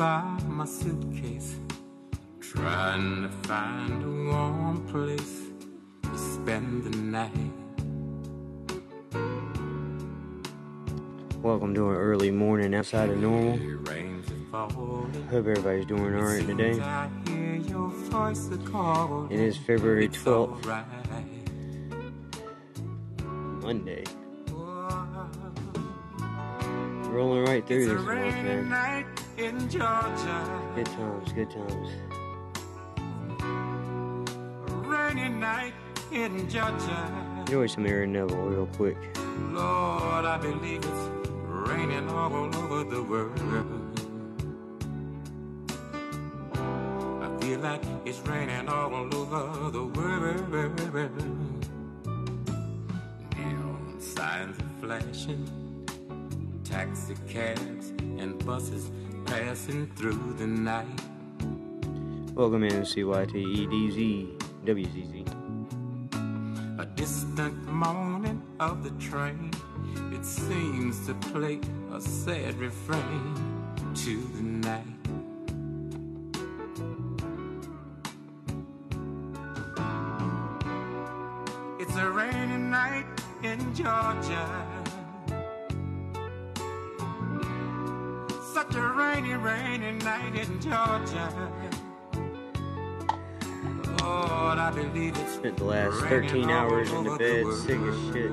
by my suitcase, trying to find a warm place to spend the night. Welcome to an early morning outside of normal. Rains are falling. Hope everybody's doing alright today. I hear your voice calling. It is February 12th. Monday. Rolling right through this month, man. In Georgia. Good times, good times. A rainy night in Georgia. Enjoy some Aaron Neville real quick. Lord, I believe it's raining all over the world. I feel like it's raining all over the world. Neon signs are flashing, taxi cabs and buses passing through the night. Welcome in CYTEDZ WZZ. A distant moaning of the train. It seems to play a sad refrain to the night. Spent the last 13 hours in the bed, sick as shit.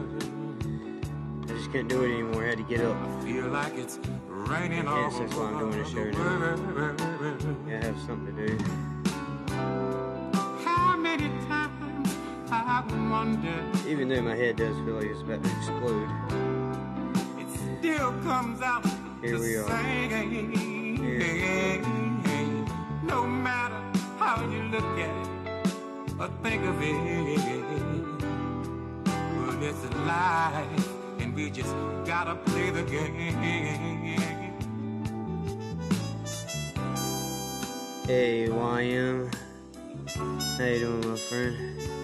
I just couldn't do it anymore. I had to get up. I feel like it's raining Yes, that's why I'm doing the show world. I have something to do. How many times I wonder Even though my head does feel like it's about to explode. it still comes out Here the we are. same. Here. No matter how you look at it or think of it, well, it's life, and we just gotta play the game. Hey, YM. How you doing, my friend?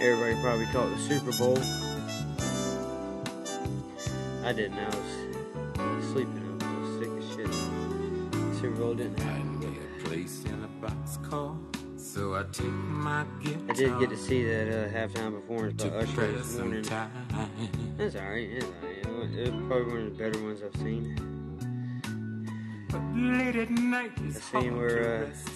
Everybody probably caught the Super Bowl. I didn't. I was sleeping. I was sick as shit. Super Bowl didn't happen. Find a place in a boxcar, so I take my guitar. I did get to see that uh, halftime performance by Usher this morning. It's alright. It's alright. It was probably one of the better ones I've seen. But late at night I it's seen where, uh.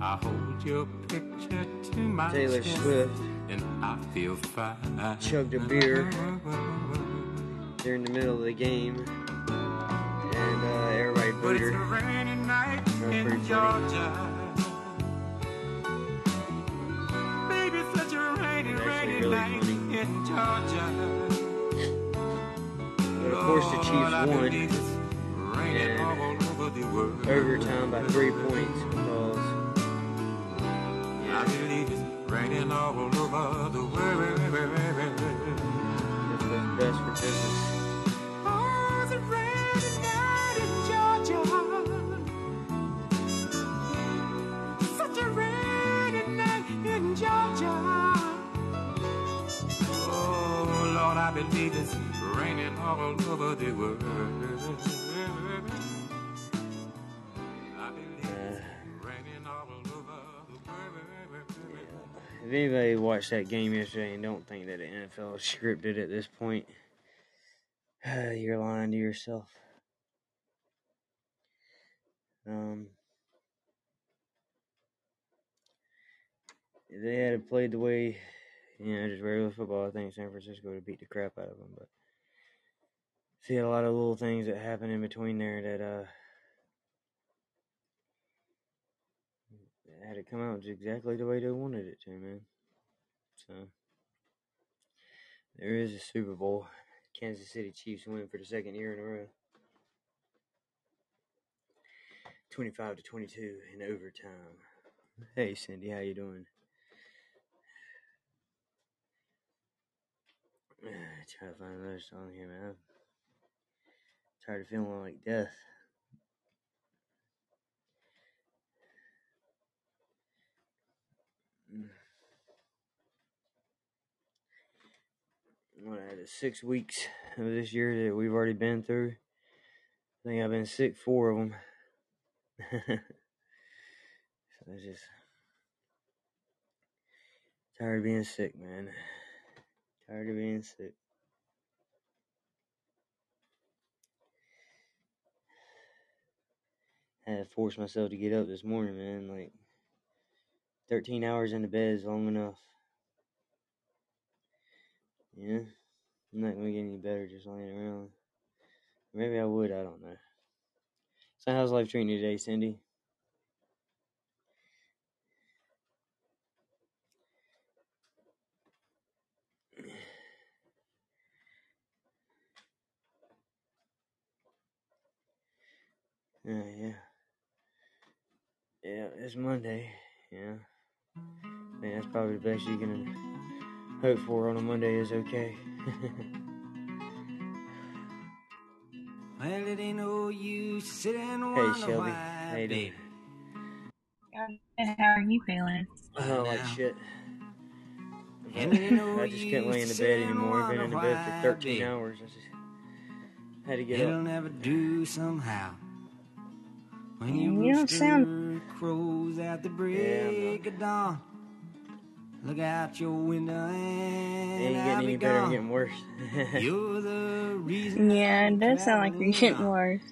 I hold your picture to my Taylor chest, Swift and I feel fine. chugged a beer during the middle of the game, and uh, everybody But booed it's a her. rainy night pretty in funny. Georgia. Baby, it's such a rainy, actually rainy really night funny. in Georgia. But of course, the Chiefs won believe it's raining And all over the world. overtime by three points because it's raining all over the world. this was best for business. Oh, it's rainy night in Georgia. Such a rainy night in Georgia. Oh, Lord, I believe it's raining all over the world. If anybody watched that game yesterday and don't think that the NFL is scripted at this point, you're lying to yourself. Um, they had played the way, you know, just regular football, I think San Francisco would have beat the crap out of them. But see a lot of little things that happen in between there that uh had it come out exactly the way they wanted it to, man. So there is a Super Bowl. Kansas City Chiefs win for the second year in a row. 25 to 22 in overtime. Hey Cindy, how you doing? Try to find another song here, man. I'm tired of feeling like death. What the six weeks of this year that we've already been through. I think I've been sick four of them. so it's just tired of being sick, man. Tired of being sick. I had to force myself to get up this morning, man. Like 13 hours in the bed is long enough. Yeah, I'm not gonna get any better just laying around. Maybe I would. I don't know. So how's life treating you today, Cindy? Uh, yeah. Yeah, it's Monday. Yeah. I mean, that's probably the best you can hope for on a Monday is okay. Well, it ain't no use sitting and Hey, wonder Shelby. why, How you doing? How are you feeling? I don't like shit. And it ain't no I just can't lay in the bed anymore. I've been in the bed for 13 baby. hours. I just had to get It'll up. never do somehow. When you, You don't sound- crows at the break of dawn. Look out your window It and ain't I'll getting be any better, gone. getting worse. You're the reason. Yeah, it does sound like you're getting on. worse.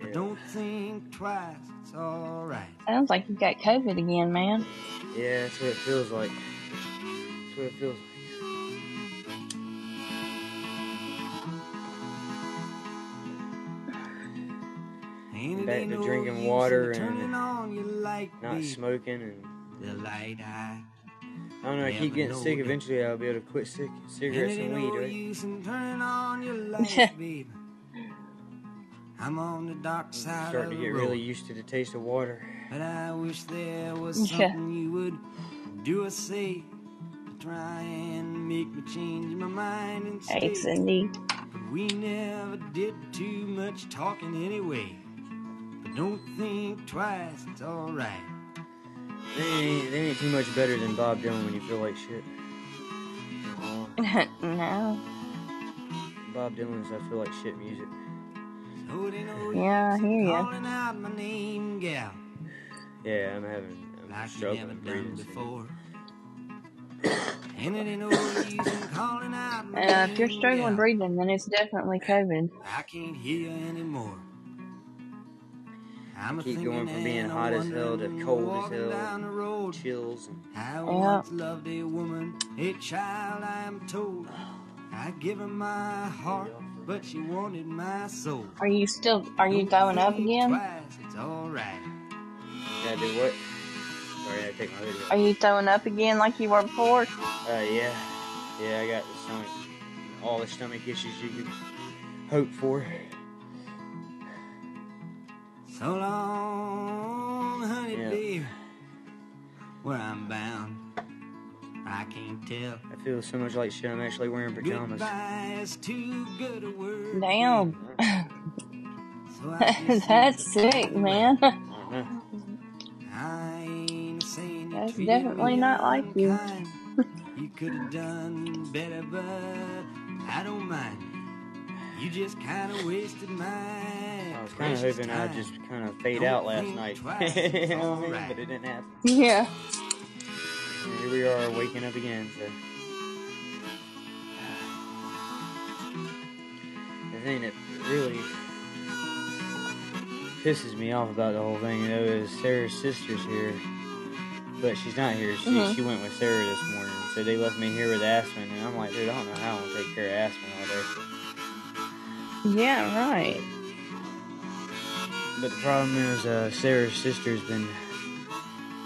Yeah. Don't think twice, it's alright. Sounds like you got COVID again, man. Yeah, that's what it feels like. That's what it feels like. Ain't Back to no drinking water in and turning on your light, Not smoking and The light I I don't know. I Yeah, keep getting sick. Eventually, I'll be able to quit cig- And cigarettes and weed, right? use in turning on your light, baby. I'm on the dark side Starting to get really used to the taste of water. But I wish there was Yeah. something you would do or say to try and make me change my mind and stay. Hey, Cindy. We never did too much talking anyway. But don't think twice, it's alright. They ain't, they ain't too much better than Bob Dylan when you feel like shit. No. Bob Dylan's I feel like shit music. So it ain't no Yeah, I use hear ya. calling out my name, gal. Yeah, I'm having I'm like you struggling never done breathing. before. and it ain't no use calling out my Uh, if you're struggling gal. breathing, then it's definitely COVID. I can't hear you anymore. I'm a Keep going from being hot as hell to cold as hell. down the road. Chills. And, I Yeah. once loved a woman, a child I am told. I give her my heart, but she wanted my soul. Are you still? Are you Don't throwing up again? Twice, it's alright. yeah, do what? Sorry, I take my hoodie off. Are you throwing up again like you were before? Uh, yeah. Yeah, I got the stomach, all the stomach issues you could hope for. So long, honey, Yeah. babe. Where I'm bound, I can't tell. I feel so much like shit. I'm actually wearing pajamas. Is too good a word. Damn. So That's sick, man. I don't know. I ain't saying you That's definitely not like you. you could have done better, but I don't mind. You just kind of wasted my. I was kind of precious hoping I'd just kind of fade Don't out last night. you know what I mean? alright. But it didn't happen. yeah. And here we are waking up again. So the thing that really pisses me off about the whole thing, though, is Sarah's sister's here, but she's not here. She Mhm. she went with Sarah this morning, so they left me here with Aspen, and I'm like, dude, I don't know how I'm gonna take care of Aspen all day. Yeah. Right. But the problem is, uh, Sarah's sister's been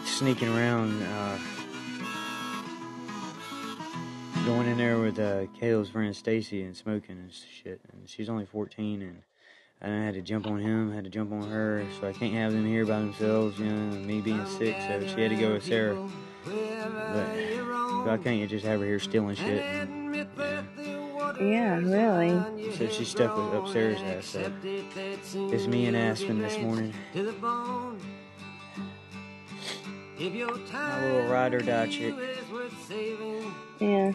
sneaking around, uh, going in there with uh, Caleb's friend Stacy and smoking and shit. And she's only 14, and I had to jump on him, had to jump on her, so I can't have them here by themselves, you know, me being sick, so she had to go with Sarah. But why can't you just have her here stealing shit? And, yeah. Yeah. Really. So she's stuck with upstairs ass. So it's me and Aspen this morning. To the bone. If your My little ride or die chick. is worth saving, Yeah.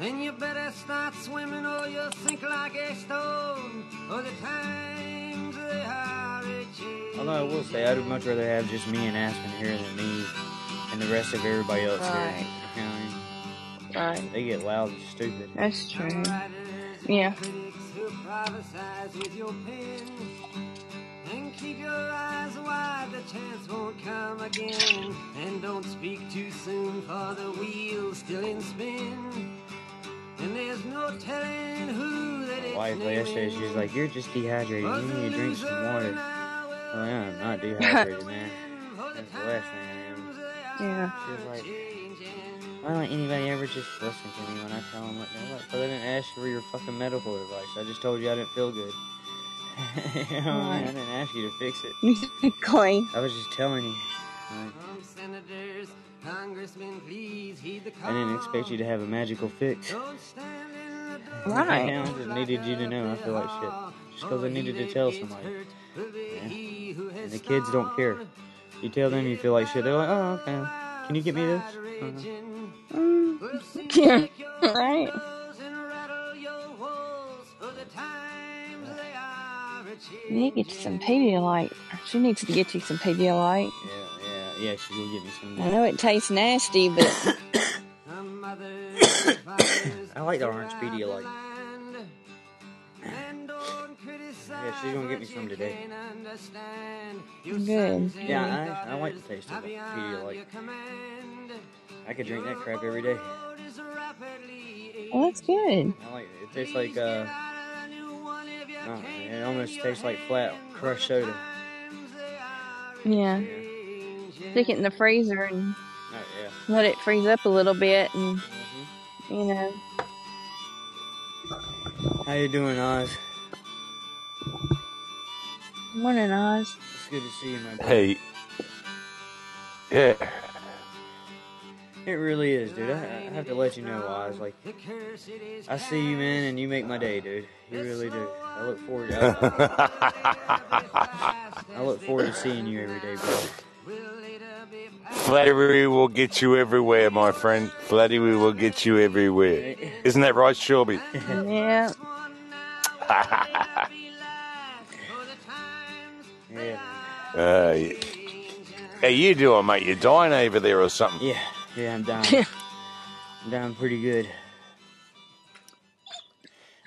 then you better start swimming or you'll sink like a stone. Oh, the times they are a. Although I will say, I'd much rather have just me and Aspen here than me and the rest of everybody else Right. here. Right. They get loud and stupid. That's true. Yeah. Critics who prophesize with your pen. And keep your eyes wide, the chance won't come again. And don't speak too soon, for the wheel's still in spin. And there's no telling who that it's Wife yesterday, she was like, "You're just dehydrated. You need to drink some water." Well, I'm not dehydrated, man. That's the last thing I am. Yeah. She was like, "Why don't anybody ever just listen to me when I tell them what they're like?" But I didn't ask for your fucking medical advice. I just told you I didn't feel good. you know, what I mean? I Right. didn't ask you to fix it. Exactly. I was just telling you. Like, senators, congressmen, please heed the I didn't expect you to have a magical fix. Don't stand in the door. Right. I just needed you to know I feel like shit. Just because I needed to tell somebody. And the kids don't care. You tell them you feel like shit, they're like, oh, okay. Can you get me this? Uh-huh. Yeah. Right. You need to get you some Pedialyte. She needs to get you some Pedialyte. Yeah, yeah, yeah, she's gonna get me some. I know it tastes nasty, but I like the orange Pedialyte. Yeah, she's gonna get me some today. good. Yeah, I, I like the taste of the Pedialyte. I could drink that crap every day. Well, that's good. I like it. It tastes like, uh, oh, it almost tastes like flat crushed soda. Yeah. Yeah. Stick it in the freezer and Oh, yeah. let it freeze up a little bit, and hmm you know. How you doing, Oz? Morning, Oz. It's good to see you, my boy. Hey. Yeah. It really is, dude. I, I have to let you know, Oz. Like, I see you, man, and you make my day, dude. You really do. I look forward. I, I look forward to seeing you every day, bro. Flattery will get you everywhere, my friend. Flattery will get you everywhere. Isn't that right, Shelby? Yeah. Yeah, Uh, how you doing, mate? You dying over there or something? yeah, yeah. I'm dying. I'm down pretty good.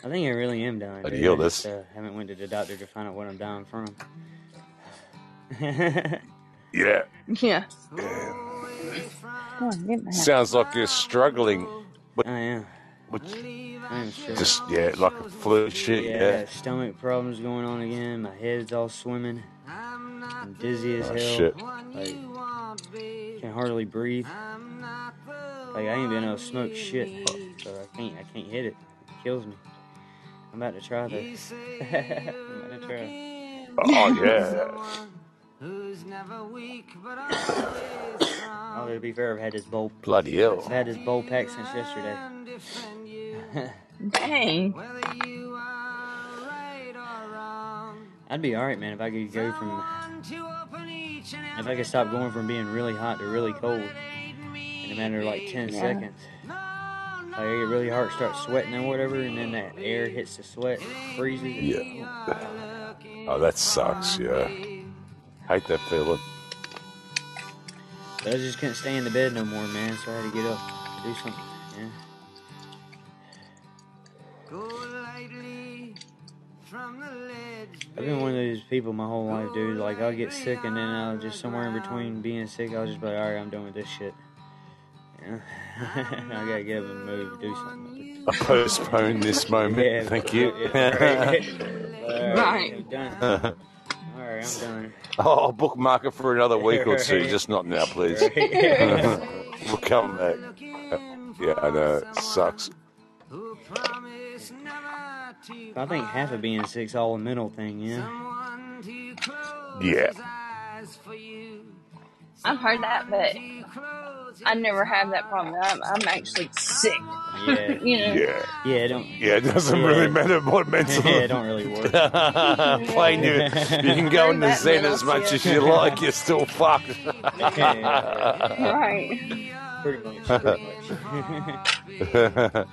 I think I really am down. I'd dude. heal I just, this. uh, haven't went to the doctor to find out what I'm dying from. Yeah. Yeah. yeah. Come on, Sounds like you're struggling. I am. With I am sure. just, yeah, like a flu shit, yeah, yeah. stomach problems going on again. My head's all swimming. I'm dizzy as Oh, hell. shit. Like, can hardly breathe. Like I ain't been able to smoke shit, so I can't. I can't hit it. It kills me. I'm about to try this. I'm about to try. Oh, yeah. Who's never weak, but always strong. Oh, to be fair, I've had this bowl. Bloody I've hell. had this bowl pack since yesterday. And Dang. whether you are right or wrong. I'd be alright, man, if I could go from. One to open each and If I could stop going from being really hot to really cold in a matter of like 10 Yeah. seconds. Like I get really hard, start sweating and whatever, and then that air hits the sweat, freezes. Yeah. Oh, that sucks, yeah. Hate that feeling. But I just couldn't stay in the bed no more, man, so I had to get up to do something. Yeah. I've been one of those people my whole life, dude. Like, I'll get sick, and then I'll just somewhere in between being sick, I'll just be like, alright, I'm done with this shit. Yeah. I gotta get up and move, do something. I postpone this moment. Yeah, Thank you. yeah, right. Right. I'm done. Alright, I'm done. oh, I'll bookmark it for another week or two. Just not now, please. We'll come back. Yeah, I know. It sucks. Who promise never to I think half of being sick's all a mental thing, yeah. someone Yeah. his eyes for you. I've heard that, but I never have that problem. I'm, I'm actually sick. Yeah. you know. Yeah. Yeah, it don't. Yeah, it doesn't Yeah. really matter what mental. Yeah, it don't really work. Plain you, you can go Heard into that Zen as much shit. as you like, you're still fucked. Right. pretty much. Pretty much.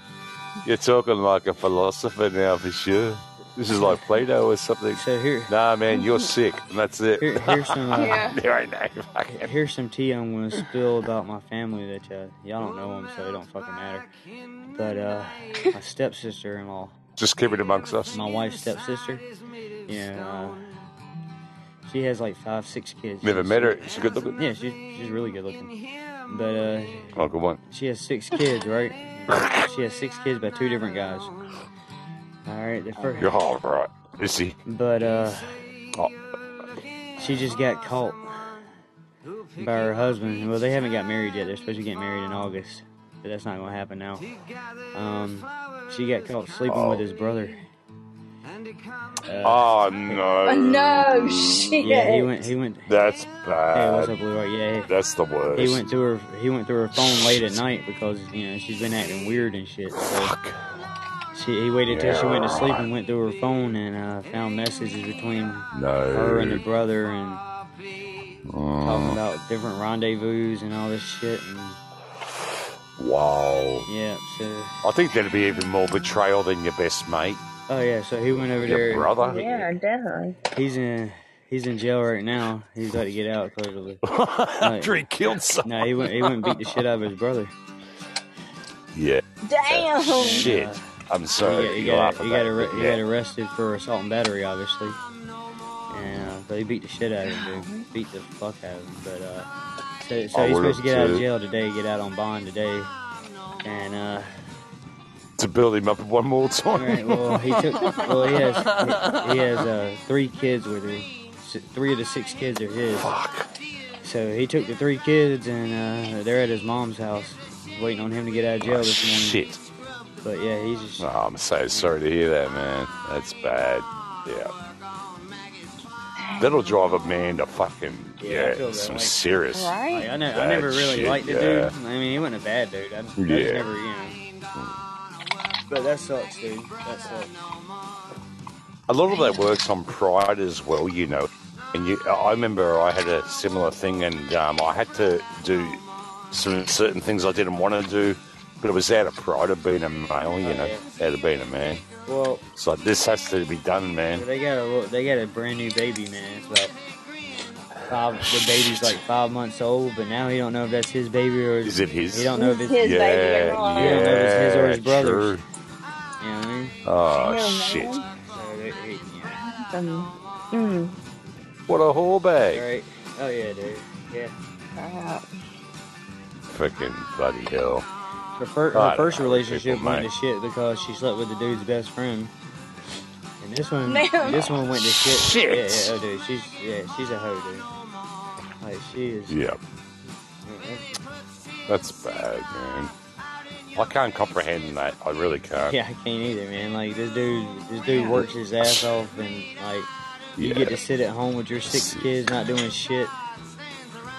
You're talking like a philosopher now for sure. This is like Plato or something. So here, Nah, man, you're sick, and that's it. here here's some. Uh, Yeah. there ain't no fucking. Here's some tea I'm gonna spill about my family that uh, y'all don't know them, so it don't fucking matter. But uh, my stepsister-in-law, Just keep it amongst us. my wife's stepsister, you know, uh, she has like five, six kids. Never met her. She good looking. Yeah, she's she's really good looking. But uh, Oh, good one. she has six kids, right? She has six kids by two different guys. All right, the first, You're all right. Is he? but uh, Oh, she just got caught by her husband. Well, they haven't got married yet. They're supposed to get married in August, but that's not going to happen now. Um, she got caught sleeping with his brother. Uh, oh no. Oh, no shit. yeah, he went. He went. That's Hey, what's bad. up, Blue White? Yeah, That's the worst. he went to her. He went through her phone late at night because you know she's been acting weird and shit. So Fuck. she, he waited till she went to sleep right. and went through her phone and uh, found messages between No. her and her brother and talking Mm, about different rendezvous and all this shit. And wow. yeah, so I think that'd be even more betrayal than your best mate. Oh yeah, so he went over Your there. brother? Yeah, definitely. He's in he's in jail right now. He's about to get out clearly. After he killed someone. No, he went he went and beat the shit out of his brother. Yeah. Damn. Shit. I'm He sorry. got, he you got, he got, that, arre- but he got arrested for assault and battery, obviously. And uh, so he beat the shit out of him, dude. Beat the fuck out of him. But uh, so, so he's supposed to get out of jail today, get out on bond today. And uh, To build him up one more time. all right, well he took well he has he, he has uh, three kids with him. Three of the six kids are his. Fuck. So he took the three kids and uh, they're at his mom's house, waiting on him to get out of jail Oh, this morning. shit. But yeah, he's just Oh, I'm so sorry to hear that, man. That's bad. Yeah. That'll drive a man to fucking Yeah, I yeah, some like- serious. Right? Like, I, ne- I never really shit, liked the yeah. dude. I mean, he wasn't a bad dude. I, I just Yeah. never, you know. But that sucks, dude. That sucks. A lot of that works on pride as well, you know. And you, I remember I had a similar thing, and um, I had to do some certain things I didn't want to do, but it was out of pride of being a male, you Oh, know, yeah. out of being a man. Well, So this has to be done, man. they got a they got a brand new baby, man. It's about five. The baby's like five months old, but now he don't know if that's his baby or Is it his? he don't know if it's His you baby yeah, or don't know if it's his or his brother's. true. Know what I mean? Oh shit! man. So they, they, yeah. Um, mm, What a whole bag! Right? Oh yeah, dude. Yeah. uh, Freaking bloody hell! Her, fir- her first relationship went to shit because she slept with the dude's best friend. And this one, Damn. this one went to shit. Shit. Yeah, yeah, oh, dude, she's yeah, she's a hoe, dude. Like she is. Yeah, that's bad, man. I can't comprehend that. I really can't. Yeah, I can't either, man. Like this dude, this dude works his ass off, and like you Yeah. get to sit at home with your six kids, not doing shit.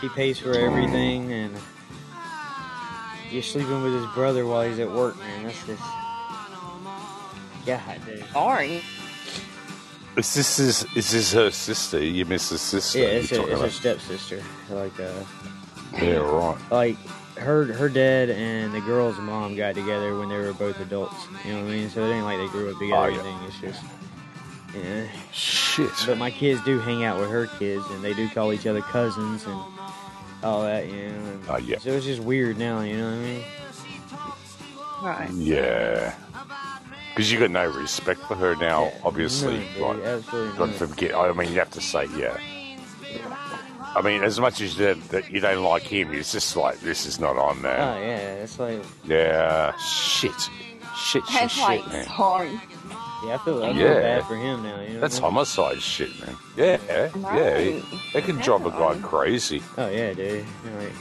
He pays for everything, and you're sleeping with his brother while he's at work, man. That's just God, dude. sorry. Is this is is this her sister? You miss his sister? Yeah, it's, you're a, talking it's her stepsister. Like, uh, yeah, right. like her her dad and the girl's mom got together when they were both adults. You know what I mean? So it ain't like they grew up oh, together Oh, or anything. It's just yeah. Shit. But my kids do hang out with her kids, and they do call each other cousins and all that. You know. and Oh, yeah. So it's just weird now. You know what I mean? Right. Yeah. Because you got no respect for her now, Yeah, obviously. none, dude, right? absolutely Don't forget. I mean, you have to say, yeah. I mean, as much as that, that you don't like him, it's just like this is not on, Oh yeah, it's like Yeah. Shit. Shit. Shit. That's shit, like man. sorry. yeah, I feel I feel Yeah. bad for him now. You know. That's what I mean? homicide shit, man. Yeah. Yeah. Right. It can drive a guy crazy. Oh yeah, dude. Like,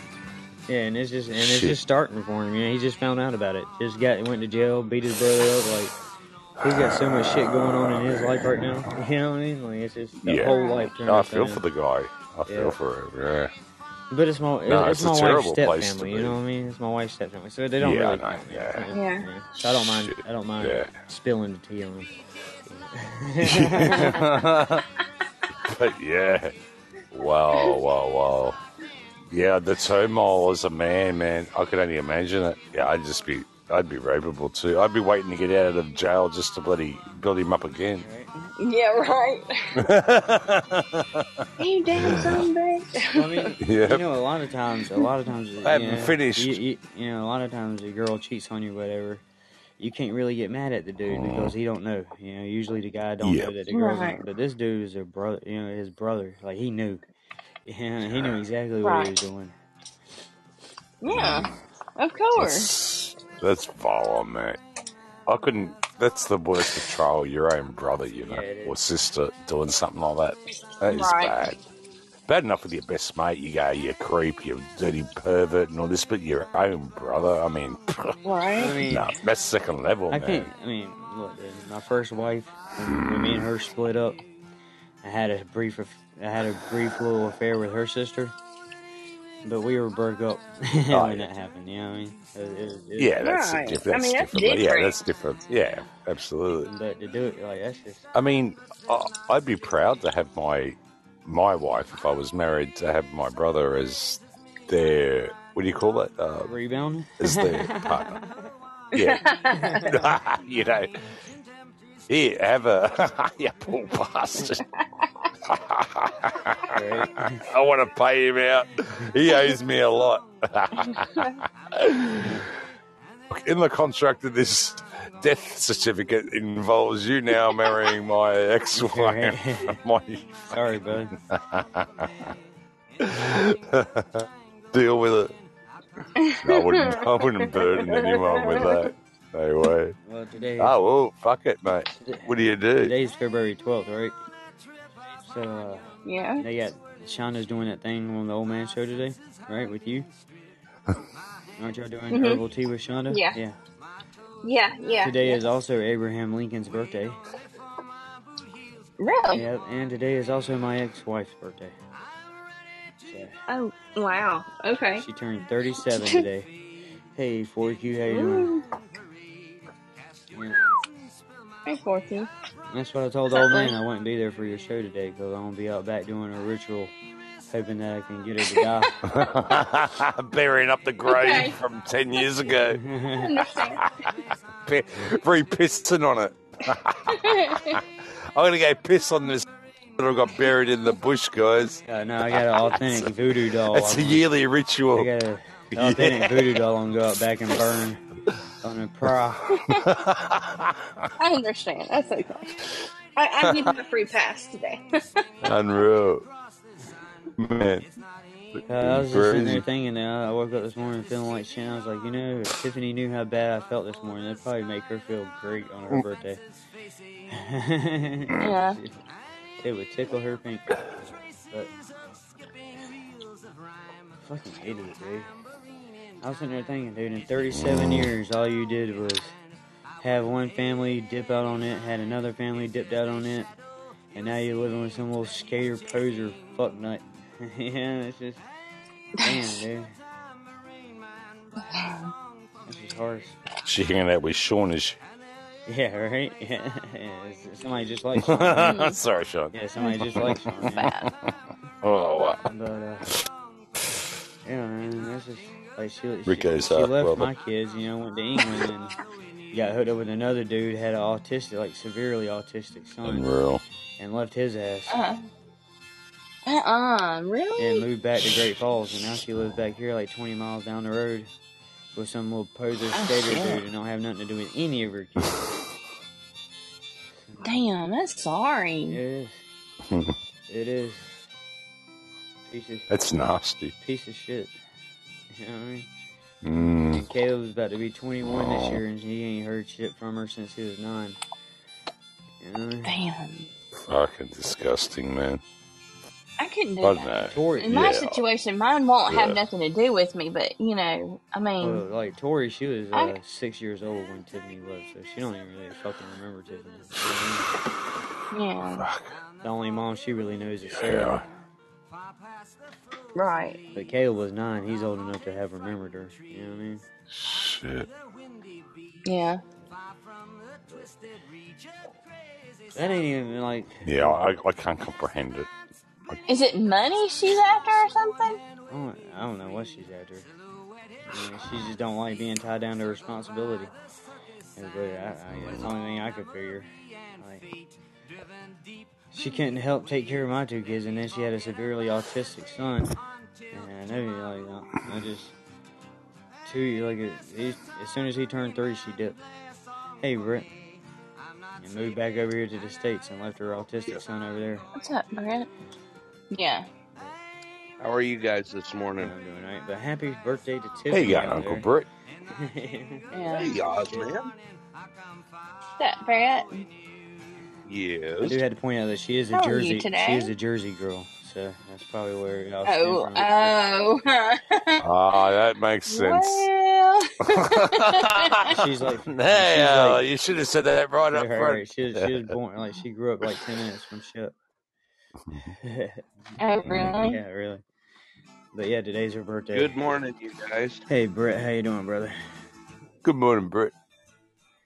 yeah, and it's just and it's Shit. just starting for him. You know, he just found out about it. Just got went to jail, beat his brother up. Like he's got so much shit going on in his life right now. You know what I mean? Like it's just the Yeah. whole life turned I upside feel down. for the guy. I feel Yeah. for him. Yeah. But it's my No, it's, it's a my wife's terrible step place family. You know what I mean? It's my wife's step family, so they don't Yeah, really. know, count, yeah. Yeah. So I don't mind. Shit. I don't mind Yeah. spilling the tea on them. But yeah. Wow, wow, wow. Yeah, the turmoil as a man, man, I could only imagine it. Yeah, I'd just be I'd be rapeable too. I'd be waiting to get out of jail just to bloody build him up again. Yeah, right. you damn son bitch. Well, I mean, Yeah. you know, a lot of times, a lot of times, I haven't you know, finished. You, you, you know, a lot of times a girl cheats on you, whatever. You can't really get mad at the dude because he don't know. You know, usually the guy don't Yeah. know that the girl's. Right. But this dude is a brother. You know, his brother. Like he knew. Yeah, he knew exactly what he was doing. Yeah, mm. of course. That's, that's vile, mate. I couldn't. That's the worst betrayal. Your own brother, you know, Yeah, or sister doing something like that. That is Right. bad. Bad enough with your best mate. You go, you creep, you dirty pervert, and all this. But your own brother. I mean, Right. I mean, no, that's second level, I man. can't. I mean, look, my first wife, when, when me and her split up, I had a brief, I had a brief little affair with her sister, but we were broke up oh, when yeah. that happened. You know what I mean? It, it, Yeah, that's Right. a diff- that's I mean, that's different. Yeah, that's different. Yeah, absolutely. But to do it like that's just I mean, I- I'd be proud to have my my wife if I was married to have my brother as their what do you call it? Uh, rebound. as their partner. Yeah, you know. Here, have a you poor bastard. I want to pay him out. He owes me a lot. In the contract of this death certificate involves you now marrying my ex-wife. my Sorry, bud. deal with it. I wouldn't. I wouldn't burden anyone with that. No way. Well, today. Oh well, fuck it, mate. What do you do? Today's February twelfth, right? So uh, Yeah. they got Shonda's doing that thing on the old man show today, right? With you. Aren't y'all doing Mhm. herbal tea with Shonda? Yeah. Yeah. Yeah. Yeah. Today yeah. is also Abraham Lincoln's birthday. really. Yep, and today is also my ex-wife's birthday. So Oh wow. Okay. she turned 37 today. Hey, Forky, how you doing? Yeah. Hey, Forky. That's what I told the old man. I wouldn't be there for your show today because I'm gonna be out back doing a ritual, hoping that I can get her to die. Burying up the grave Okay. from ten years ago. I understand. Very pissing on it. I'm gonna go piss on this that I got buried in the bush, guys. uh, no, I got an authentic voodoo doll. It's a I'm- yearly I ritual. got a an authentic voodoo doll. I'm gonna go out back and burn on the prow. I understand. That's okay. I, I give you a free pass today. Unreal, man. Uh, I was just sitting there Crazy. thinking. I woke up this morning feeling like shit. I was like, you know, if Tiffany knew how bad I felt this morning, that'd probably make her feel great on her birthday. Yeah. It would tickle her pink. But I fucking hated it, dude. I was sitting there thinking, dude, in 37 years, all you did was have one family dip out on it, had another family dipped out on it, and now you're living with some little skater poser fuck nut. yeah, it's just, damn, dude. This is harsh. She hanging out with Sean, is? Yeah, right? Yeah, it's somebody just like Sean. Sorry, Sean. Yeah, somebody just like Sean. Yeah. Bad. Oh, wow. But uh, yeah, man, that's just like she, she, Rico's she half left brother. my kids. You know, went to England and got hooked up with another dude had an autistic, like severely autistic son, Unreal. and left his ass Uh. Uh. Really? and moved back to Great Falls, and now she lives back here, like 20 miles down the road, with some little poser Oh, skater shit. dude, and don't have nothing to do with any of her kids. Damn. That's It sorry. is. it is. Piece of That's nasty. piece of shit. You know what I mean? Mm. And Caleb's about to be 21 this Oh. year, and he ain't heard shit from her since he was nine. You know what I mean? Damn. Fucking disgusting, man. I couldn't do I that. Tori, In my Yeah. situation, mine won't have nothing to do with me, but you know, I mean, well, like Tori, she was uh, I- six years old when Tiffany was, so she don't even really fucking remember Tiffany. You know what I mean? yeah, Fuck. The only mom she really knows is Sarah. Right. But Caleb was nine; he's old enough to have remembered her. You know what I mean? Shit. Yeah. That ain't even like Yeah, I, I can't comprehend it. Is it money she's after or something? I don't, I don't know what she's after. You know, she just don't like being tied down to responsibility. And, But I, I, that's the only thing I could figure. Like, she couldn't help take care of my two kids, and then she had a severely autistic son. And I know, like, I just two like he, as soon as he turned three, she dipped. Hey, Britt. And moved back over here to the states and left her autistic son over there. What's up, Brent? Yeah. How are you guys this I'm morning? doing all right. But happy birthday to Tiffany. Hey, Tiffany you got Uncle there. Britt. Yeah. Hey, Oz, man. What's up, Brent? I do have to point out that she is a How Jersey. today? She is a Jersey girl, so that's probably where y'all Oh, from. oh. Ah, that makes sense. well. She's like, Hey, she's uh, like, you should have said that right up her, front. she, was, she was born like she grew up like ten minutes from Shep. oh, really? yeah, really. But yeah, today's her birthday. Good morning, you guys. Hey, Brett, how you doing, brother? Good morning, Britt.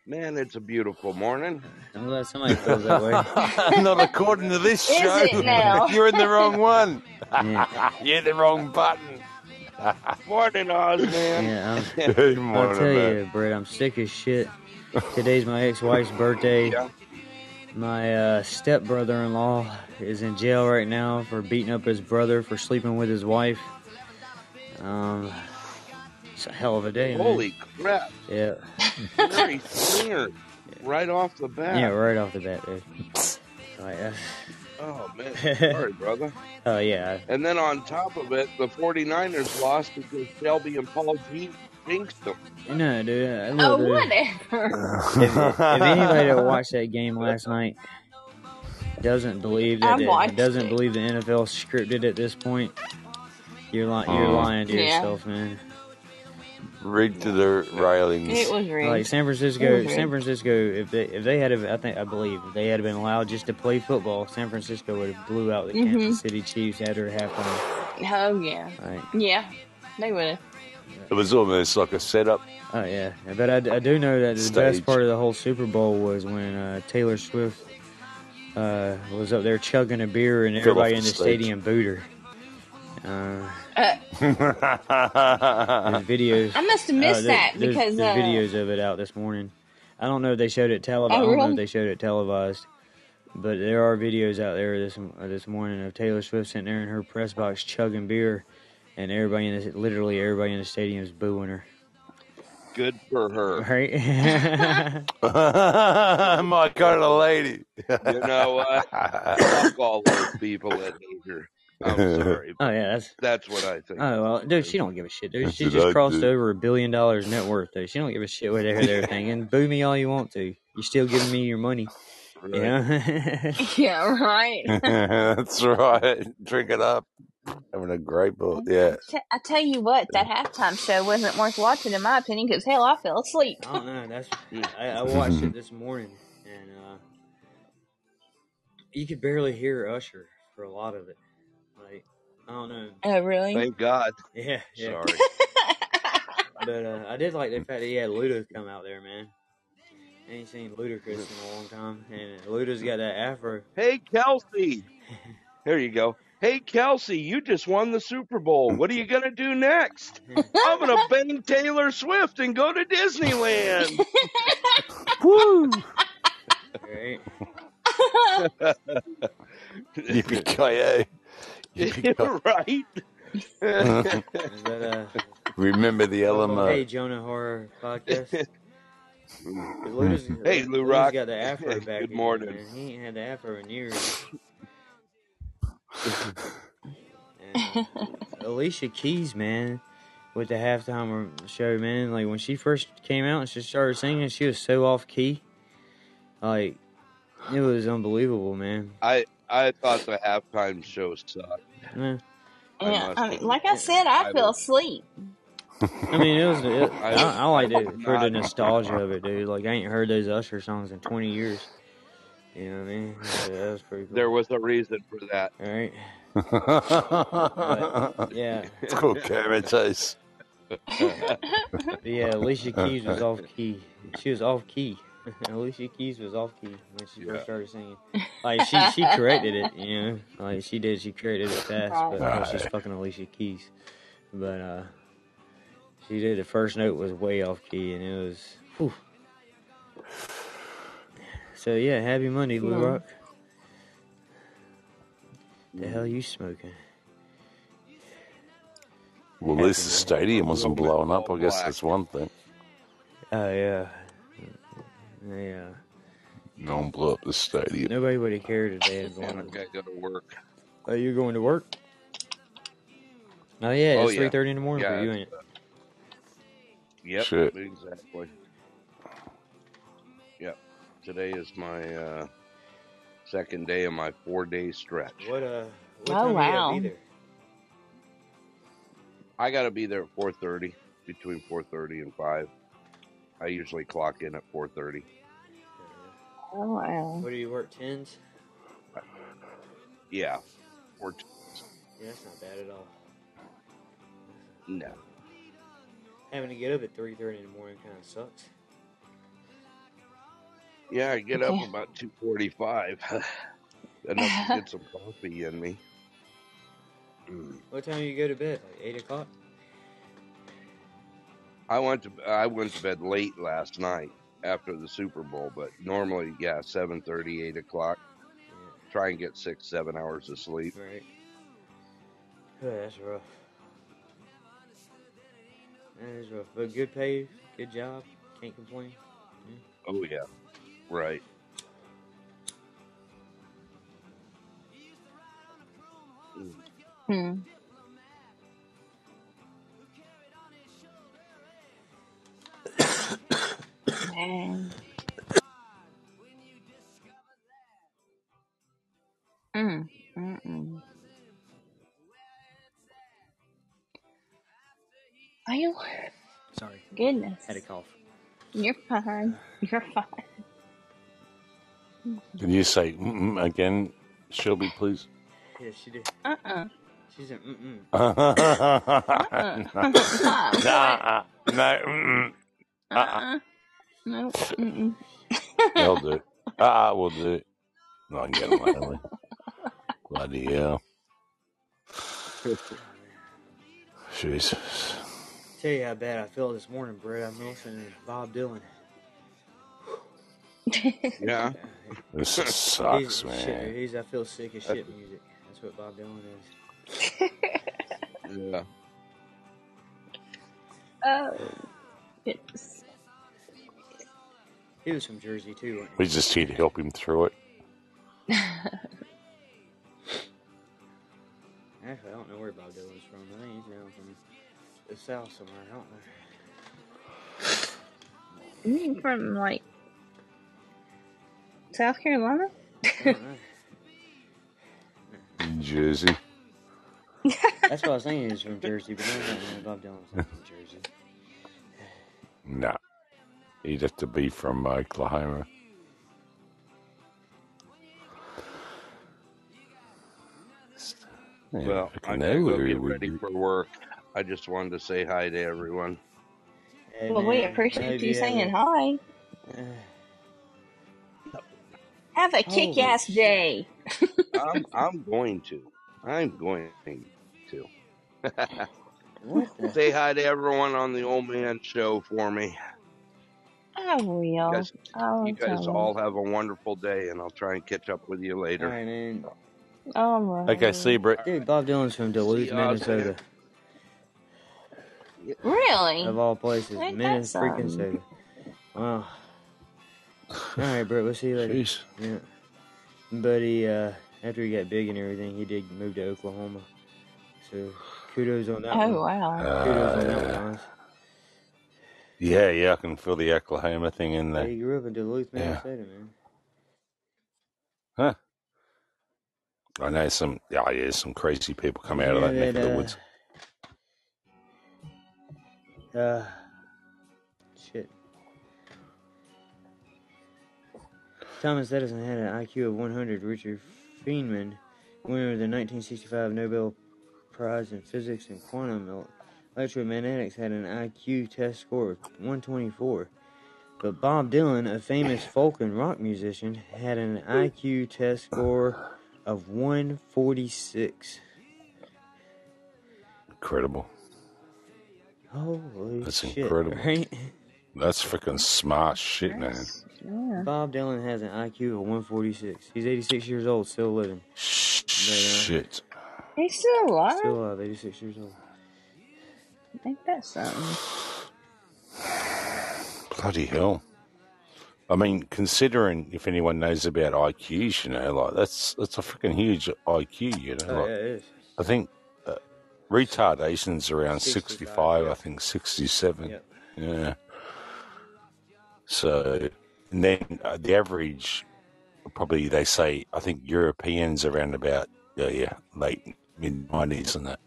Man, it's a beautiful morning. I'm glad somebody feels that way. Not according to this Is show. it now? You're in the wrong one. Yeah, You're the wrong button. Morning, Oz, man. yeah. I'm, Good I'll morning, tell man. you, Brett, I'm sick as shit. Today's my ex-wife's birthday. Yeah. My uh, stepbrother-in-law is in jail right now for beating up his brother for sleeping with his wife. Um, it's a hell of a day, man. Holy crap. Yeah, Very slinger. Right off the bat. yeah, right off the bat, dude. Like, uh, Oh, man. Sorry, brother. oh yeah, And then on top of it, the 49ers lost because Shelby and Paul G jinxed them. no, dude. I Oh, love dude. whatever. if, if anybody that watched that game last night doesn't believe that it, doesn't it. believe the NFL scripted at this point, you're li- you're Oh. lying to Yeah. yourself, man. Rigged to the railings. It was real. Like San Francisco. San Francisco, if they if they had, a, I think I believe if they had been allowed just to play football, San Francisco would have blew out the Mhm. Kansas City Chiefs after halftime. oh, yeah. Like, Yeah. They would have. It was almost like a setup. oh yeah, but I, I do know that the Stage. best part of the whole Super Bowl was when uh, Taylor Swift uh, was up there chugging a beer and Fell everybody the in the stage. stadium booed her. Uh, Uh, there's videos. I must have uh, missed there- that there's, because there's uh, videos of it out this morning. I don't know if they showed it televised. Oh, I don't know if they showed it televised, but there are videos out there this uh, this morning of Taylor Swift sitting there in her press box chugging beer, and everybody in the, literally everybody in the stadium is booing her. Good for her. Right? My kind of lady. You know what? Fuck all those people that hate her. I'm sorry. oh yeah, that's. That's what I think. Oh well, dude, she don't give a shit, dude. She just crossed do. over a billion dollars net worth, dude. She don't give a shit what they're, they're thinking. Boo me all you want to. You're still giving me your money. Right. Yeah. yeah, right. That's right. Drink it up. Having a great book. Yeah. T- I tell you what, that halftime show wasn't worth watching, in my opinion, because hell, I fell asleep. I don't. That's I, I watched it this morning, and uh, you could barely hear Usher for a lot of it. Like I don't know. Oh, really? Thank God. Yeah, yeah. Sorry. But uh, I did like the fact that he had Luda come out there, man. I ain't seen Ludacris in a long time, and Luda's got that afro. Hey, Kelsey. There you go. Hey, Kelsey, you just won the Super Bowl. What are you going to do next? I'm going to bang Taylor Swift and go to Disneyland. Woo! Right? Yippee-ki-yay. Yippee-ki- right? That uh? Remember the element. Hey, Jonah Horror podcast. Luda's, Hey, Lou Luda's Rock. got the afro back. Good morning. man. He ain't had the afro in years. Alicia Keys, man, with the halftime show, man. Like when she first came out and she started singing, she was so off key. Like it was unbelievable, man. I I thought the halftime show sucked. Yeah. I yeah, I mean, like I said, I I fell was- asleep. I mean, it was. It, I, I liked it for the nostalgia of it, dude. Like I ain't heard those Usher songs in twenty years. You know what I mean? Yeah, that was pretty cool. There was a reason for that. All right. But, yeah. it's called Kermit Taste. Yeah, Alicia Keys was off key. She was off key. Alicia Keys was off key when she Yeah. first started singing. Like she she corrected it, you know. Like she did, she corrected it fast. But uh, she's fucking Alicia Keys. But uh, She did. The first note was way off key, and it was. Whew. So yeah, happy Monday, Blue Yeah. Rock. The hell you smoking? Well, at least the stadium wasn't A blowing up. I guess that's one thing. Oh yeah, yeah. Don't blow up the stadium. Nobody would have cared if they had gone. I've got to go to work. Oh, you going to work? Oh yeah, Oh, it's yeah. three thirty in the morning Yeah, for you, ain't it? Yep, Shit. exactly. Yep. Today is my uh, second day of my four day stretch. What uh? What Oh, time you wow. gotta be there? I got to be there at four thirty, between four thirty and five. I usually clock in at four thirty. Oh wow. What do you work tens? Yeah, four. T- Yeah, that's not bad at all. no, Having to get up at three thirty in the morning kind of sucks. yeah, I get up about two forty five. Enough to get some coffee in me. Mm. What time do you go to bed? Like eight o'clock? I went to I went to bed late last night after the Super Bowl, but normally, yeah, seven thirty, eight o'clock. Try and get six, seven hours of sleep. Right. Oh, that's rough. That is rough, but good pay, good job. Can't complain. Oh yeah, right. Mm. Hmm. Man. Mm. Mm-mm. Are you? Sorry, Goodness. had a cough. You're fine. You're fine. Can you say mm-mm again, Shelby, please? Yeah, she did. Uh-uh. She said, mm-mm. Uh-uh. Nah, no, mm-mm. Uh-uh. No. Mm-mm. They'll do it. Ah, we'll do it. No, I can get them later. Bloody hell. Jesus. Tell you how bad I feel this morning, Brett. I'm listening to Bob Dylan. Yeah, This sucks, he's, Shit, man. he's I feel sick of shit music. That's what Bob Dylan is. yeah. oh. Goodness. He was from Jersey too, We just need to help him through it. Actually, I don't know where Bob Dylan's from. I think he's down from the south somewhere. I don't know. You from like South Carolina? I don't know. In Jersey. That's what I was thinking. He's from Jersey, but I don't know. Bob Dylan's from Jersey. No. He'd have to be from Oklahoma. Yeah, Well, I gotta go nowhere get ready be- for work. I just wanted to say hi to everyone. Hey, Well, we appreciate hope you have saying hi. uh, Have a kick ass day. I'm I'm going to. I'm going to. Say hi to everyone on the old man show for me. I will. You guys, I'll you guys tell all have a wonderful day, and I'll try and catch up with you All later. right, man. All right. Okay, see you, Brett. Dude, Bob Dylan's from Duluth, See y'all, Minnesota. Really? Of all places, Ain't that Minnesota, freaking something? soda. Wow. All right, Brett. We'll see you later. Jeez. Yeah. But he, uh, after he got big and everything, he did move to Oklahoma. So kudos on that Oh one. wow. Kudos on that one, Hans. Yeah, yeah, I can feel the Oklahoma thing in Yeah, there. he grew up in Duluth, Yeah. Minnesota, man. Huh. I know some, yeah, yeah, some crazy people come out of Yeah, that neck of the uh, woods. Uh, shit. Thomas Edison had an IQ of 100. Richard Feynman, winner of the 1965 Nobel Prize in Physics and Quantum Electromagnetics, had an IQ test score of 124. But Bob Dylan, a famous folk and rock musician, had an IQ test score of 146. Incredible. Holy shit. That's shit! incredible. Right? That's freaking smart shit, man. Yeah. Bob Dylan has an IQ of 146. He's 86 years old, still living. Shit. Uh, He's still alive. Still alive, 86 years old. Ain't that something? Bloody hell. I mean, considering if anyone knows about IQs, you know, like that's that's a freaking huge IQ, you know. Oh, yeah, it is. I think uh, retardation's around 65, 65, I think 67. Yep. Yeah. So, and then uh, the average, probably they say, I think Europeans around about, yeah, yeah late mid 90s and that.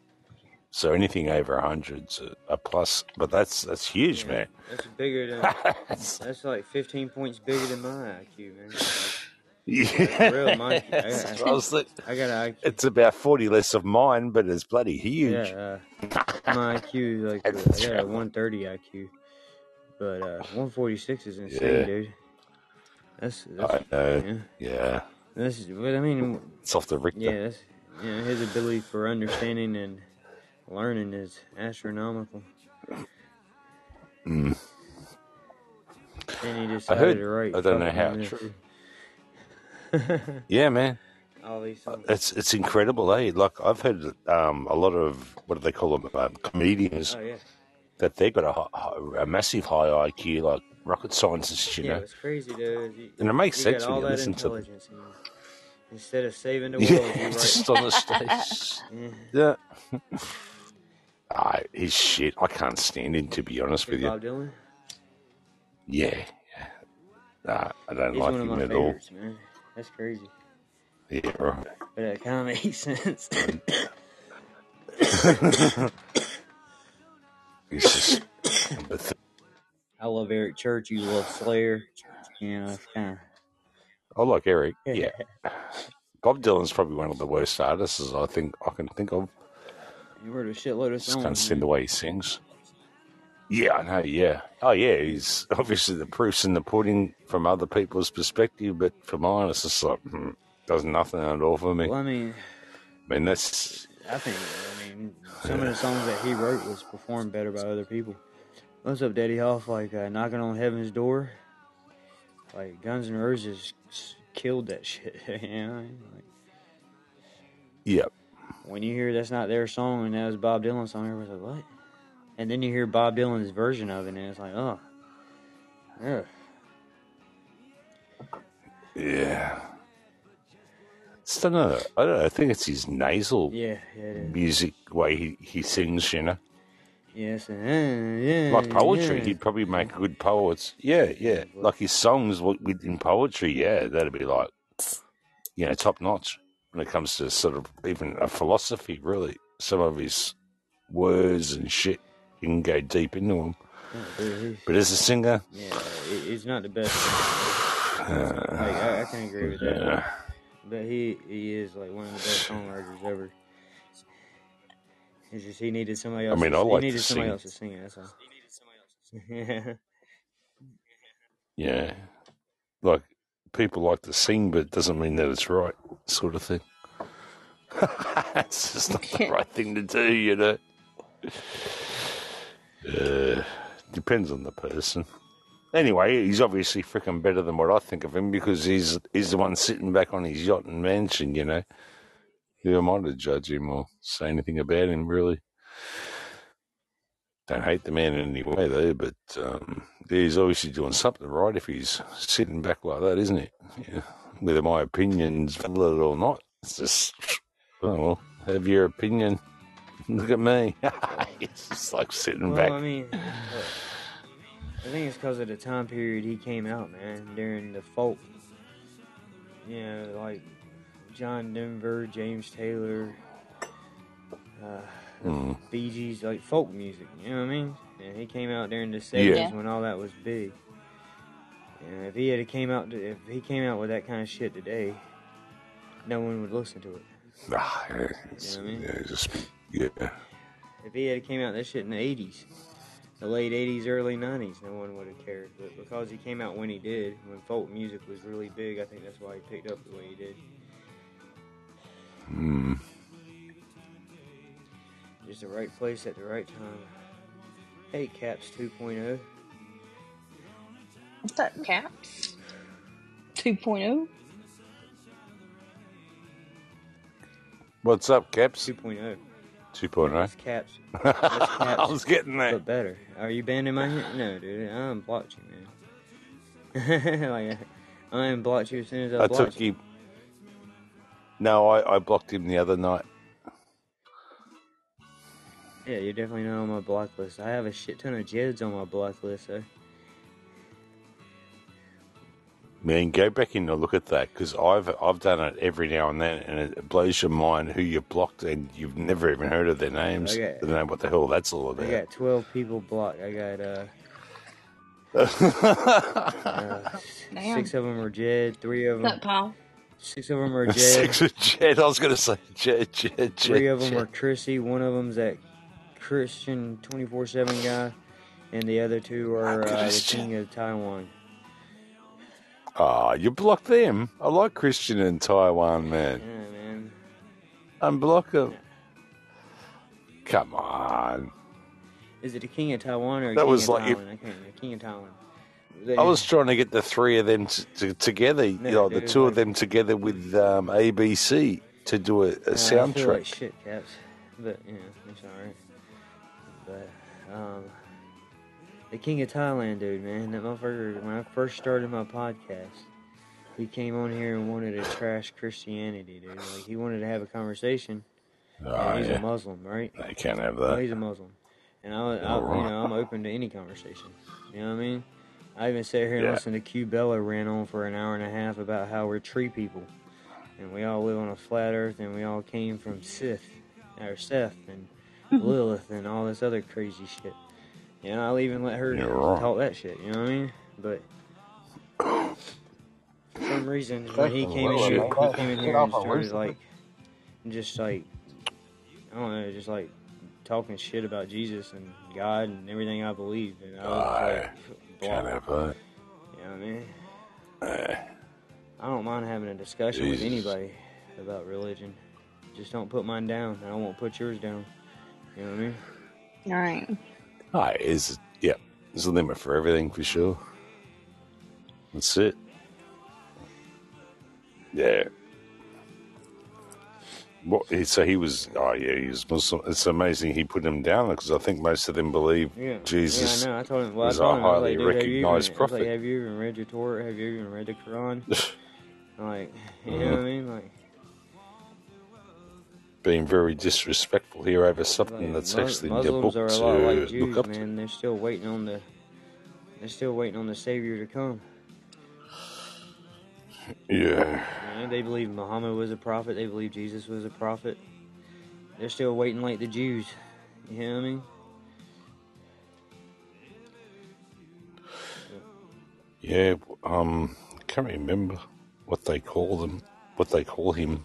So anything over 100's a, a plus, but that's that's huge, Yeah, man. That's bigger than. That's- That's like 15 points bigger than my IQ, man. Like, yeah, real, my- I got- what I was like- I got an IQ. it's about 40 less of mine, but it's bloody huge. Yeah, uh, my IQ is like That's I got a 130 IQ, but uh, 146 is insane, Yeah. dude. That's, that's I know. yeah. Yeah. That's but I mean, It's off the Richter. yeah, that's, you know, his ability for understanding and learning is astronomical. Mm. And he I heard- to write. I don't know how true. Yeah, man. All these songs. It's it's incredible, eh? Like I've heard um, a lot of what do they call them, um, comedians Oh yeah, that they've got a, a massive high IQ, like rocket scientists, you yeah. know. It's crazy, dude. You, And it makes sense when you listen to them. instead of saving the world, Yeah, just on the stage. Yeah. Yeah. Ah, he's shit. I can't stand him to be honest with you. Bob Dylan. Yeah, yeah. Nah, I don't He's like one of him my at all. man. That's crazy. Yeah, right. But that kind of makes sense. He's just. I love Eric Church. You love Slayer. You know, kind I like Eric. Yeah. Bob Dylan's probably one of the worst artists I think I can think of. You wrote a shitload of Just can't songs. stand the way he sings. Yeah, I know. Yeah. Oh, yeah. He's obviously the proof's in the pudding from other people's perspective, but for mine, it's just like hmm, does nothing at all for me. Well, I mean, I mean, that's I think, I mean, some of the songs that he wrote was performed better by other people. What's up, Daddy Hoff? Like uh, knocking on heaven's door. Like Guns N' Roses killed that shit. you know, like yeah. When you hear that's not their song and that was Bob Dylan's song, everybody's like, what? And then you hear Bob Dylan's version of it, and it's like, oh, yeah. Yeah. It's don't. I don't know. I think it's his nasal Yeah, yeah, music way he, he sings, you know. Yes, yeah. Like poetry, he'd probably make good poets. Yeah, yeah. Like his songs in poetry, yeah, that'd be like, you know, top notch when it comes to sort of even a philosophy, really. Some of his words and shit, you can go deep into oh, them. Yeah, But as a singer, yeah, he's not the best. like, I, I can agree with that. yeah, But he he is like one of the best songwriters ever. It's just he needed somebody else. I mean, to, I like he needed to somebody sing. else to sing it. That's all. yeah, yeah. Like, people like to sing, but it doesn't mean that it's right, sort of thing. it's just not the right thing to do, you know. Uh, depends on the person. Anyway, he's obviously freaking better than what I think of him because he's he's the one sitting back on his yacht and mansion, you know. Who am I to judge him or say anything about him, really? Don't hate the man in any way, though, but um, he's obviously doing something right if he's sitting back like that, isn't he? Yeah. Whether my opinion's valid or not, it's just, oh, well, have your opinion. Look at me. it's just like sitting well, back. I mean, look, I think it's because of the time period he came out, man. During the folk, you know, like John Denver, James Taylor, uh, Mm. Bee Gees, like folk music. You know what I mean? And he came out during the seventies Yeah. when all that was big. And if he had came out, if he came out with that kind of shit today, no one would listen to it. Ah, yeah, You know what I mean? yeah, just, yeah. If he had came out that shit in the eighties, the late eighties, early nineties, no one would have cared. But because he came out when he did, when folk music was really big, I think that's why he picked up the way he did. Mm. Just the right place at the right time. Hey, Caps oh. 2.0. What's up, Caps? 2.0? What's up, Caps? 2.0. 2.0. It's Caps. It's Caps. I was getting there. but better. Are you banning my hand? No, dude. I unblocked you, man. like, I unblocked you as soon as I, I blocked took you. him. No, I, I blocked him the other night. Yeah, you're definitely not on my block list. I have a shit ton of Jeds on my block list, though. Man, go back in and look at that because I've I've done it every now and then, and it blows your mind who you blocked and you've never even heard of their names. I I got- don't know what the hell that's all about. I got 12 people blocked. I got, uh, uh six of them are Jed, three of What's them, up, Paul? six of them are Jed, Six of Jed. I was going to say Jed, Jed, Jed. three of them Jed. are Chrissy, one of them's that Christian 24 7 guy, and the other two are uh, the King of Taiwan. Ah, you block them. I like Christian in Taiwan, man. Yeah, man. Unblock them. Come on. Is it the King of Taiwan or That King was of like if- Taiwan? I can't remember. King of Taiwan. I was trying to get the three of them t- t- together, you No, know, the two like- of them together with um, ABC to do a, a I feel soundtrack. like shit, Caps. But, you know, it's alright. But, um, the King of Thailand dude, man, that motherfucker, when I first started my podcast, he came on here and wanted to trash Christianity, dude. Like, he wanted to have a conversation. Oh, he's yeah. a Muslim, right? I can't have Well, that. he's a Muslim. And I, I, you know, I'm open to any conversation. You know what I mean? I even sat here and Yeah. listened to Q Bella ran on for an hour and a half about how we're tree people. And we all live on a flat earth and we all came from Sith, or Seth, and Mm-hmm. Lilith, and all this other crazy shit. You know, I'll even let her You're talk that shit, you know what I mean? But for some reason, when he came in Lilith, here, he came in here and started like, just like, I don't know, just like talking shit about Jesus and God and everything I believe. And I was like, Can't blah. have. You know what I mean? I don't mind having a discussion with anybody about religion. Just don't put mine down. I won't put yours down. You know what I mean? Alright. Ah, is yeah. There's a limit for everything for sure. That's it. Yeah. What? he- So he was. Oh yeah, he was Muslim. It's amazing he put him down because I think most of them believe Yeah. Jesus. Yeah, I know. I told him. Well, I told a him. I highly like, dude, have you even, recognized I like, prophet. have you even read your Torah? Have you even read the Quran? I'm like, you know what I mean? Like, Being very disrespectful here over something that's actually in your book to like look Jews, up to. man. They're still waiting on the. They're still waiting on the Savior to come. Yeah. Man, they believe Muhammad was a prophet. They believe Jesus was a prophet. They're still waiting like the Jews. You know what I mean? Yeah, um, can't remember what they call them, what they call him.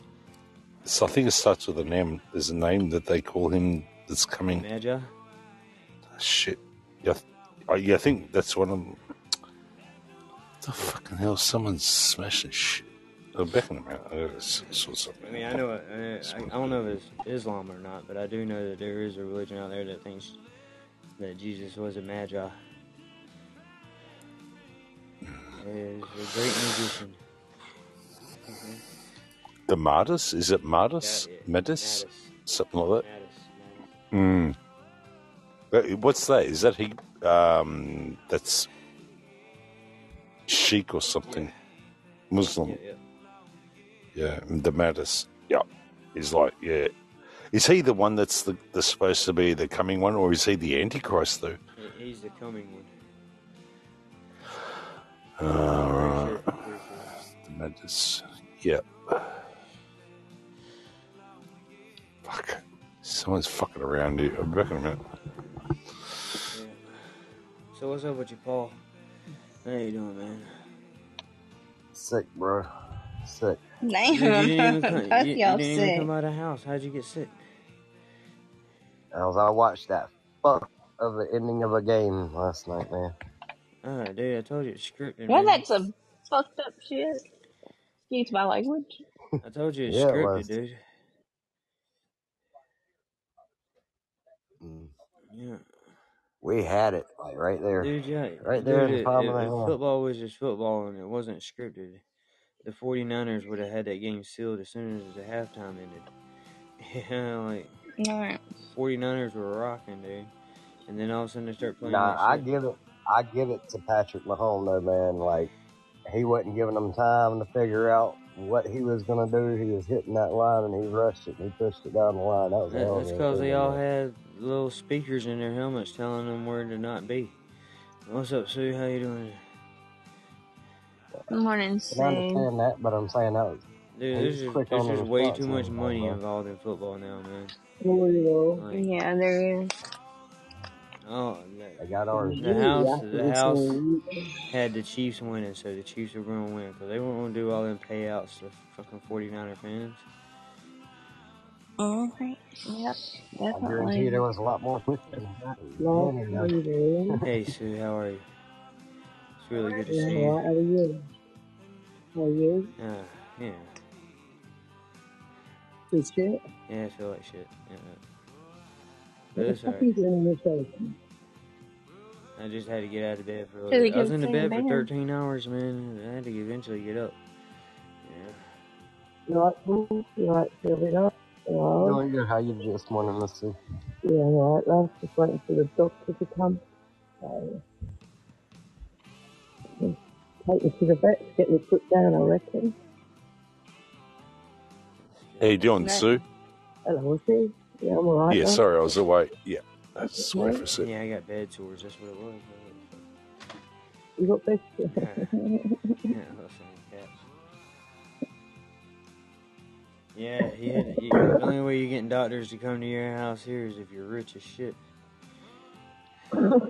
So I think it starts with an M. There's a name that they call him that's coming. Magi. Shit. Yeah, I, yeah, I think that's one of them. What the fucking hell? Someone's smashing shit. Oh, a minute. I I mean, I know. Uh, I, I don't know if it's Islam or not, but I do know that there is a religion out there that thinks that Jesus was a magi. Is a great musician. Mhm. The Martis? Is it Martis? Yeah, yeah. Something like that? Hmm. What's that? Is that he? Um, that's Sheikh or something. Muslim. Yeah, yeah. Yeah, the Mattis. Yeah, he's like, yeah. Is he the one that's the, the supposed to be the coming one, or is he the Antichrist though? He's the coming one. Uh, sure, the Mattis. Yeah. Fuck. Someone's fucking around here. I'm back in a minute. Yeah. So what's up with you, Paul? How you doing, man? Sick, bro. Sick. Damn. You didn't even come, Both you, you y'all didn't even sick. come out of the house. How'd you get sick? I was I watched that fuck of the ending of a game last night, man. Ah, dude, I told you it's scripted, Well, man. that's some fucked up shit. Excuse my language. I told you it's Yeah, scripted, was. dude. Mm. Yeah. we had it like right there, Dude, yeah, right there dude, in the it, palm it, of the if football was just football and it wasn't scripted, the 49ers would have had that game sealed as soon as the halftime ended. Yeah, like Alright. 49ers were rocking, dude. And then all of a sudden they start playing Nah, I give it, I give it to Patrick Mahomes though, man. Like he wasn't giving them time to figure out what he was gonna do. He was hitting that line and he rushed it and he pushed it down the line. That was a That, that's because they all had little speakers in their helmets telling them where to not be. What's up, Sue? How you doing? Good morning, I Sue. understand that, but I'm saying that was Dude, he there's was just, there's just way too much money bro. involved in football now, man. Like, Yeah, there is. oh, that, They got ours. the house, the house had the Chiefs winning, so the Chiefs were going to win because they weren't going to do all them payouts to fucking 49er fans. Mhm. Yep, I guarantee you definitely. there was a lot more quick than that. Hello, money, how though. you doing? Hey, Sue, how are you? It's really good to Yeah, see you. alright, how are you? How are you? Uh, yeah, Good shit? yeah, I feel like shit. Yeah. But What the it's fuck are alright. you doing in your station? I just had to get out of bed for a little Really bit. I was good in the singing bed for band. 13 hours, man. I had to eventually get up. Yeah. You alright, Paul? You alright, feeling up? Hello? Doing good. How you this morning, Miss Sue? Yeah, alright, love. Just waiting for the doctor to come. So, uh, take me to the vet, to get me put down, I reckon. How you doing, Right. Sue? Hello, is he? Yeah, I'm alright, Yeah, love. sorry, I was away. Yeah, I was That's away okay. for a sec. Yeah, I got bed sores. That's what it was. You got best. Yeah, yeah listen, Yeah, the only way you're getting doctors to come to your house here is if you're rich as shit. You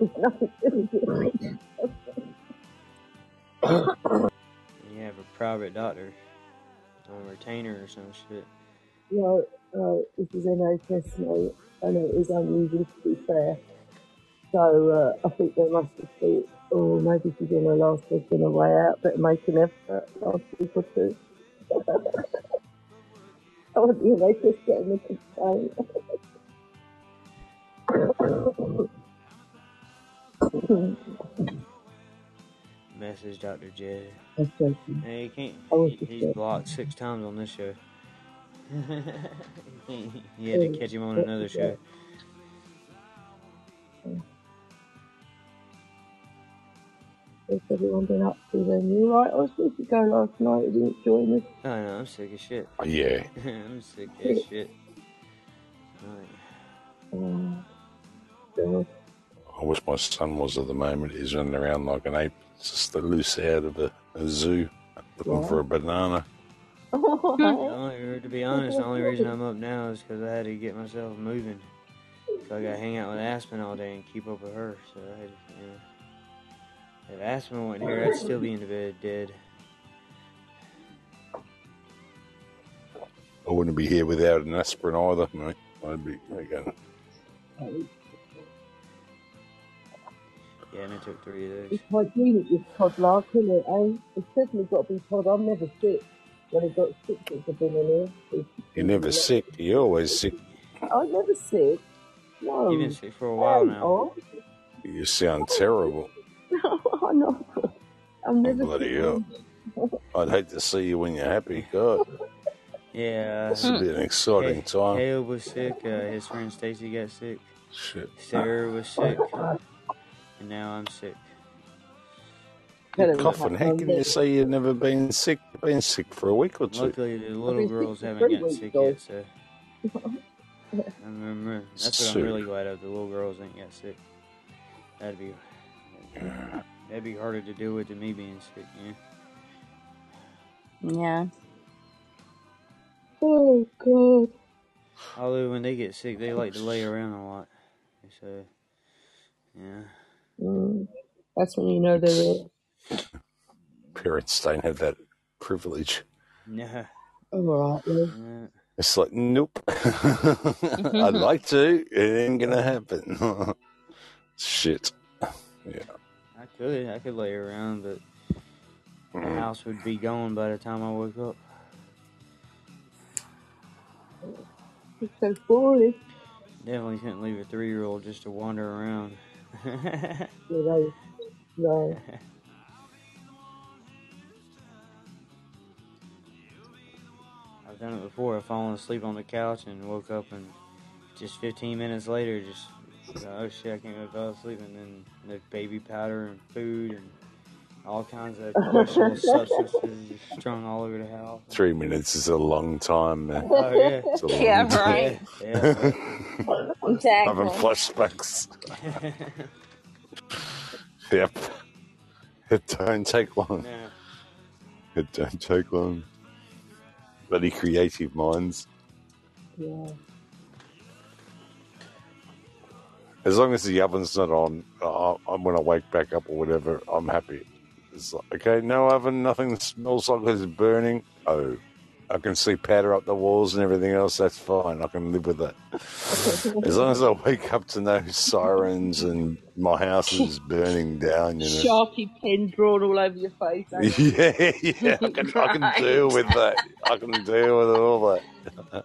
have a private doctor on retainer or some shit. No, no, this is NHS, mate, and it is unusual to be fair. So uh, I think they must have thought, oh, maybe she's in her last week on her way out, but make an effort last week or. I want the NHS getting the complaint. Message Dr. J. I'm joking. Hey, he can't. I was He, just he's joking. blocked six times on this show. he can't- he had to catch him on another show. What's everyone been up to then? You right? I was supposed to go last night, you didn't join us. Oh no, I'm sick as shit. Oh, yeah. I'm sick as shit. Like, Oh, God. I wish my son was at the moment. He's running around like an ape, it's just a loose out of a, a zoo, looking for a banana. only, to be honest, the only reason I'm up now is because I had to get myself moving. So I got to hang out with Aspen all day and keep up with her. So I had, you know, if Aspen wasn't here, I'd still be in the bed dead. I wouldn't be here without an aspirin either, mate. I'd be again. Yeah, and I took three of those. It's hygienic, this toddler, isn't it, eh? It's definitely got to be Todd. I'm never sick. When he got sick since I've been in here. You're never sick. You're always sick. I'm never sick. No. You've been sick for a while now. oh. You sound terrible. No, I'm not. I'm never Bloody hell. I'd hate to see you when you're happy. God, Yeah, this uh, would be an exciting Ca- time. Caleb was sick. Uh, his friend Stacy got sick. Shit. Sarah was sick. And now I'm sick. You're coughing. How can you say you've never been sick? Been sick for a week or two. Luckily, the little girls haven't three gotten sick yet, so I'm, I'm, that's what I'm really glad of. The little girls ain't got sick. That'd be that'd be harder to deal with than me being sick. Yeah. Yeah. Oh, God. Although when they get sick, they like to lay around a lot. So yeah. Mm. That's when you know they're ill. Parents don't have that privilege. Yeah. Alright, yeah. It's like, nope. I'd like to. It ain't gonna happen. Shit. Yeah. I could, I could lay around, but the mm-hmm. house would be gone by the time I woke up. It's so boring. Definitely couldn't leave a three-year-old just to wander around. You know, no. I've done it before. I've fallen asleep on the couch and woke up and just 15 minutes later, just oh shit, I can't go fall asleep. And then the baby powder and food and all kinds of questionable substances just strung all over the house. Three minutes is a long time, man. Oh yeah, It's a long Yeah, time. right. yeah. Having Exactly. flashbacks. Yep. It don't take long. yeah. It don't take long. Bloody creative minds. Yeah. As long as the oven's not on, uh, I'm when I wake back up or whatever, I'm happy. It's like, okay, no oven, nothing smells like it's burning. Oh, I can see powder up the walls and everything else. That's fine. I can live with that. As long as I wake up to no sirens and my house is burning down, you know. Sharpie pen drawn all over your face. Yeah, yeah, I can, I can deal with that. I can deal with all that.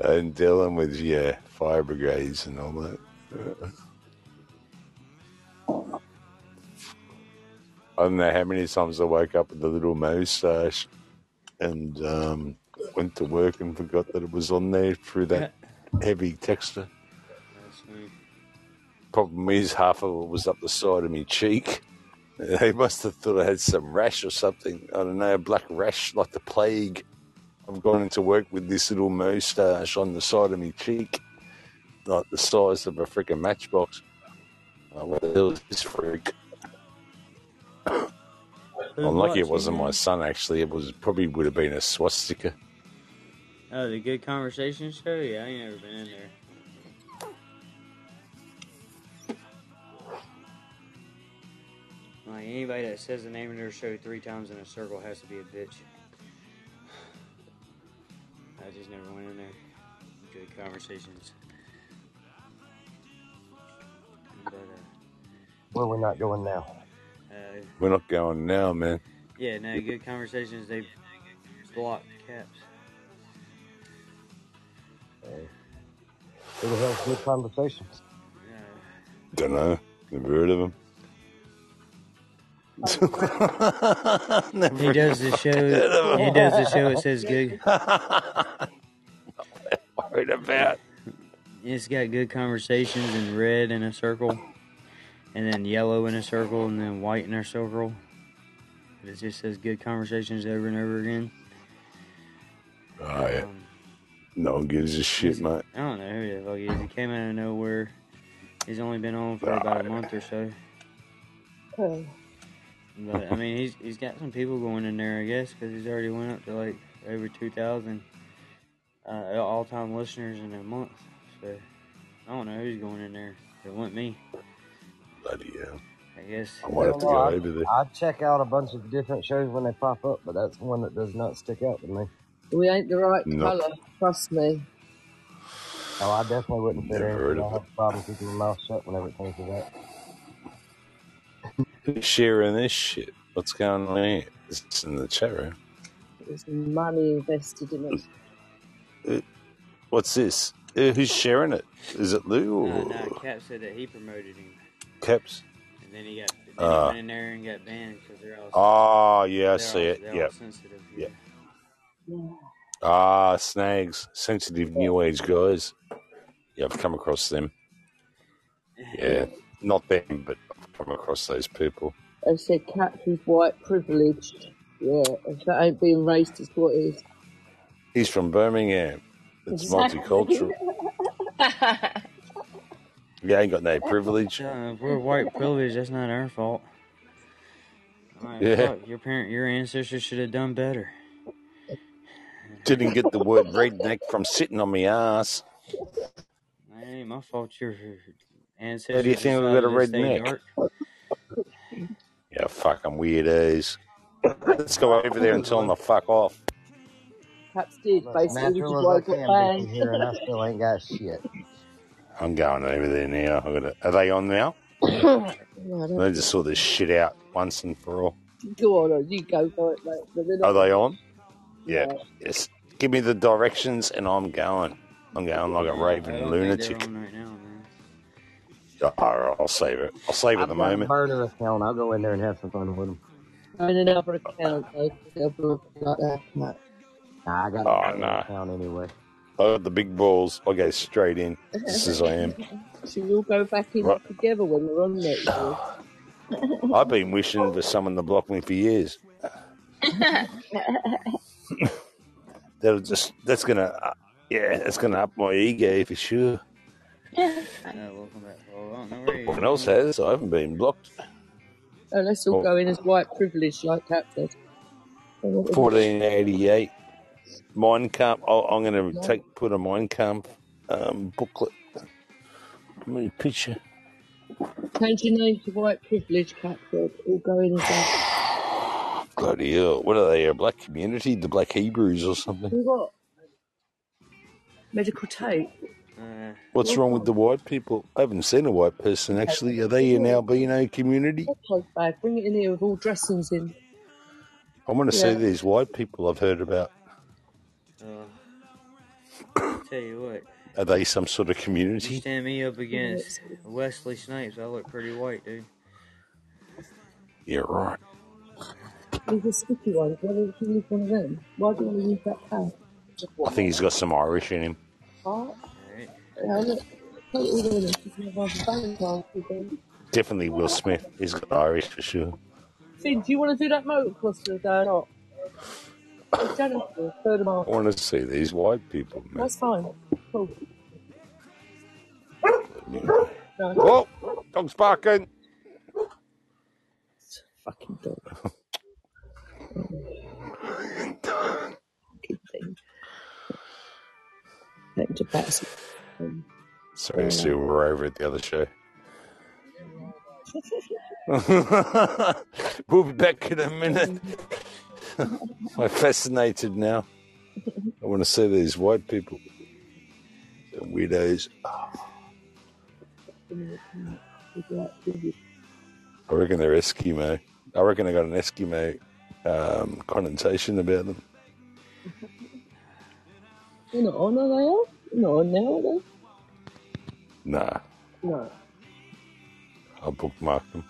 and dealing with yeah, fire brigades and all that. I don't know how many times I woke up with a little moustache and um, went to work and forgot that it was on there through that heavy texture. Problem is, half of it was up the side of my cheek. They must have thought I had some rash or something. I don't know, a black rash like the plague. I've gone into work with this little moustache on the side of my cheek, like the size of a freaking matchbox. Uh, oh, what the hell is this freak? I'm lucky it wasn't my son. Actually, it was probably would have been a swastika. Oh, the Good Conversation Show? Yeah, I ain't never been in there. Like, anybody that says the name of their show three times in a circle has to be a bitch. I just never went in there. Good Conversations. But, uh, Where we're not going now? uh, We're not going now, man. yeah, no, Good Conversations, they block caps. Who the hell's good conversations? Uh, Don't know. Never heard of him. Never he does the show. He does the show. It says good. worried about. It's got good conversations in red in a circle, and then yellow in a circle, and then white in a circle. It just says good conversations over and over again. Oh, yeah. Um, No one gives a shit, mate. I don't know who the fuck he is. He came out of nowhere. He's only been on for about a month or so. Oh, But I mean, he's he's got some people going in there, I guess, because he's already went up to like over two thousand uh, all time listeners in a month. So I don't know who's going in there. It wasn't me. Bloody hell. I guess. I might have to go over there. I check out a bunch of different shows when they pop up, but that's one that does not stick out to me. we ain't the right No. colour. Trust me. Oh, I definitely wouldn't fit Never in. heard I of have a problem keeping my mouth shut whenever it comes to that. Who's sharing this shit? What's going on here? It's in the chat room. There's money invested in it. Uh, what's this? Uh, who's sharing it? Is it Lou No, or no, Cap said that he promoted him, Caps? and then he got then Uh. he went in there and got banned because they're all. Oh, yeah, I they're see all, it. They're Yep. sensitive. Yeah. Yeah. Ah, snags. Sensitive new age guys. Yeah, I've come across them. Yeah. Not them, but I've come across those people. They said Cats is white privileged. Yeah, if that ain't being racist, what is? He's from Birmingham. It's Exactly. multicultural. Yeah, ain't got no privilege. Uh, we're white privilege, that's not our fault. Alright, Yeah. fuck, your parent, your ancestors should have done better. Didn't get the word redneck from sitting on my ass. That ain't my fault. Your ancestors. How do you think we got a redneck? Yeah, fucking weirdos. Let's go over there and tell them to fuck off. Cats did, Look, basically, which is natural why I as I got can be banned. here, and I still ain't got shit. I'm going over there now. I gotta, are they on now? No, I don't- They just saw this shit out once and for all. Go on, you go for it, mate. But they're Are not. they on? Yeah. Yeah. Yes. Give me the directions and I'm going. I'm going like a I raving don't think lunatic. they're on right now, man. Oh, I'll save it. I'll save it at I've the got a moment. burner account. I'll go in there and have some fun with them. And another account, though, they'll look like that. No. Nah, I got a Oh, burner nah. account anyway. I got the big balls. I go straight in. Just as I am. So we'll go back in Right. together when we're on next year. I've been wishing for someone to block me for years. That'll just that's gonna uh, yeah, that's gonna up my ego for sure. Welcome back, Paul. I don't know where Everyone else has. I haven't been blocked. Oh, let's all Oh. go in as white privilege, like Cap said. And what was it? 1488 Mein Kampf. Oh, I'm going to take put a Mein Kampf um, booklet. Let me picture. Change your name to white privilege, Cap said. All go in as. Bloody hell. What are they? A black community? The Black Hebrews or something? We got medical tape. Uh, What's wrong with the white people? I haven't seen a white person actually. Are they an albino community? Clothes bag. Bring it in here with all dressings in. I want to Yeah. see these white people I've heard about. Uh, tell you what, Are they some sort of you community? stand me up against Wesley Snipes, I look pretty white, dude. Yeah, right. These are sticky ones. Why don't you use one of them? Why do you use that pad? I think he's got some Irish in him. Heart? Alright. Yeah, look. Put it all in it. You can have other Valentine's with them. Definitely Will Smith. He's got Irish for sure. Finn, do you want to do that motocross for the or not? It's Jennifer, third of I want to see these white people, man. That's fine. Cool. No, Whoa! Dog's barking. fucking dog. Fucking thing. Take to. Um, Sorry, Sue, we're over at the other show. we'll be back in a minute. I'm fascinated now. I want to see these white people. The weirdos. I reckon they're Eskimo. I reckon they got an Eskimo um, connotation about them. Not on, are they? Are? They're not on now, are they? Nah, No. I'll bookmark them.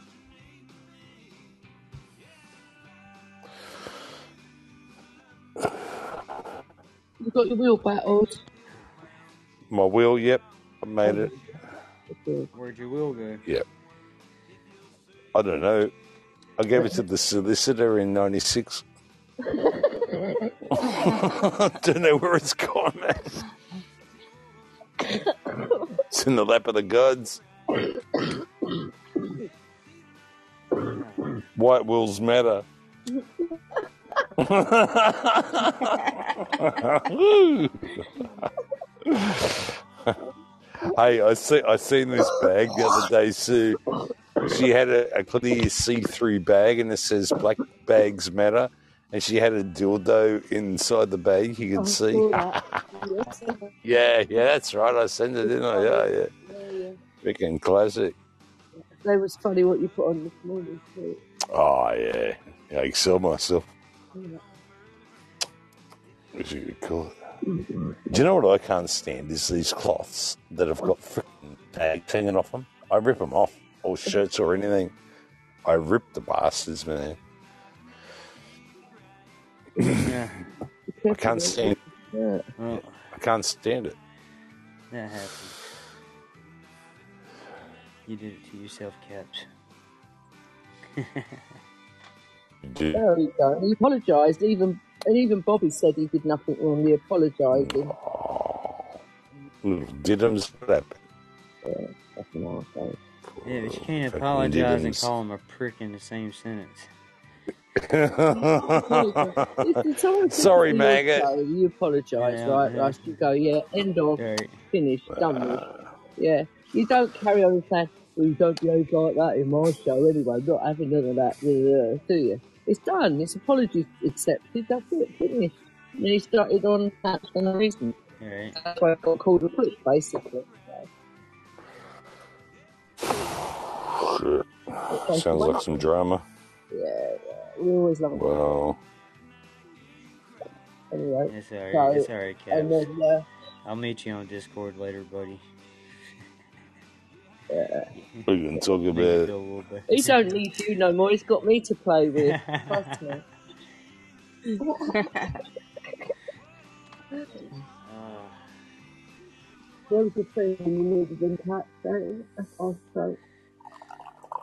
You've got your wheel battled. My wheel, yep, I made it. Where'd your wheel go? Yep. I don't know. I gave it to the solicitor in '96. I don't know where it's gone, man. It's in the lap of the gods. White wills matter. hey, I see. I seen this bag the other day, Sue. She had a, a clear see-through bag, and it says "Black bags matter." And she had a dildo inside the bag. You Oh, could see. yeah, yeah, that's right. I sent it, didn't I? Yeah, yeah. Freaking classic. That was funny what you put on this morning. too. Oh yeah, yeah. I excel myself. You could call it? Do you know what I can't stand? Is these cloths that have got freaking tags hanging off them. I rip them off, or shirts or anything. I rip the bastards, man. Yeah. I can't stand. Yeah. Well, I can't stand it. that happened. You did it to yourself, Caps. Dude, No, he don't. He apologised. Even and even Bobby said he did nothing wrong. He apologised. And, ah. little diddums. What happened? yeah, fucking arsehole. Yeah, but you can't Fucking apologize and diddums. call him a prick in the same sentence. If- if someone says Sorry, to maggot. show, You apologise, Yeah, right? yeah. Like you go, yeah, end of, Right. finish, done with. Ah. Yeah, you don't carry on saying, well, you don't behave like that in my show anyway. I'm not having none of that, blah, blah, blah," do you? It's done. It's apology accepted. That's it. Finished. And then he started on that for no reason. Right. That's why I got called a prick, basically. Shit. Sounds like some drama. Yeah, yeah. We always love it. Well, Anyway, It's alright. so, It's alright, and then, uh, I'll meet you on Discord later, buddy. We can talk about it. a little. He don't need you no more. He's got me to play with. Trust me. Uh, There was a thing when you needed them cats, don't you? That's what I was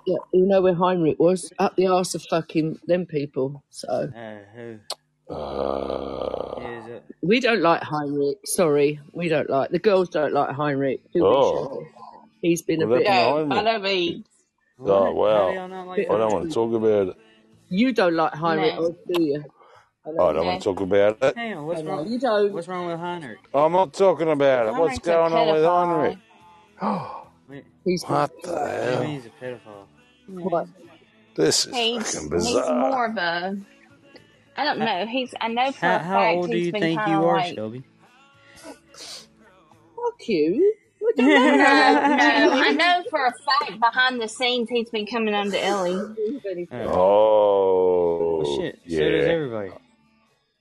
Yeah, you know where Heinrich was? Up the arse of fucking them people. So uh, who Uh, is it? we don't like Heinrich. Sorry, we don't like the girls. Don't like Heinrich. Do we, oh, Cheryl? He's been a what bit. happened to No, I Heinrich? love Eve. Oh, What? Wow. y'all not like I don't want to talk about it. You don't like Heinrich, No. or do you? I I don't want to talk about it. Hang on, I what's know wrong? you don't. What's wrong with Heinrich? I'm not talking about it. What's Heinrich's a going on with pedophile. Heinrich? Wait, He's What the what do you hell? he's a pedophile? what? This is He's fucking he's bizarre. more of a I don't know. He's I know for How, a how fact old do he's you been think kind you of are, like Shelby? Fuck you. What the no, no. I know for a fact behind the scenes he's been coming on to Ellie. Oh, Oh, well, shit. So does yeah. everybody.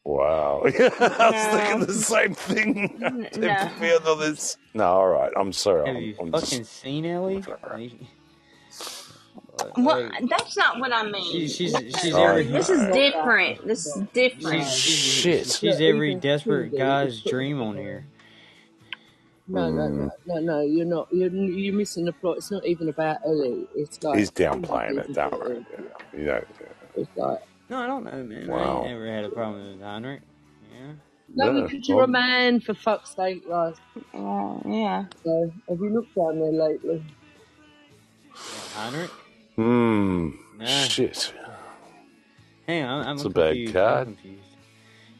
Wow. I was thinking the same thing. n- Tim no. prepared on this. No, all right. I'm sorry. Have I'm, you I'm fucking just. seen Ellie? Well, that's not what I she, mean. she's she's Oh, every This is different. This is different. she's she's Shit. she's every desperate guy's dream on here. No, no, Mm, no, no, no. You're not. You're you're missing the plot. It's not even about Ellie. It's like he's Tuesday downplaying it, is don't it worry. is. Yeah. You know. It's like No, I don't know, man. I Wow. ain't never had a problem with Heinrich. Yeah. no, No. because you're a Well, man for fuck's sake, right? Uh, yeah. So have you looked down there lately? Heinrich? hmm. Nah. Shit. Hang on, I'm, It's I'm a bad confused. I'm card. confused.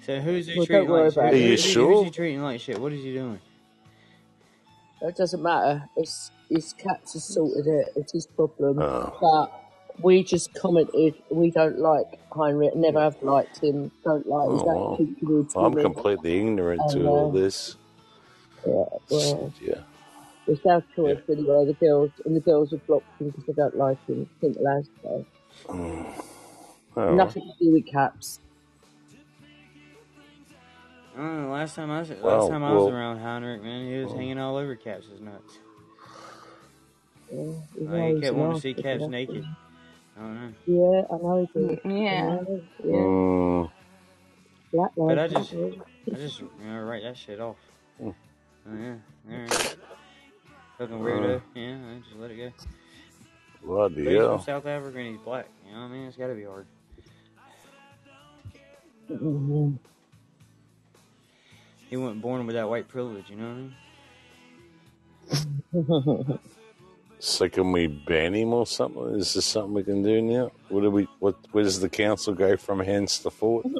So who's he Well, don't treating worry like shit? about Are it. you Who's he, who's sure? he treating like shit? What is he doing? It doesn't matter. It's his cats has sorted it. It's his problem. Oh. But we just commented we don't like Heinrich. Never have liked him. Don't like his Oh, wow. attitude towards I'm women. completely ignorant And to all uh, this. yeah, well, yeah. it's our choice anyway. The girls and the girls have blocked him because they don't like him. Simple as so. Mm. Oh. Nothing to do with caps. I don't know. Last time I was, last time I was well, around Heinrich, man, he was well. hanging all over Caps' nuts. Yeah, he's Like, he always kept wanting to see arsehole Caps that naked. I don't know. Yeah, I know he did. Mm, Yeah. know. Yeah, black But I just. I just, you know, write that shit off. Mm. Oh, yeah, alright. Fucking Uh, weirdo. Yeah, I just let it go. bloody But he's from hell. South Africa and he's black. You know what I mean? It's gotta be hard. Mhm. He wasn't born with that white privilege, you know what I mean? So can we ban him or something? Is this something we can do now? What do we? What? Where does the council go from hands to foot?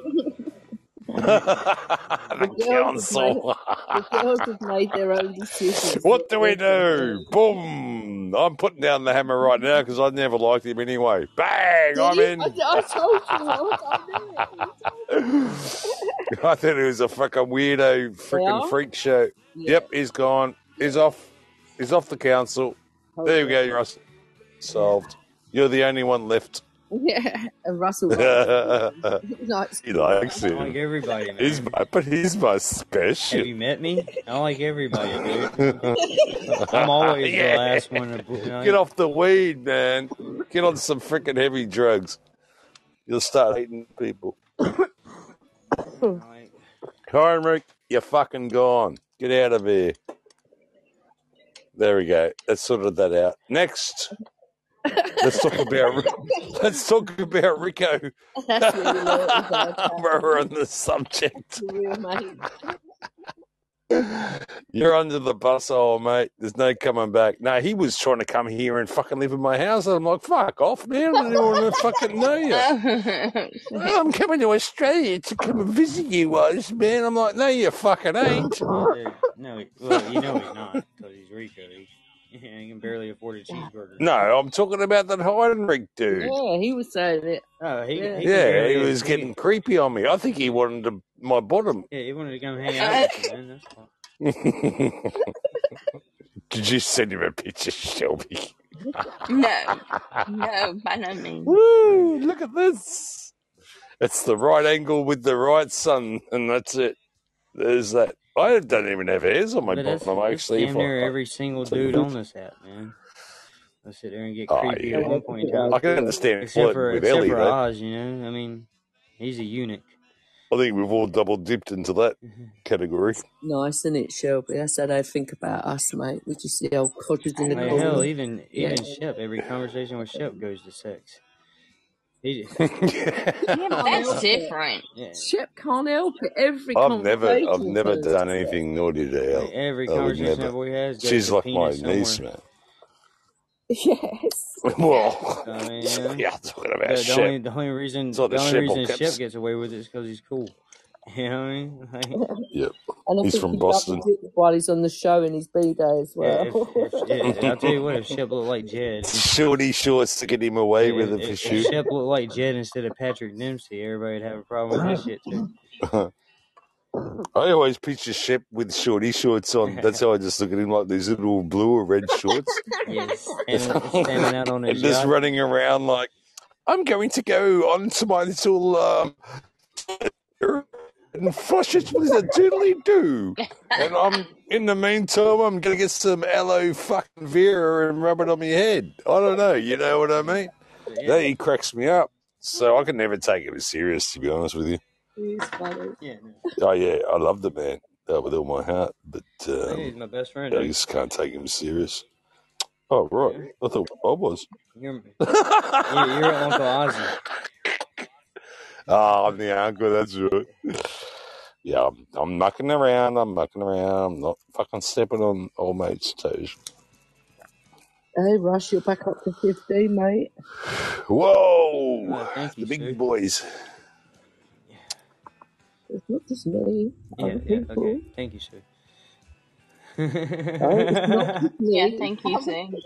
The the girls made council. the girls have made their own decisions. what do we do? Boom! I'm putting down the hammer right now because I never liked him anyway. Bang! Did I'm you? in. I, I told you. I was I knew it. Thought it was a fucking weirdo freaking are? freak show. Yeah. Yep, he's gone. He's off. He's off the council. There you go, Ross. Solved. You're the only one left. Yeah. And Russell he likes I he likes likes don't like him. everybody, He's my, but he's my Have special. you met me? I don't like everybody, dude. I'm always the last one to, you know, Get off the weed, man. Get on some freaking heavy drugs. You'll start hating people. Hmm. like, Heinrich, you're fucking gone. Get out of here. There we go. Let's sorted that out. Next, let's talk about let's talk about Rico. That's really low. Is that While we're on the subject. the real mate? You're under the bus hole, mate. There's no coming back. No, he was trying to come here and fucking live in my house. I'm like, fuck off, man. I don't want to fucking know you. Well, I'm coming to Australia to come and visit you, was man. I'm like, no, you fucking ain't. dude, no, well, you know he's not because he's Rico. He, he can barely afford a cheeseburger. No, I'm talking about that Heinrich dude. Yeah, he was saying it. Oh, he, Yeah. he Yeah, barely, he was he, getting creepy on me. I think he wanted to, my bottom. yeah, he wanted to come hang out with you, man. Did you send him a picture, Shelby? no, no, by no means. Woo! Look at this. It's the right angle with the right sun, and that's it. There's that. I don't even have hairs on my But bottom. I'm that's actually. damn near every single dude on this app, man. They'll sit there and get Oh, creepy yeah. at one point in time. I can understand Except for with except Ellie, for though. Oz, you know. I mean, he's a eunuch. I think we've all double dipped into that mm-hmm. category. Nice, isn't it, Shelby? That's how they think about us, mate. We just the old codgers in the Like, hell, corner. even Yeah. even Shep, every conversation with Shep goes to sex. He, Yeah, that's different. yeah, Shep can't help it. Every I've never, I've never done anything naughty to like, Elle. every I conversation never. that boy has She's like my penis niece, somewhere. man. Yes. Well, I mean, you know, yeah, talking about the, the only the only reason It's the the only Shep reason or Shep gets away with it is because he's cool. You know what I mean? Like, Yep, And I he's think from he Boston. doubles it while he's on the show in his B day as yeah, well. if, if, yeah, I'll tell you what, if Shep looked like Jed, Shorty shorts to get him away with if, it for if, if shoot. Shep looked like Jed instead of Patrick Dempsey, everybody'd have a problem with that shit too. I always picture Shep with shorty shorts on. That's how I just look at him like these little blue or red shorts. yes, standing, standing out on and his just yacht. running around like, I'm going to go on to my little um, and flush it with a doodly do. And I'm in the meantime, I'm going to get some aloe fucking Vera and rub it on my head. I don't know. You know what I mean? Yeah, That he cracks me up. So I can never take him as serious, to be honest with you. He's funny. yeah, no. Oh yeah, I love the man uh, with all my heart, but um, he's my best friend. I Dude. just can't take him serious. Oh Yeah, right, I thought I was. you're you're, you're Uncle Ozzy. oh, I'm the uncle. That's right. Yeah, I'm, I'm mucking around. I'm mucking around. I'm not fucking stepping on old mate's toes. Hey, Rush, you're back up to 15, mate. Whoa, Uh, thank the you, big Sue. boys. It's not just me, Yeah, other yeah, people. okay. Thank you, Sue. No, it's not just Yeah, me. thank you, Sue.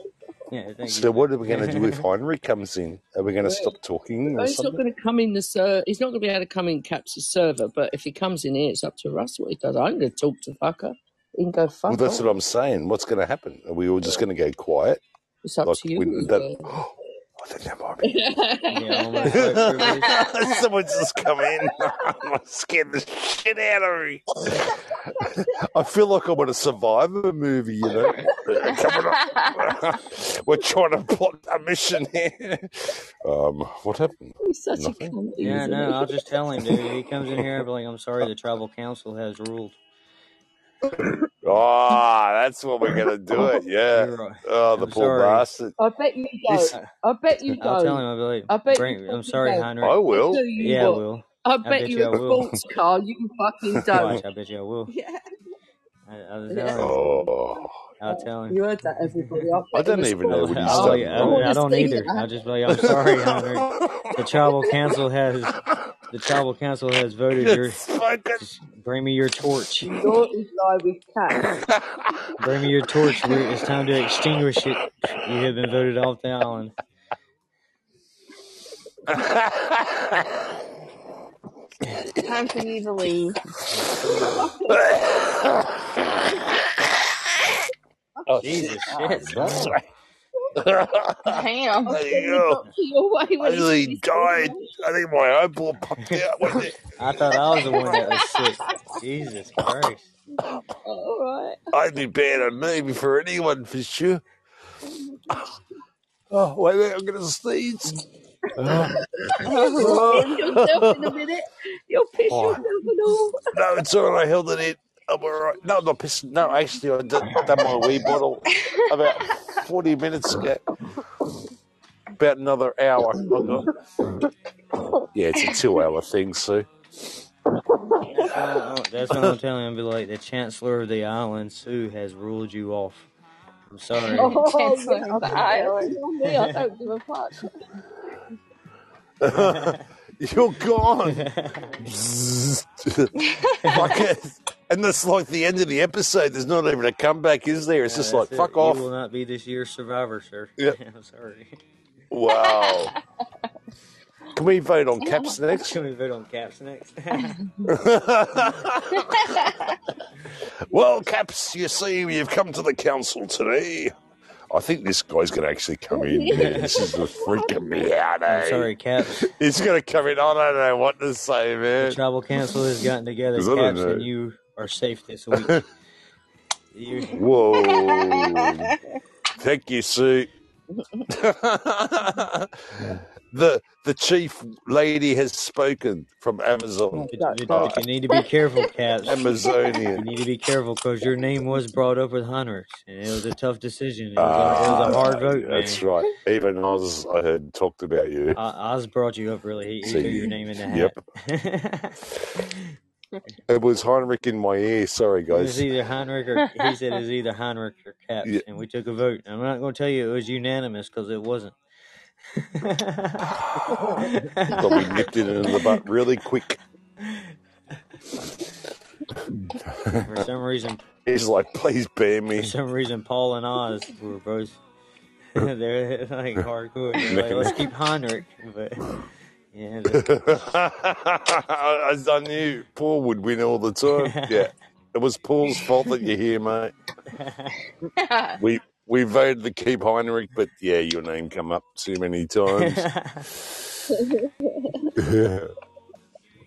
yeah, thank you, So what are we going to do if Heinrich comes in? Are we going to stop talking or he's not something? going to come in the ser- He's not going to be able to come in Caps' server, but if he comes in here, it's up to Russ what he does. I'm going to talk to fucker. He can go Well, fuck that's off. what I'm saying. What's going to happen? Are we all just going to go quiet? It's up Like to you. when that? you Oh, I think that might be. Yeah, all my white privilege. Someone's just come in. scared the shit out of me. I feel like I'm in a survivor movie, you know. Coming up. We're trying to plot a mission here. Um, what happened? He's such Nothing. a cunt, Yeah, isn't no. I'll just tell him, dude. He comes in here, I'll be like, I'm sorry, the tribal council has ruled. Oh, that's what we're gonna do it. Yeah. Right. Oh, the I'm poor sorry. bastard. I bet you He's. don't. I, I bet you I'll tell don't. him, I'll be I like, bet you bring, I'm sorry, don't. Heinrich. I I will. Yeah, I will. I I bet bet you you I a will. sports car you fucking don't. I bet you I will. Yeah. I, I'll Yeah. Oh, I'll tell him. You heard that, everybody. I I bet him don't even know I'll, what sports he's I'll car. be, done I, I I don't either. I'll just be like, I'm sorry, Heinrich. The tribal council has, the tribal council has voted your, fucking. bring me your torch. You're in line with Cat. Bring me your torch. It's time to extinguish it. You have been voted off the island. Time for you to leave. oh Jesus oh, shit! shit, That's right. Damn. I there you go. got to your way I when he nearly died. I think my eyeball popped out. Wasn't it? I thought I was the one that was sick. Jesus Christ. All right. I'd be bad on me before anyone for sure. Oh, wait a minute, I'm gonna sneeze. Uh-huh. Oh, You'll piss yourself in a oh. minute. You'll piss Oh, yourself and all. no, it's all right. I held it in. I'm all right. No, I'm not pissing. No, actually, I did, done my wee bottle about 40 minutes ago. About another hour. I got. Yeah, it's a two-hour thing, Sue. That's what, oh, I, that's what I'm telling him. Be like, the chancellor of the island, Sue, has ruled you off. I'm sorry. Oh, Chancellor of the okay. island. Me. I don't give a fuck. You're gone. like it. And that's like the end of the episode. There's not even a comeback, is there? It's Yeah, just like, that's it. fuck You off. will not be this year's survivor, sir. Yeah. I'm sorry. Wow. Can we vote on caps next? Can we vote on caps next? well, Caps, you see, you've come to the council today. I think this guy's going to actually come in. Man. This is just freaking me out, I'm eh? sorry, Caps. He's going to come in. I don't know what to say, man. The man. tribal council has gotten together. Caps, and you are safe this week. You, Whoa. Thank you, Sue. the the chief lady has spoken from Amazon. But, That, but, you need to be careful, Caps. You need to be careful because your name was brought up with Heinrich, and it was a tough decision. It was a, it was a Ah, hard vote, that's man. right. Even Oz, I heard, talked about you. I- Oz brought you up, really. He, he threw your name in the yep. It was Heinrich in my ear. Sorry, guys. It was either Heinrich or he said it was either Heinrich or Caps, Yeah. and we took a vote. I'm not going to tell you it was unanimous because it wasn't. Got me nipped it into the butt really quick. For some reason, He's like, please ban me." for some reason, Paul and Oz were both they're like hardcore. They're like, let's keep Heinrich, but yeah, the, As I knew Paul would win all the time. Yeah. It was Paul's fault that you're here, mate. We we voted to keep Heinrich, but yeah, your name come up too many times.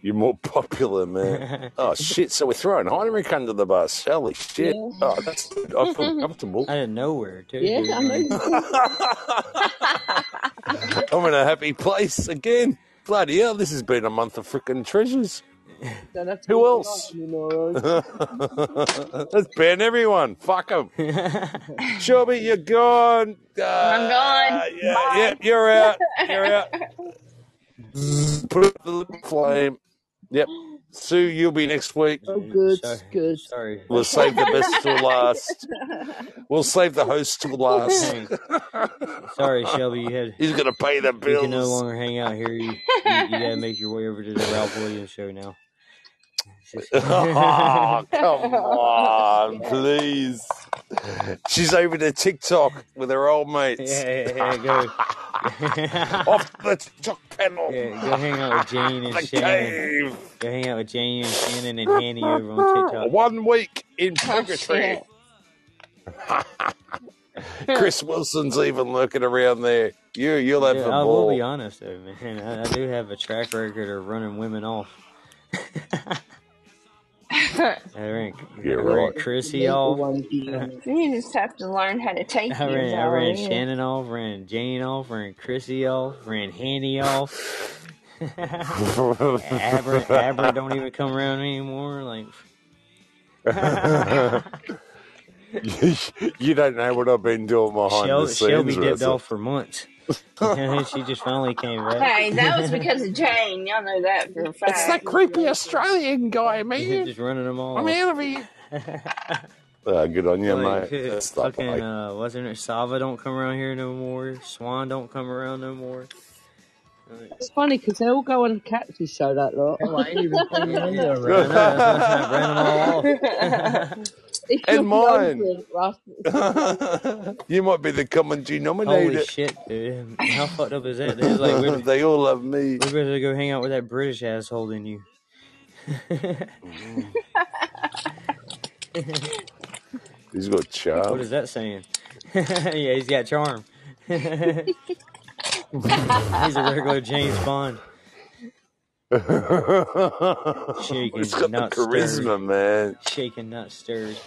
You're more popular, man. Oh shit! So we're throwing Heinrich under the bus. Holy shit! Yeah. Oh, that's. I feel comfortable. out of nowhere too, Yeah, dude. I know Like, you do. I'm in a happy place again. Bloody hell! This has been a month of freaking treasures. don't have to Who be else? polite anymore. Oz. Let's ban everyone. Fuck them. Shelby, you're gone. I'm Uh, gone. yeah, Bye. yeah, you're out. You're out. Put up the flame. Yep. Sue, you'll be next week. Oh, good, sorry, good. sorry. We'll save the best till last. We'll save the host till last. Sorry, sorry, Shelby. You had He's gonna pay the bills. you can no longer hang out here. You, you, you gotta make your way over to the Ralph Williams show now. It's just- oh, come on, please. She's over to TikTok with her old mates. yeah, yeah, yeah, go. Off the TikTok panel. Yeah, go hang out with Jane and the Shannon. cave. Go hang out with Jane and Shannon and Hanny over on TikTok. One week in Oh, purgatory. Chris Wilson's even lurking around there. You, you'll have Yeah, the I will be honest though, man. I, I do have a track record of running women off. I ran, I You're ran right. Chrissy Legal off. ones, you know. You just have to learn how to take I ran, I ran Yeah. Shannon off, ran Jane off, ran Chrissy off, ran Hanny off. Aber, Aber don't even come around anymore. Like, you, you don't know what I've been doing behind Shel- the Shelby scenes, dipped Russell. off for months. And then she just finally came back. Hey, that was because of Jane. Y'all know that for a fact. It's that creepy Australian guy, man. just running them all. I'm off. out of here. Uh, good on you, Like, mate. That's fucking, bike. uh, what's her name? Sava don't come around here no more. Swan don't come around no more. Like, It's funny because they all go on Cat's show that lot. Oh, I ain't even bringing any of I them. know, that's why I ran them all off. And mine. clothing, Russ. It's your clothing. you might be the common Holy denominator. shit, dude. How fucked up is that? It's like, we're, they all love me. we're going to go hang out with that British asshole in you. He's got charm. What is that saying? yeah, he's got charm. He's a regular James Bond. Shaken, He's got the not stirred. charisma, man. Shaken, not stirred.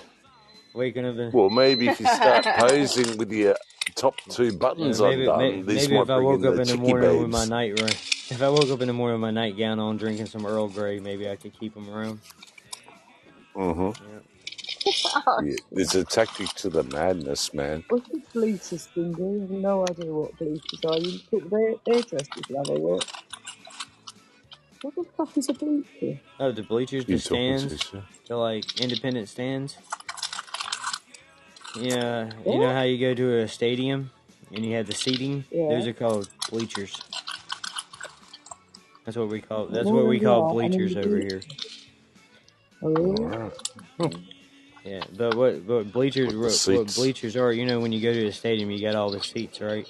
Waking up in. Well, maybe if you start posing with your top two Yeah, buttons maybe, undone, maybe might if I woke in up the in the morning with my night run, if I woke up in the morning with my nightgown on, drinking some Earl Grey, maybe I could keep them around. hmm Yeah. Yeah, it's a tactic to the madness, man. What's the bleachers thing? do? I have no idea what bleachers are. You talk about hairdressers, love or what? What the fuck is a bleacher? Oh, the bleachers, the You to stands, yourself? the like independent stands. Yeah, you know how you go to a stadium and you have the seating. Yeah. Those are called bleachers. That's what we call. That's what we call bleachers over here. Oh, really? Alright. Hmm. Yeah, but what what bleachers what, what bleachers are? You know, when you go to a stadium, you got all the seats, right?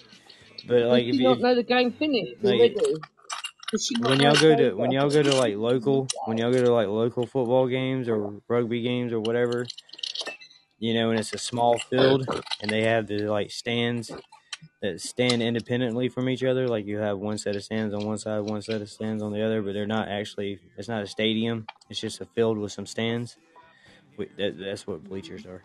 But like if you don't know the game finished like, already? Does she not when y'all go to when y'all go to like local when y'all go to like local football games or rugby games or whatever, you know, and it's a small field and they have the like stands that stand independently from each other. Like you have one set of stands on one side, one set of stands on the other, but they're not actually. It's not a stadium. It's just a field with some stands. We, that, that's what bleachers are.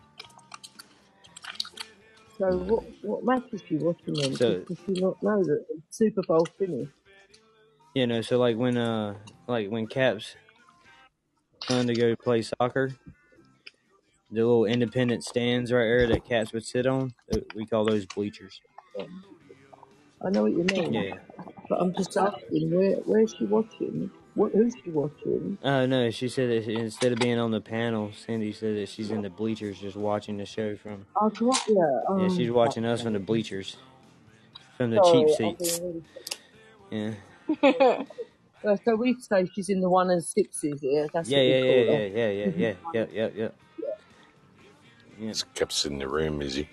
So what what match is she watching then? So- Does she not know that the Super Bowl finished? You know, so like when uh like when Caps going to go play soccer, the little independent stands right there that Caps would sit on, uh, we call those bleachers. I know what you mean, Yeah. but I'm just asking where where's she watching? What who's she watching? Uh no, she said that she- instead of being on the panel, Cindy said that she's in the bleachers just watching the show from. Oh, God, yeah. Yeah, um, she's watching us from the bleachers, from the sorry, cheap seats. really- Yeah. So we say she's in the one and sixes. Yeah, that's Yeah, what yeah, we yeah, call yeah, her. yeah, yeah, yeah, yeah, yeah, yeah. Yeah, It's kept in the room, is he?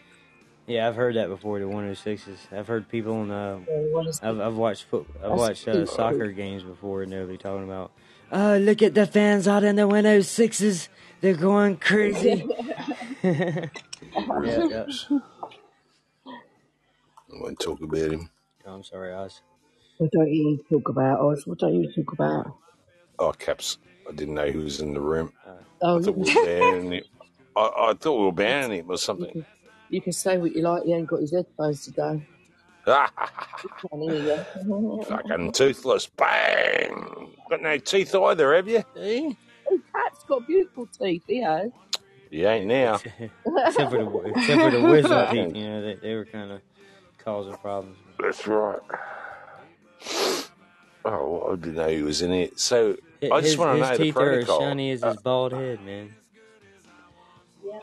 Yeah, I've heard that before. The 106s. I've heard people in uh, the I've I've watched foot, I've watched uh, soccer games before, and they'll be talking about, oh, look at the fans out in the 106s. They're going crazy. yeah, yeah. I won't talk about him. Oh, I'm sorry, Oz. What don't you talk about us? What don't you talk about? Oh, Caps. I didn't know who was in the room. Oh, I thought we were banning him. I, I thought we were banning him or can, something. You can say what you like. He ain't got his headphones today. Can't hear. Fucking toothless. Bang! Got no teeth either, have you? Eh? Oh, Pat's got beautiful teeth. He has. You ain't now. except for the except for the wisdom teeth, you know, they, they were kind of causing problems. That's right. Oh, well, I didn't know he was in it. So I just want to his know the teeth are as shiny as his bald head, man.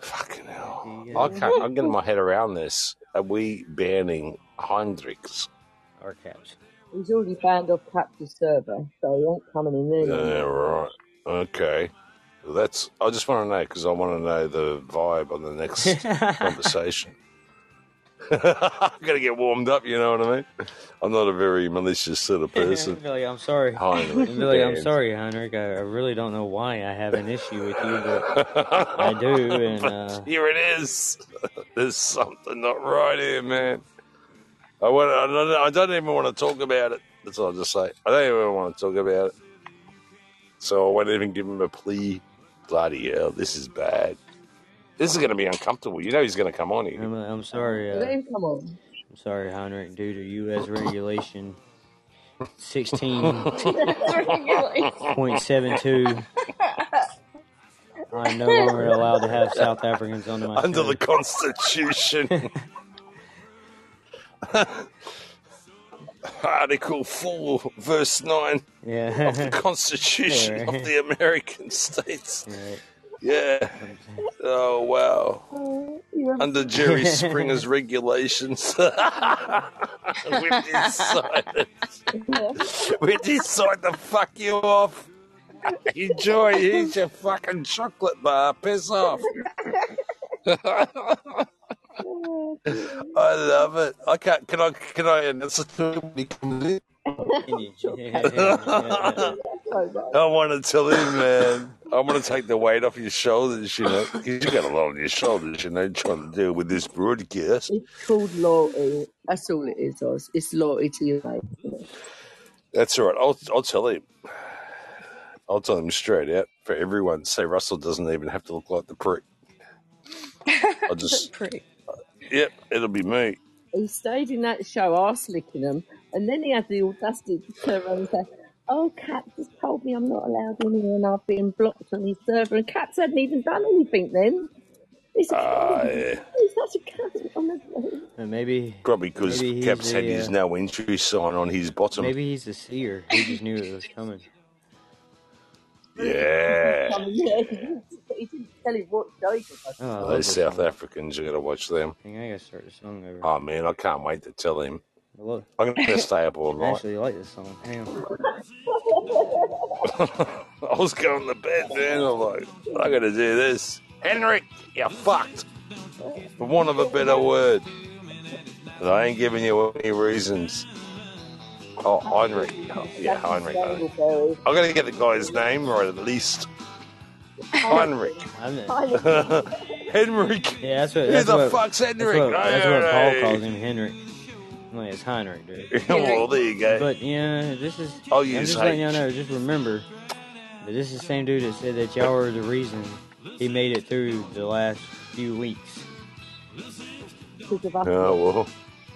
Fucking hell. Yeah. I can't, I'm getting my head around this. Are we banning Heinrichs? Our caps. He's already banned off Cap's server, so he ain't coming in there. Yeah, more. right. Okay. Well, that's. I just want to know because I want to know the vibe on the next conversation. I'm gonna get warmed up. You know what I mean? I'm not a very malicious sort of person. Billy, I'm sorry. Heinrich Billy, I'm sorry, Heinrich. I, I really don't know why I have an issue with you, but I do, and uh, here it is. There's something not right here, man. I want. I don't, I don't even want to talk about it. That's all I'll just say. I don't even want to talk about it. So I won't even give him a plea. Bloody hell, this is bad. This is going to be uncomfortable. You know he's going to come on here. I'm, I'm sorry. Let Uh, him come on. I'm sorry, Heinrich. Due to U.S. regulation 16.72, I'm no longer allowed to have South Africans on my Under show. the Constitution. Article 4, verse 9 of the Yeah. Constitution Yeah, of the American States. Right. Yeah. Oh, wow. Under Jerry Springer's regulations. we decided, we decided to fuck you off. Enjoy. Here's your fucking chocolate bar. Piss off. I love it. I can't. Can I? Can I announce it to him when he comes in? I want to tell him, man. I want to take the weight off your shoulders, you know, 'cause you got a lot on your shoulders, you know, trying to deal with this broadcast. It's called loyalty. Eh? That's all it is, Oz. It's loyalty to your mate. That's all right. I'll I'll tell him. I'll tell him straight out for everyone. Say Russell doesn't even have to look like the prick. I'll just, Pretty. yep, it'll be me. He stayed in that show arse licking them, and then he had the audacity to turn around and say, Oh, Cap just told me I'm not allowed in here and I've been blocked on his server. And Caps hadn't even done anything then. He's, a, Ah, yeah. he's such a cunt. honestly. And maybe Probably because Maybe he's Caps had a, his uh, no entry sign on his bottom. maybe he's a seer. He just knew it was coming. Yeah. I mean, yeah, he didn't, he didn't tell him what show he could Oh, I love Those this South song. Africans, you got to watch them. I think I gotta start the song over. Oh, man, I can't wait to tell him. Love- I'm to stay up all I night. actually like this song. Hang on. I was going to bed, man. I'm like, I got to do this. Henrik, you're fucked. For want of a better word. But I ain't giving you any reasons. Oh, Heinrich. Oh, yeah, Heinrich. I Dangleberry. got to get the guy's name right at least. Heinrich. Henrik. yeah, that's what. Who That's the what, fuck's that's Henrik? what, that's what Paul calls him, Henrik. Like it's Heinrich, dude. well, there you go. But yeah, this is. I'll I'm just letting y'all know. Just remember that this is the same dude that said that y'all were the reason he made it through the last few weeks. because. Oh well,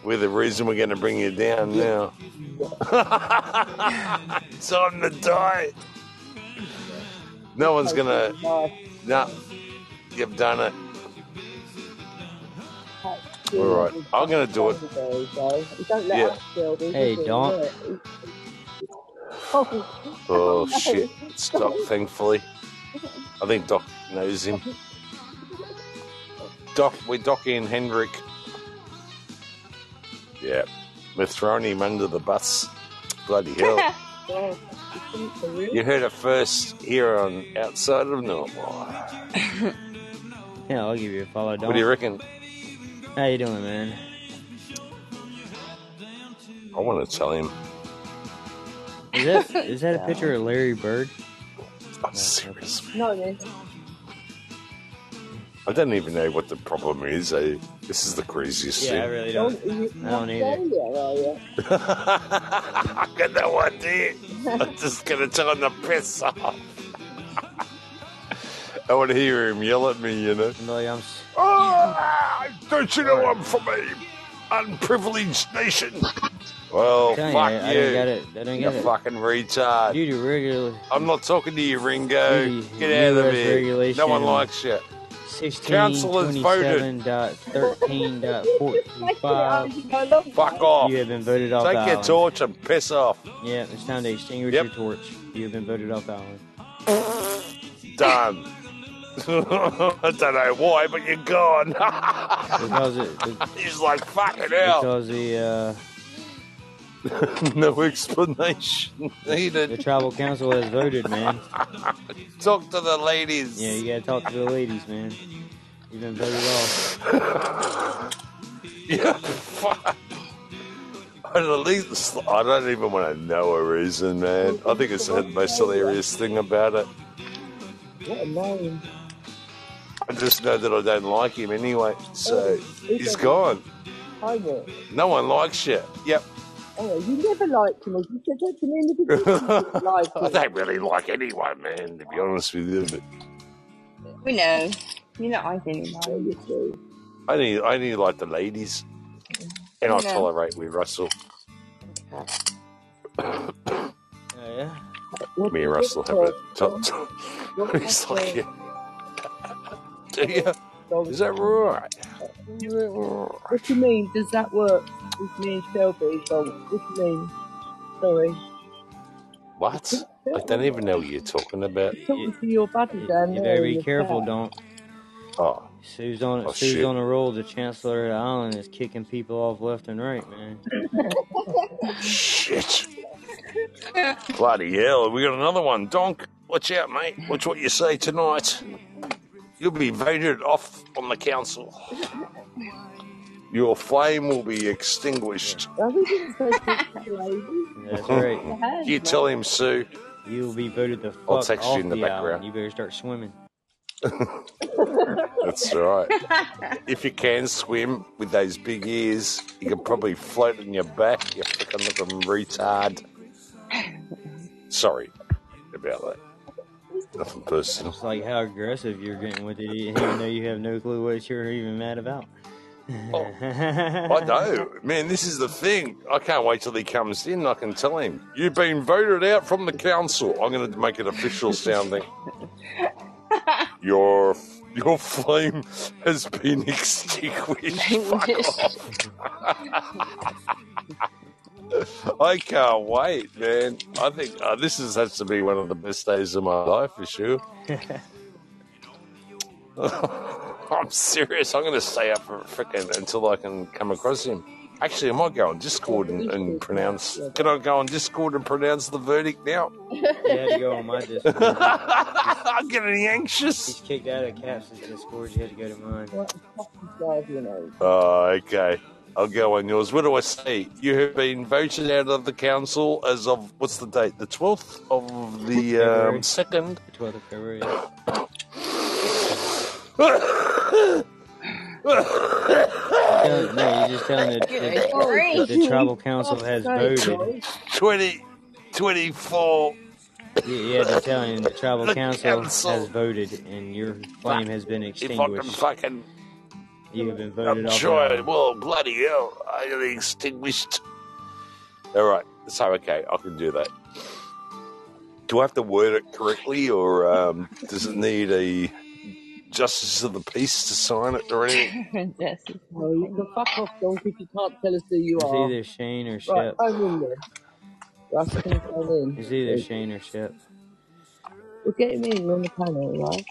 we're the reason we're going to bring you down now. it's Time to die. No one's gonna. Nice. No, you've done it. That's All right, I'm gonna do it. There you don't let Yeah. us build it. Hey, you do don't. Oh, Oh shit! It's Doc, thankfully. I think Doc knows him. Doc, we're Docky and Hendrik. Yeah, we're throwing him under the bus. Bloody hell! Yeah, you think so, really? You heard it first here on Outside of Normal. Yeah, I'll give you a follow. Don't. What do you reckon? How you doing, man? I want to tell him. Is that is that a picture of Larry Bird? I'm oh, serious. No, man. I don't even know what the problem is. I, this is the craziest Yeah, I thing. really Don't, don't. you I don't either. Australia, are you? I got no idea. I'm just gonna tell him to piss off. I want to hear him yell at me, you know. I'm like, I'm. s- Oh, ah, don't you know I'm from a unprivileged nation? Well, fuck you, I, I you. don't got it. I don't You got it. fucking retard. Due to regular I'm not talking to you, Ringo. Due to Get out of US here. regulation. No one likes you. sixteen Council has voted. twenty-seven thirteen dot forty-five, Fuck off. you have been voted off Take the your island. torch and piss off. Yeah, it's time to extinguish Yep. your torch. You have been voted off the island. Done. I don't know why, but you're gone. Because it, He's like, fucking hell. because the uh, no explanation needed. the needed. tribal council has voted, man. Talk to the ladies. Yeah, you gotta talk to the ladies, man. You've been voted off. Yeah, fuck. At least I don't even want to know a reason, man. I think it's the most hilarious thing about it. What a name. I just know that I don't like him anyway, so oh, he's gone. Oh, Homer. No one likes you. Yep. Oh, you never liked him. You said that to me in the beginning. Like I him. don't really like anyone, man, to be honest with you. But We know. You're not like anyone. Oh, you. I only, I only like the ladies. And I tolerate with Russell. Oh, yeah. Me and Russell have think, a Tom? top. He's like, think, do you? Tom? Is that right? What do you mean? Does that work with me and Shelby? Tom? What do you mean? Sorry. What? I don't even know what you're talking about. Talking to your buddy down You better be careful, chat. don't. Oh, Sue's on Oh, Sue's shit. on a roll. The chancellor of the island is kicking people off left and right, man. shit. Bloody hell, we got another one. Donk, watch out, mate. Watch what you say tonight. You'll be voted off on the council. Your flame will be extinguished. I we didn't say this, lady. That's right. You tell him, Sue. You will be voted the I'll fuck text you off in the the background. island. You better start swimming. That's right. If you can swim with those big ears, you can probably float on your back. You fucking looking retard. Sorry about that. Nothing personal. It's like how aggressive you're getting with it, even though you have no clue what you're even mad about. Oh, I know. Man, this is the thing. I can't wait till he comes in. I can tell him, You've been voted out from the council. I'm going to make it official sounding. Your your flame has been extinguished. Fuck off. I can't wait, man. I think uh, this is, has to be one of the best days of my life for sure. I'm serious. I'm going to stay up for frickin' until I can come across him. Actually, I might go on Discord and, and pronounce. Can I go on Discord and pronounce the verdict now? You had to go on my Discord. I'm getting anxious. He's kicked out of Caps's Discord. You had to go to mine. What the fuck is you know? Oh, okay. I'll go on yours. What do I say? You have been voted out of the council as of what's the date? The twelfth of the um, second. The 12th of February. Tell- no, you're just telling the, Good the, grief. the tribal council has voted. 20, 24. You, you had to tell the tribal The council council. has voted and your flame has been If I can extinguished. fucking You have been I'm voted off. trying. Well, bloody hell. I am extinguished. All right. So, okay, I can do that. Do I have to word it correctly, or um, does it need a justice of the peace to sign it or anything? Jesse. No, you can fuck off, Donk, if you can't tell us who you It's are. either Shane or Right, Shep. phone in there. Russ can phone in. It's either Shane or Shep. We'll get him in on the panel, right?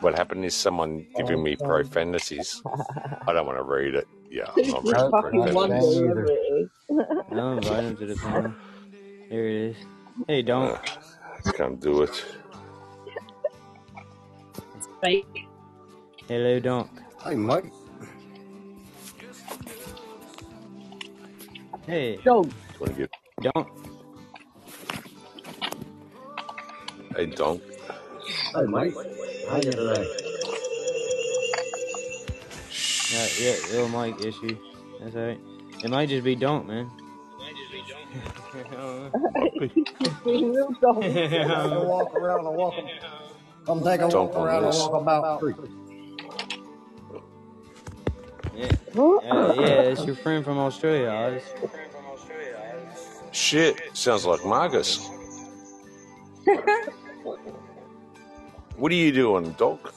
What happened is someone giving me profanities. I don't want to read it. Yeah, I'm not reading Nope, fucking not wonder, Shane whoever it is? I'll invite him to the panel. There it is. Hey, don't. Uh, I can't do it. Fake. Hello, don't. Hey, Mike. Hey, Donk, Want to get don't. a donk? Hey, Mike. How you today? Uh, yeah, little mic issue. That's alright. It might just be don't, man. he's being real Donk. Take a walk around and walk. Come take a Don't walk around and this. walk about creek. yeah, uh, yeah, it's your friend from Australia, Oz. Shit, sounds like Marcus. what are you doing, Doc?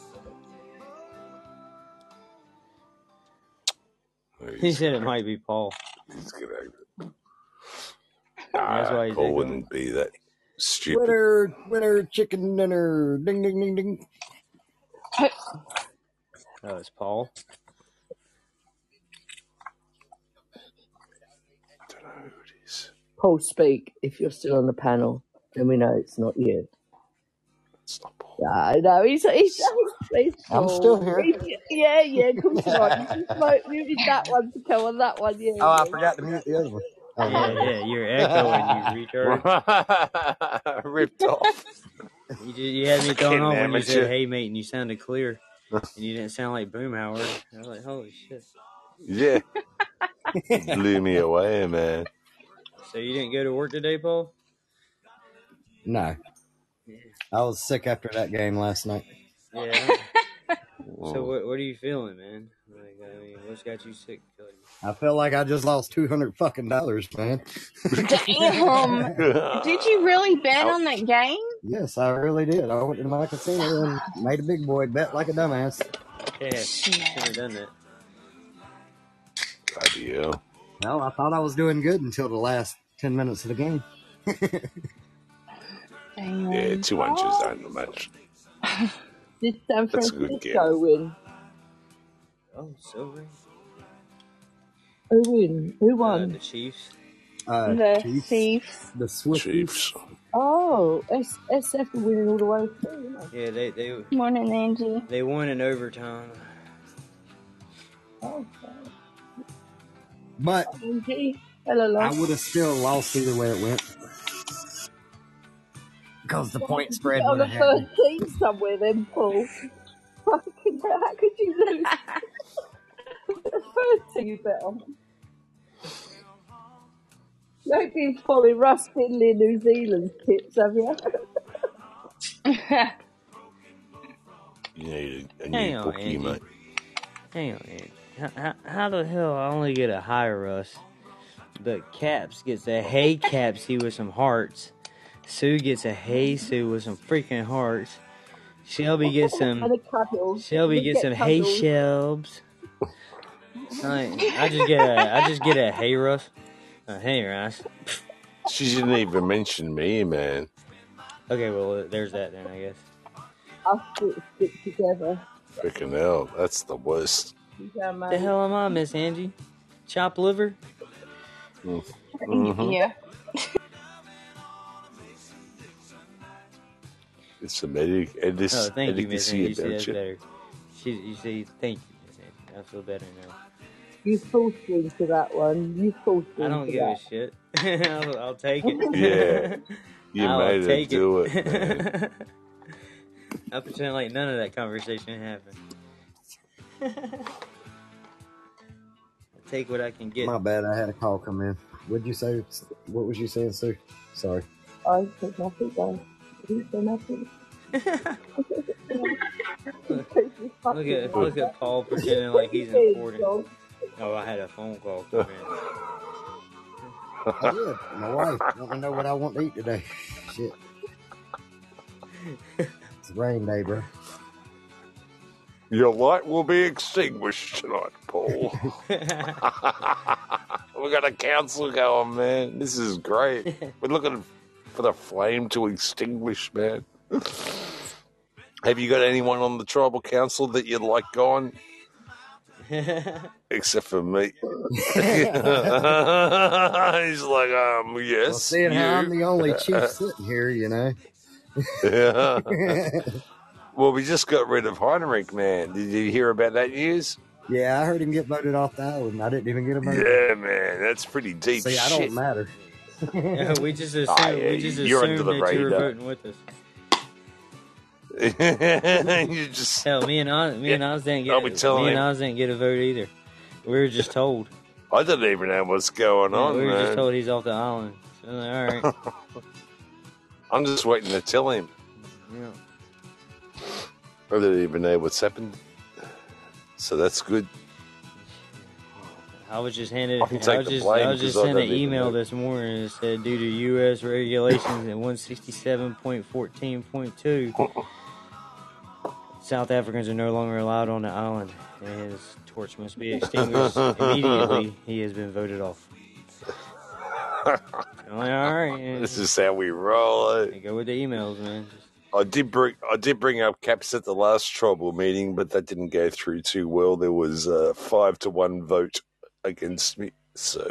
He said it might be Paul. He's gonna. That's Nah, why he's Paul echoing. wouldn't be that stupid. Winner, winner, chicken dinner. Ding, ding, ding, ding. Oh, it's Paul. don't know who it is. Paul, speak. If you're still on the panel, then we know it's not you. It's not Paul. No, no, he's he's, he's, he's I'm Paul. still here. He's- yeah, yeah, come on. you are. You just mo- muted that one to come on that one, yeah. Oh, I yeah. forgot to mute the other one. Oh, Yeah, my bad. yeah, you're echoing, you retard. Ripped off. You, just, you had me thrown Fucking off when you amateur. said, hey, mate, and you sounded clear. And you didn't sound like Boomhauer. I was like, holy shit. Yeah. Blew me away, man. So you didn't go to work today, Paul? No. I was sick after that game last night. Yeah. So what, what are you feeling, man? Like, I mean, what's got you sick? Cody? I feel like I just lost two hundred fucking dollars, man. Damn. Did you really bet on that game? Yes, I really did. I went to my casino and made a big boy bet like a dumbass. Yeah, should have done that. Bloody hell. Well, I thought I was doing good until the last ten minutes of the game. Damn. Yeah, two inches don't much. Did San That's a good Francisco win? Oh, silver? Who win? Who Uh, won? the Chiefs. Uh, The Chiefs, Chiefs. the Swift Chiefs. Oh, S- SF are winning all the way through. you know. Yeah, they, they, Morning, Angie. they won in overtime. Okay. but Angie, hello, I love. would have still lost either way it went because the point spread on the first team somewhere then, Paul. Fucking hell, how could you lose? the first team you bet on. You ain't been following Russ Finley New Zealand's tips, have you? You need a, a Hang new on, bookie, Andy. mate. Hang on, man. How, how, how the hell I only get a high Russ, but Caps gets a hey Capsy with some hearts. Sue gets a hey Sue with some freaking hearts. Shelby gets some. and a cuddle. Shelby gets some hey cuddles. Shelbs. Like, I just get a I just get a hey Russ. A hey Russ. She didn't even mention me, man. Okay, well there's that then I guess. Us stick, stick together. Freaking hell, that's the worst. The hell am I, Miss Angie? Chop liver? Mm-hmm. Yeah. It's a medic. And this Oh, thank you, Miss Angie. You see, about that's you. better. She, you see, thank you, Miss Angie. I feel better now. You forced me into that one. You forced me I don't into give a shit. I'll, I'll take it. Yeah, you I'll made her take do it, man. I pretend like none of that conversation happened. I take what I can get. My bad. I had a call come in. What'd you say? What was you saying, Sue? Sorry. I said nothing, guys. You said nothing. Look at look at Paul pretending like he's important. Oh, I had a phone call come in. I did. My wife want to know what I want to eat today. Shit. It's rain day, bro. Your light will be extinguished tonight, Paul. we got a council going, man. This is great. We're looking for the flame to extinguish, man. Have you got anyone on the tribal council that you'd like gone? Except for me. He's like, um, yes. Well, seeing how I'm the only chief sitting here, you know. Yeah. well, we just got rid of Heinrich, man. Did you hear about that news? yeah, I heard him get voted off the island. I didn't even get a vote. Yeah, man. That's pretty deep See, I don't matter. Yeah, we just assumed, Ah, yeah, we just you're assumed that you were voting with us. you just Hell, me and Oz, me and Oz didn't get me and. Oz didn't get a vote either. We were just told. I didn't even know what's going Yeah, on, we were just told he's off the island. So, I'm like, all right. I'm just waiting to tell him. Yeah. I didn't even know what's happened. So that's good. I was just handed. I I was just, I was just sent an email know. this morning that said due to U.S. regulations at 167.14.2, South Africans are no longer allowed on the island, and his torch must be extinguished immediately. He has been voted off. Like, all right, and This is how we roll. eh? go with the emails, man. I did bring I did bring up caps at the last tribal meeting, but that didn't go through too well. There was a five to one vote against me. So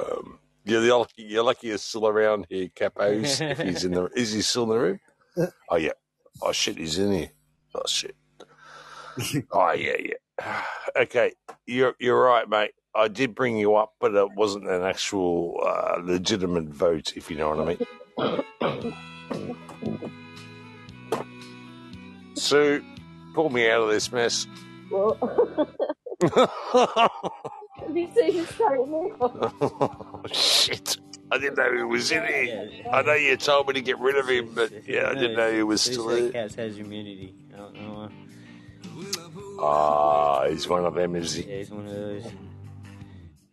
um, you're the lucky, you're lucky he's still around here, Capos. if he's in the is he still in the room? Oh yeah. Oh shit, he's in here. Oh shit. oh yeah, yeah. Okay, you're you're right, mate. I did bring you up, but it wasn't an actual uh, legitimate vote, if you know what I mean. Sue, pull me out of this mess. Well, have you seen his statement? oh, shit. I didn't know he was in here. I know you told me to get rid of him, but yeah, I didn't know he was They still say there. Cats has immunity. I don't know. why. Ah, he's one of them, is he? Yeah, he's one of those.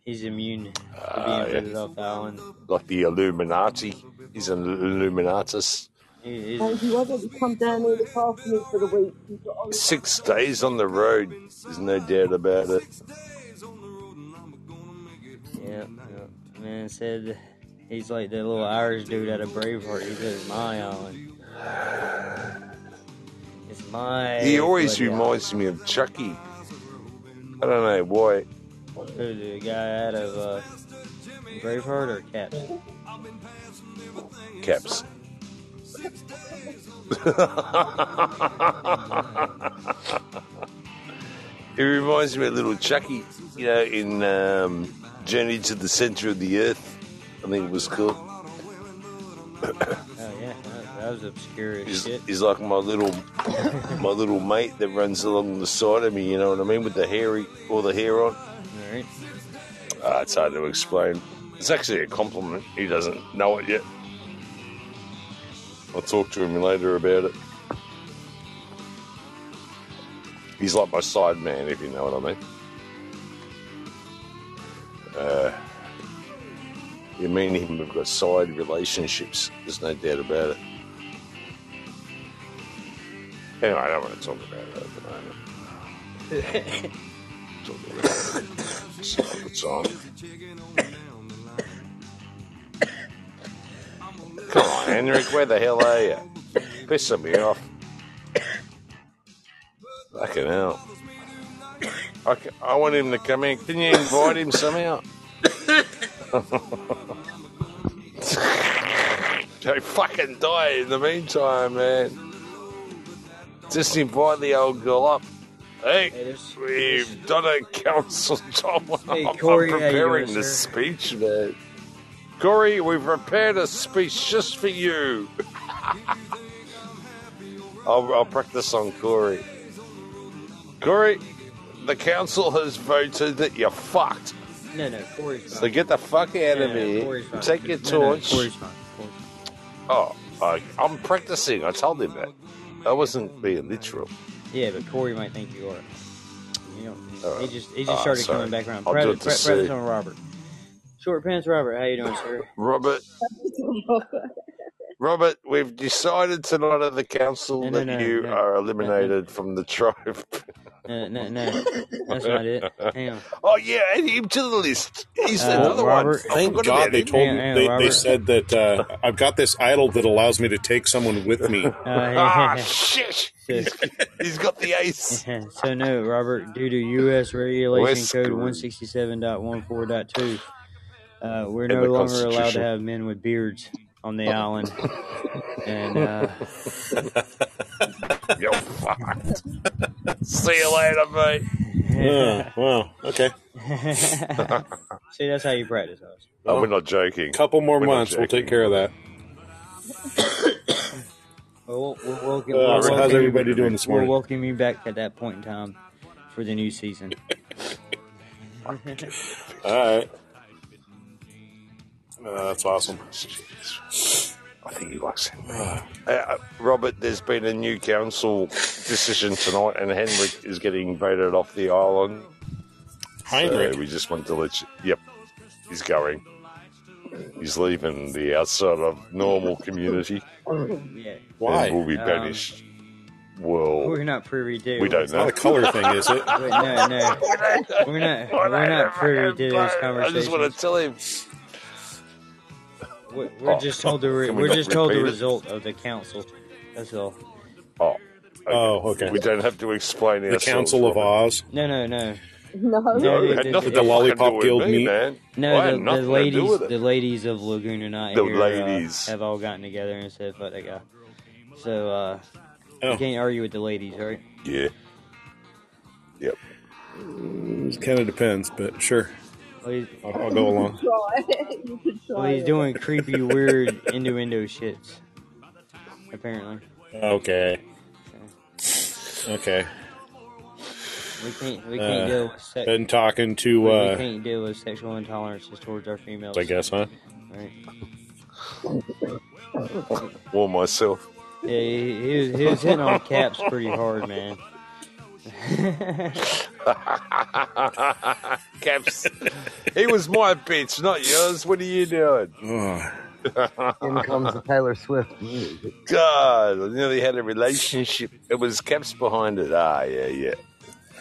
He's immune to Ah, being yeah. voted off the island. Like the Illuminati. He's an Illuminatus. He, he's, And he wasn't to come down here to pass me for the week. He got on Six days on the road. There's no doubt about it. Yeah, yeah. Man said he's like the little Irish dude out of Braveheart. He said, "It's my island. It's my." He always bloody reminds me of Chucky. I don't know why. island." Who, the guy out of uh, Braveheart or Caps? Caps. it reminds me of little Chucky, you know, in um, Journey to the Center of the Earth. I think it was cool. Oh yeah, that, was obscure as He's, shit. he's like my little, my little mate that runs along the side of me. You know what I mean, with the hairy, all the hair on. All right. Uh, it's hard to explain. It's actually a compliment. He doesn't know it yet. I'll talk to him later about it. He's like my side man, if you know what I mean. Uh, you mean him, we've got side relationships. There's no doubt about it. Anyway, I don't want to talk about it at the moment. talk about it. Come on, Henrik, where the hell are you? Pissing me off. Fucking hell. I, I want him to come in. Can you invite him somehow? Don't fucking die in the meantime, man. Just invite the old girl up. Hey, Hey, there's- we've done a council job. Hey, I'm Corey, how you preparing doing, the sir? speech, man. Corey, we've prepared a speech just for you. I'll, I'll practice on Corey. Corey, the council has voted that you're fucked. No, no, Corey's fine. So get the fuck out No, of no, here. Corey's. Take your No, no, torch. Corey's fine. Corey's Oh, I, I'm practicing. I told him that. I wasn't being literal. Yeah, but Corey might think you are. You know, Uh, he just he just ah, started sorry. coming back around. I'll Pre- do it to pre- see. present Robert. Short pants, Robert. How you doing, sir? Robert, Robert, we've decided tonight at the council No, no, that no, you no, are no, eliminated from the tribe. No, no, no, that's not it. Hang on. Oh yeah, add him to the list. He's Uh, another Robert- one. Thank God they told Hang me hang on, they, they said that uh, I've got this idol that allows me to take someone with me. Uh, Ah shit! so, He's got the ace. so no, Robert. Due to U.S. Regulation We're Code one sixty seven point one four point two, uh, we're In no longer allowed to have men with beards on the island. And uh, You're fucked. See you later, mate. Yeah, well, okay. see, that's how you practice us. Oh, we're not joking. couple more We're not months, we'll joking. take care of that. Well, we'll, we'll, we'll, Uh, we'll how's welcome you- everybody doing this We'll morning? welcome you back at that point in time for the new season. All right. Uh, that's awesome. I think he likes him. Uh, Robert, there's been a new council decision tonight, and Henrik is getting voted off the island. Henrik? So we just want to let you. Yep, he's going. He's leaving the outside of normal community. yeah, Why? And will be Um, banished. well, we're not privy to. we don't It's not know. a color thing, is it? Wait, no, no, we're not. We're not privy to this conversation. I just want to tell him. We're, we're Oh, just told the re- can we we're not just told the repeat it? result of the council. That's all. Oh, Oh, okay. we don't have to explain The ourselves. Council of Robert. Oz. No, no, no, No. No, No, it had the- nothing the to Lollipop fucking do with Guild me, meet. man. I no. The, nothing the to do ladies, with it. the ladies of Laguna Night The here, uh, ladies. have all gotten together and said, "Fuck that guy." So uh, Oh. you can't argue with the ladies, right? Yeah. Yep. It kind of depends, but sure. Well, he's, I'll, I'll go along. You could try. well, he's it. doing creepy, weird innuendo shits. Apparently, Okay. Okay. we can't we can't Uh, deal with sex. Been talking to, we uh, can't deal with sexual intolerances towards our females. I guess, huh? Right? Or myself. Yeah, he, he, was, he was hitting on caps pretty hard, man. Caps. he was my bitch, not yours. What are you doing? In comes the Taylor Swift music. God, I nearly had a relationship. It was Caps behind it. Ah, yeah, yeah.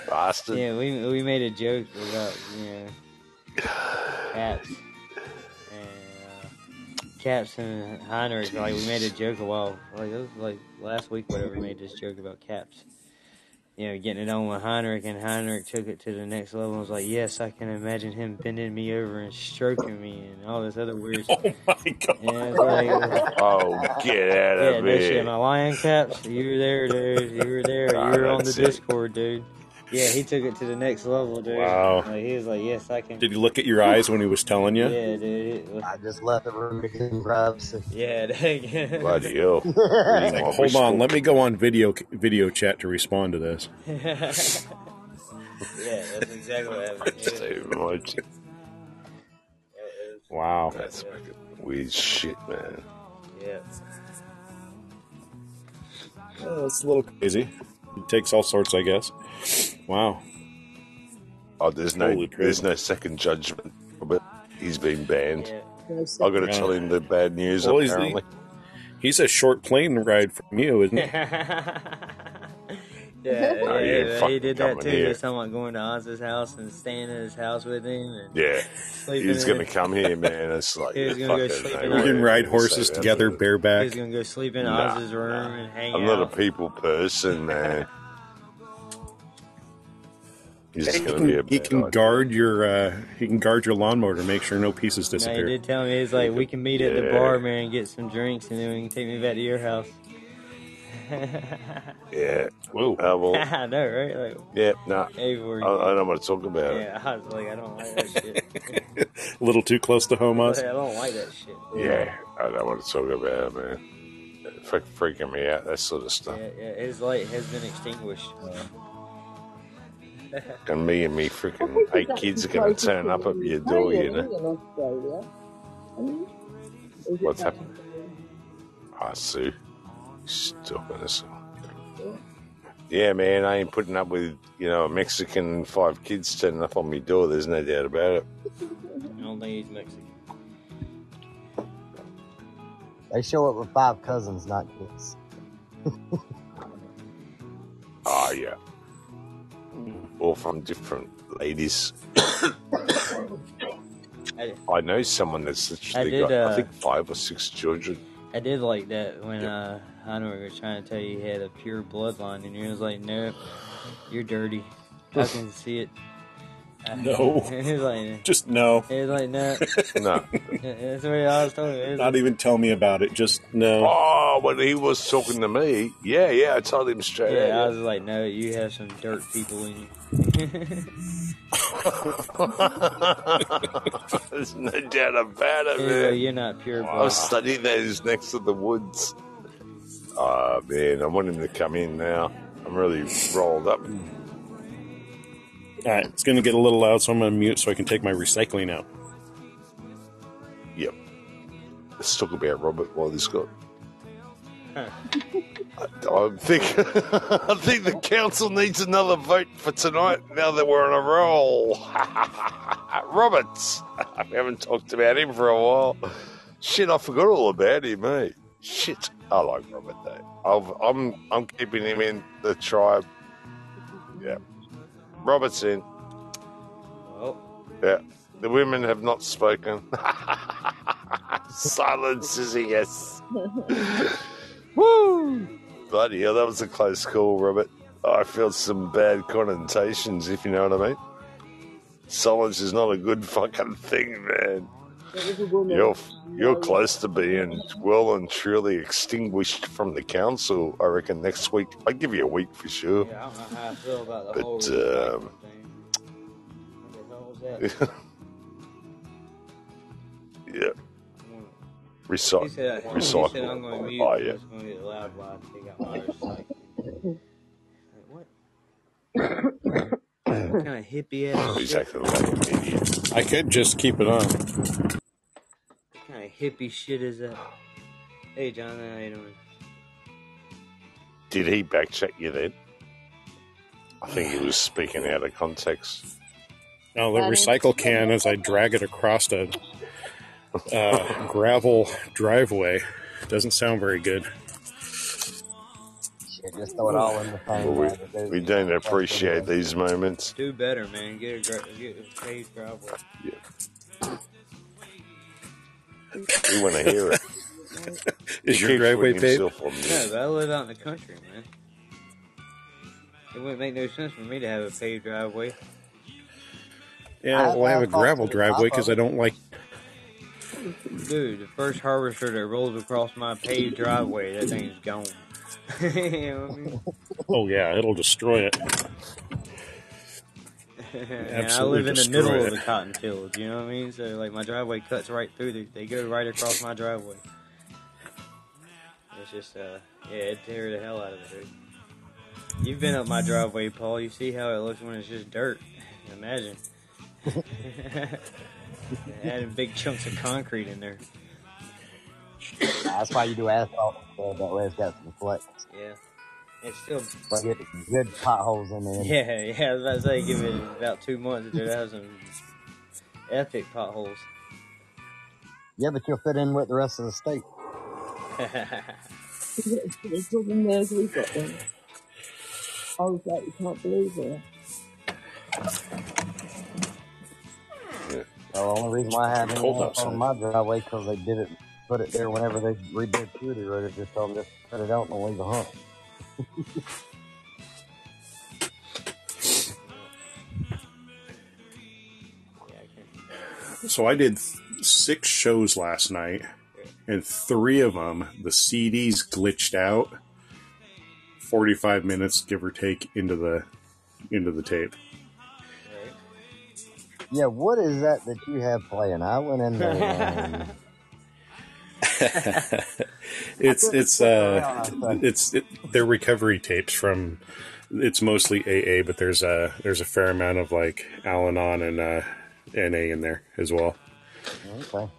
Bastard. yeah, we we made a joke about you know caps and uh, caps and Heinrich. Like we made a joke a while, like it was like last week, whatever. We made this joke about caps. You know, getting it on with Heinrich, and Heinrich took it to the next level. and was like, "Yes, I can imagine him bending me over and stroking me, and all this other weird." Oh my god. Like, uh, Oh, get out Yeah, of no shit. here. Am I lying, Caps? You were there, dude. You were there. Nah, You were on the that's it. Discord, dude. Yeah, he took it to the next level, dude. Wow. Like, he was like, yes, I can. Did he look at your eyes when he was telling you? Yeah, dude. Was- I just left the room in privacy. Yeah, dang. Bloody hell. He's like, hold on, let me go on video video chat to respond to this. yeah, that's exactly what happened. Just Yeah, too much. Wow. That's fucking weird shit, man. yeah. Oh, it's a little crazy. It takes all sorts, I guess. Wow. Oh, there's no, Holy crap. there's no second judgment. But he's been banned. Yeah. I second. got to tell him the bad news. Well, he's the- apparently, He's a short plane ride from you, isn't he? Oh, yeah, yeah, Oh, he yeah, he did that too. here. He's talking about going to Oz's house and staying at his house with him and yeah, he's gonna come here, man. It's like He was yeah, gonna go sleep We can ride horses together, bareback. He's gonna go sleep in Nah, Oz's room and hang out. I'm not a people person, man. He's He gonna be a can, he can guard your uh, he can guard your lawnmower to make sure no pieces No, he did tell me he's like, we can meet at the bar, man, and get some drinks, and then we can take me back to your house. Yeah. Whoa. Uh, well, I know, right? Like, yeah. Nah. hey, I, you? I don't want to talk about it. yeah, I was like, I don't like that shit. A little too close to home, us. I don't like that shit. Yeah, I don't want to talk about it, man. It's freaking me out, that sort of stuff. Yeah, yeah, his light has been extinguished. And me and me freaking eight kids are going to turn up at your door, you know. In Australia. Hmm? Is it What's that- happened? Ah, Sue. She's talking us. Yeah, man, I ain't putting up with you know a Mexican five kids turning up on my door. There's no doubt about it. I don't think he's Mexican. They show up with five cousins, not kids. Oh yeah, all from different ladies. I, I know someone that's literally did, got uh, I think five or six children. I did like that when uh, Heinrich was trying to tell you he had a pure bloodline, and he was like, "No, you're dirty. I can see it." No. he was like, Just no. he was like, "No." No. That's what I was told him. Not even tell me about it. Just no. Oh, when he was talking to me, yeah, yeah, I told him straight Yeah, I out. was like, "No, you have some dirt people in you." There's no doubt about it, He was like, you're not pure I blood. was studying those next to the woods. Oh man, I want him to come in now. I'm really rolled up. All right, it's going to get a little loud, so I'm going to mute so I can take my recycling out. Yep. Let's talk about Robert while he's got. I, I think I think the council needs another vote for tonight. Now that we're on a roll, Roberts. we haven't talked about him for a while. Shit, I forgot all about him, eh? Shit, I like Robert though. I've, I'm I'm keeping him in the tribe. Yeah, Robert's in. Well, Yeah, the women have not spoken. Silence is a yes. Woo! Bloody hell, that was a close call, Robert. I felt some bad connotations, if you know what I mean. Silence is not a good fucking thing, man. There was a woman. You're you're close to being well and truly extinguished from the council. I reckon next week. I give you a week for sure. yeah, I don't know how I feel about the But, whole um, thing. What the hell was that? yeah, He recycle. said, he Recycle. said I'm going to mute. Oh, yeah. It's going to get loud while I take out my recycling. Like, what? what kind of hippie ass He's shit? acting like an idiot. I could just keep it on. What kind of hippie shit is that? Hey, John, how you doing? Did he backcheck you then? I think he was speaking out of context. Now the recycle can, as I drag it across a uh, gravel driveway, doesn't sound very good. Just throw it all in the thing. Well, we, we don't appreciate these moments. Do better, man. Get a, gra- get a paved driveway. We want to hear it. Is your driveway paved? himself on No, mute. but I live out in the country, man. It wouldn't make no sense for me to have a paved driveway. Yeah, well, I have a gravel driveway because I don't like. Dude, the first harvester that rolls across my paved driveway, that thing's gone. you know what I mean? Oh yeah, it'll destroy it. and I live in the middle it. of the cotton fields. you know what I mean? So, like, my driveway cuts right through. The, they go right across my driveway. It's just, uh, yeah, it tear the hell out of it, dude. You've been up my driveway, Paul. You see how it looks when it's just dirt. Imagine. Adding big chunks of concrete in there. That's why you do asphalt. That way it's got some flex. Yeah. It's still, But get good potholes in there. yeah, yeah, I was about to say, give it about two months, dude. That has some epic potholes. Yeah, but you'll fit in with the rest of the state. There's something there as we got them. I was like, you can't believe it. So the only reason why I have any Cold on outside. my driveway because they did it, put it there whenever they redid Purity Road. It just told them just put it out and leave a hump. Yeah, I can. So I did six shows last night, and three of them the CDs glitched out. Forty-five minutes, give or take, into the into the tape. Yeah, what is that that you have playing? I went in there and It's it's uh it's it, they're recovery tapes from. It's mostly AA, but there's a there's a fair amount of like Al-Anon and uh, NA in there as well. okay.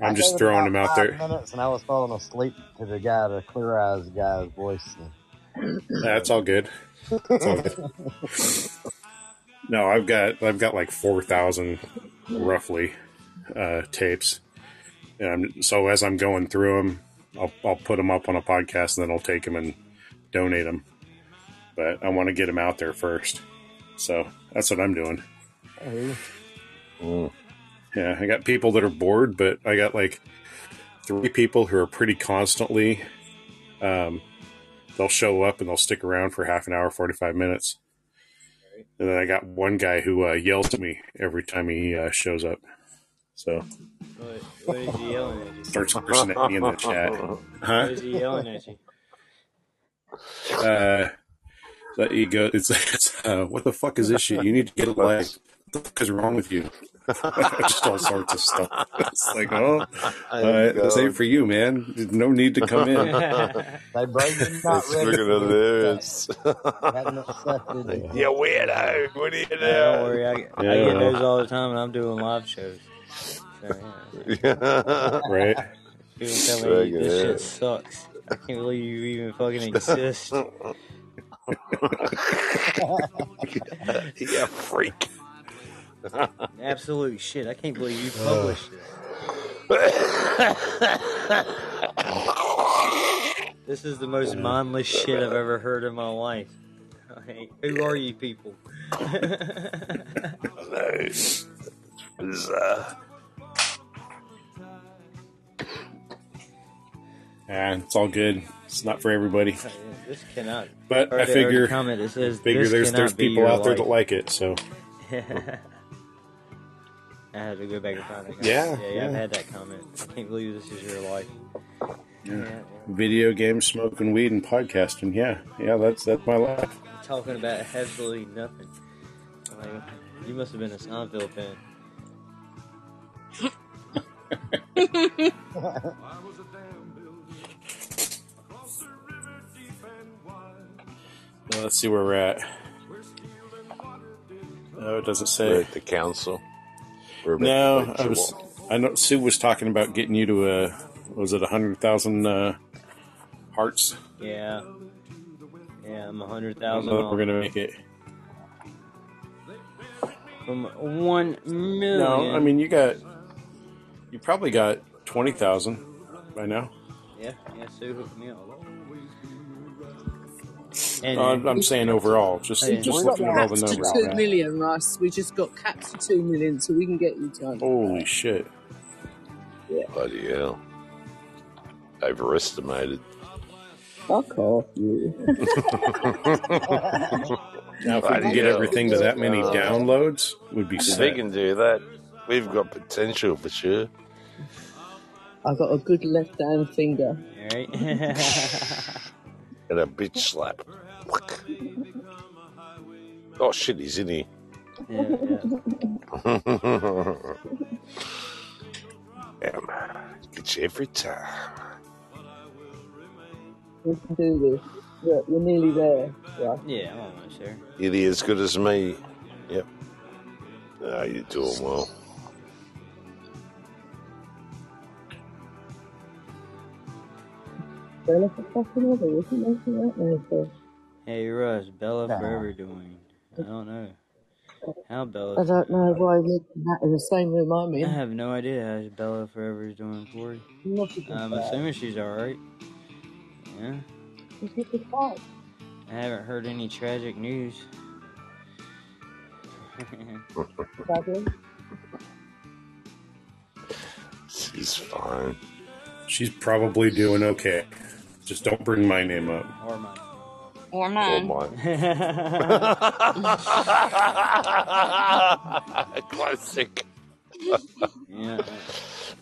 I'm I just throwing them out there. Minutes and I was falling asleep to the guy, the clear eyes guy's voice. That's all good. That's all good. No, I've got I've got like four thousand roughly uh, tapes, and I'm, so as I'm going through them, I'll I'll put them up on a podcast, and then I'll take them and donate them. But I want to get them out there first, so that's what I'm doing. Yeah, I got people that are bored, but I got like three people who are pretty constantly. Um, they'll show up and they'll stick around for half an hour, forty five minutes. And then I got one guy who uh, yells at me every time he uh, shows up. So What, what is he yelling at you? starts cursing at me in the chat. What Huh? is he yelling at you? Uh, that he goes, it's, it's uh, what the fuck is this shit? You need to get a life. What the fuck is wrong with you? Just all sorts of stuff. It's like, oh, uh, this ain't for you, man. There's no need to come in. They bring you not It's ready. freaking hilarious. Hadn't accepted it. You weirdo. What are you Yeah, don't worry, I, I get those all the time, and I'm doing live shows. So, yeah. Right? People tell me Fucking this shit sucks. I can't believe you even fucking exist. You freak. Absolute shit. I can't believe you published it. This is the most mindless shit I've ever heard in my life. Like, who are you people? No, it's bizarre. Yeah, it's all good. It's not for everybody. this cannot. But I the- or the figure, comment that says figure there's there's people out there that like it. So I had to go back and find that. Comment. Yeah, yeah, yeah, I've had that comment. I can't believe this is your life. Yeah, video games, smoking weed, and podcasting. Yeah, yeah, that's that's my life. Talking about absolutely nothing. Like, you must have been a Seinfeld fan. Well, let's see where we're at. Oh, it doesn't We're say. at the council. We're No, I was. I know Sue was talking about getting you to a. Was it a hundred thousand uh, hearts? Yeah. Yeah, I'm a hundred I don't thousand know if off we're gonna make it. from one million. No, I mean you got. You probably got twenty thousand by now. yeah, yeah. Sue hooked me up. And No, I'm, I'm saying overall, just Oh, yeah. just We've looking at all the caps to numbers. two million, Russ. We just got caps to two million, so we can get you to. Holy shit! Yeah. Bloody hell. Overestimated. Fuck off, you. Now, if we can get hell. everything to that many uh, downloads, would be If set. they can do that, we've got potential for sure. I've got a good left hand finger. right. And a bitch slap. Oh shit, he's in here. yeah, yeah. Damn. Get you every time. We can do this. Look, we're nearly there. Yeah. Yeah, I'm almost there. Nearly as good as me. Yep. Ah, you're doing well. Bella for fucking ever. What's he making that now for? Hey Russ, Bella Nah. forever doing? I don't know. How Bella? I don't know why he's making that in the same room I'm I have no idea how Bella forever is doing for you. He's not a good I'm assuming she's all right. Yeah, He's good. I haven't heard any tragic news. She's fine. She's probably doing okay. Just don't bring my name up. or mine. Or mine. my. Classic. yeah.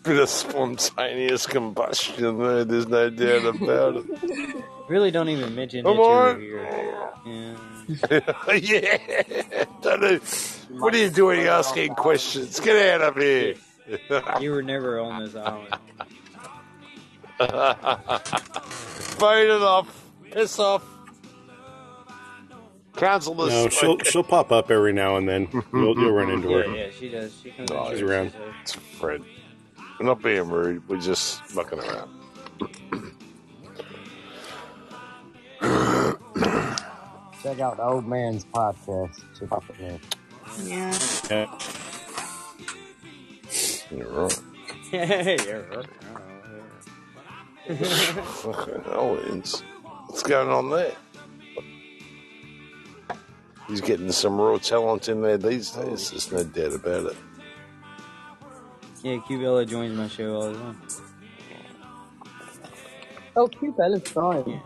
Bit of spontaneous combustion there, there's no doubt about it. Really, don't even mention Come that you're on. here. Yeah. yeah. What are you doing asking questions? Get out of here. You were never on this island. Fade it off. Piss off. Council is No, she'll she'll pop up every now and then. You'll, you'll run into her. yeah, she does. She comes No, in she's here, around. so- It's Fred. We're not being rude. We're just fucking around. Check out the old man's podcast. Check out the man. Yeah. Yeah. You're right. yeah. Fucking hell, Vince. What's going on there? He's getting some raw talent in there these days. There's no doubt about it. Yeah, Q Bella joins my show all the time. Oh, Q Bella's fine.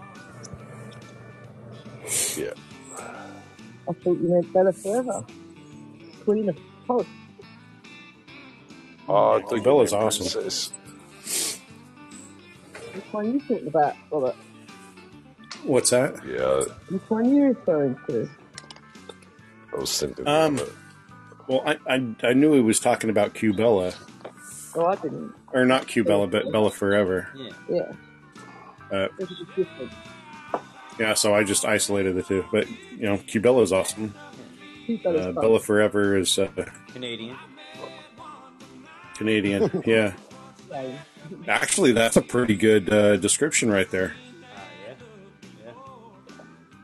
Yeah. I thought you meant Bella Forever. Queen of Pop. Oh, I think Bella's awesome. princess. Which one are you talking about, Robert? What's that? Yeah, Which one are you referring to? I was thinking. Um, of it. Well, I, I I knew he was talking about Q Bella, Oh, I didn't. or not Q Bella, but Bella Forever. Yeah. Yeah. Uh, This is different. yeah, so I just isolated the two. But you know, Q Bella's awesome. Q Uh. Bella Forever is uh, Canadian. Canadian. yeah, Yeah. actually, that's a pretty good uh, description right there. Ah, yeah. Yeah.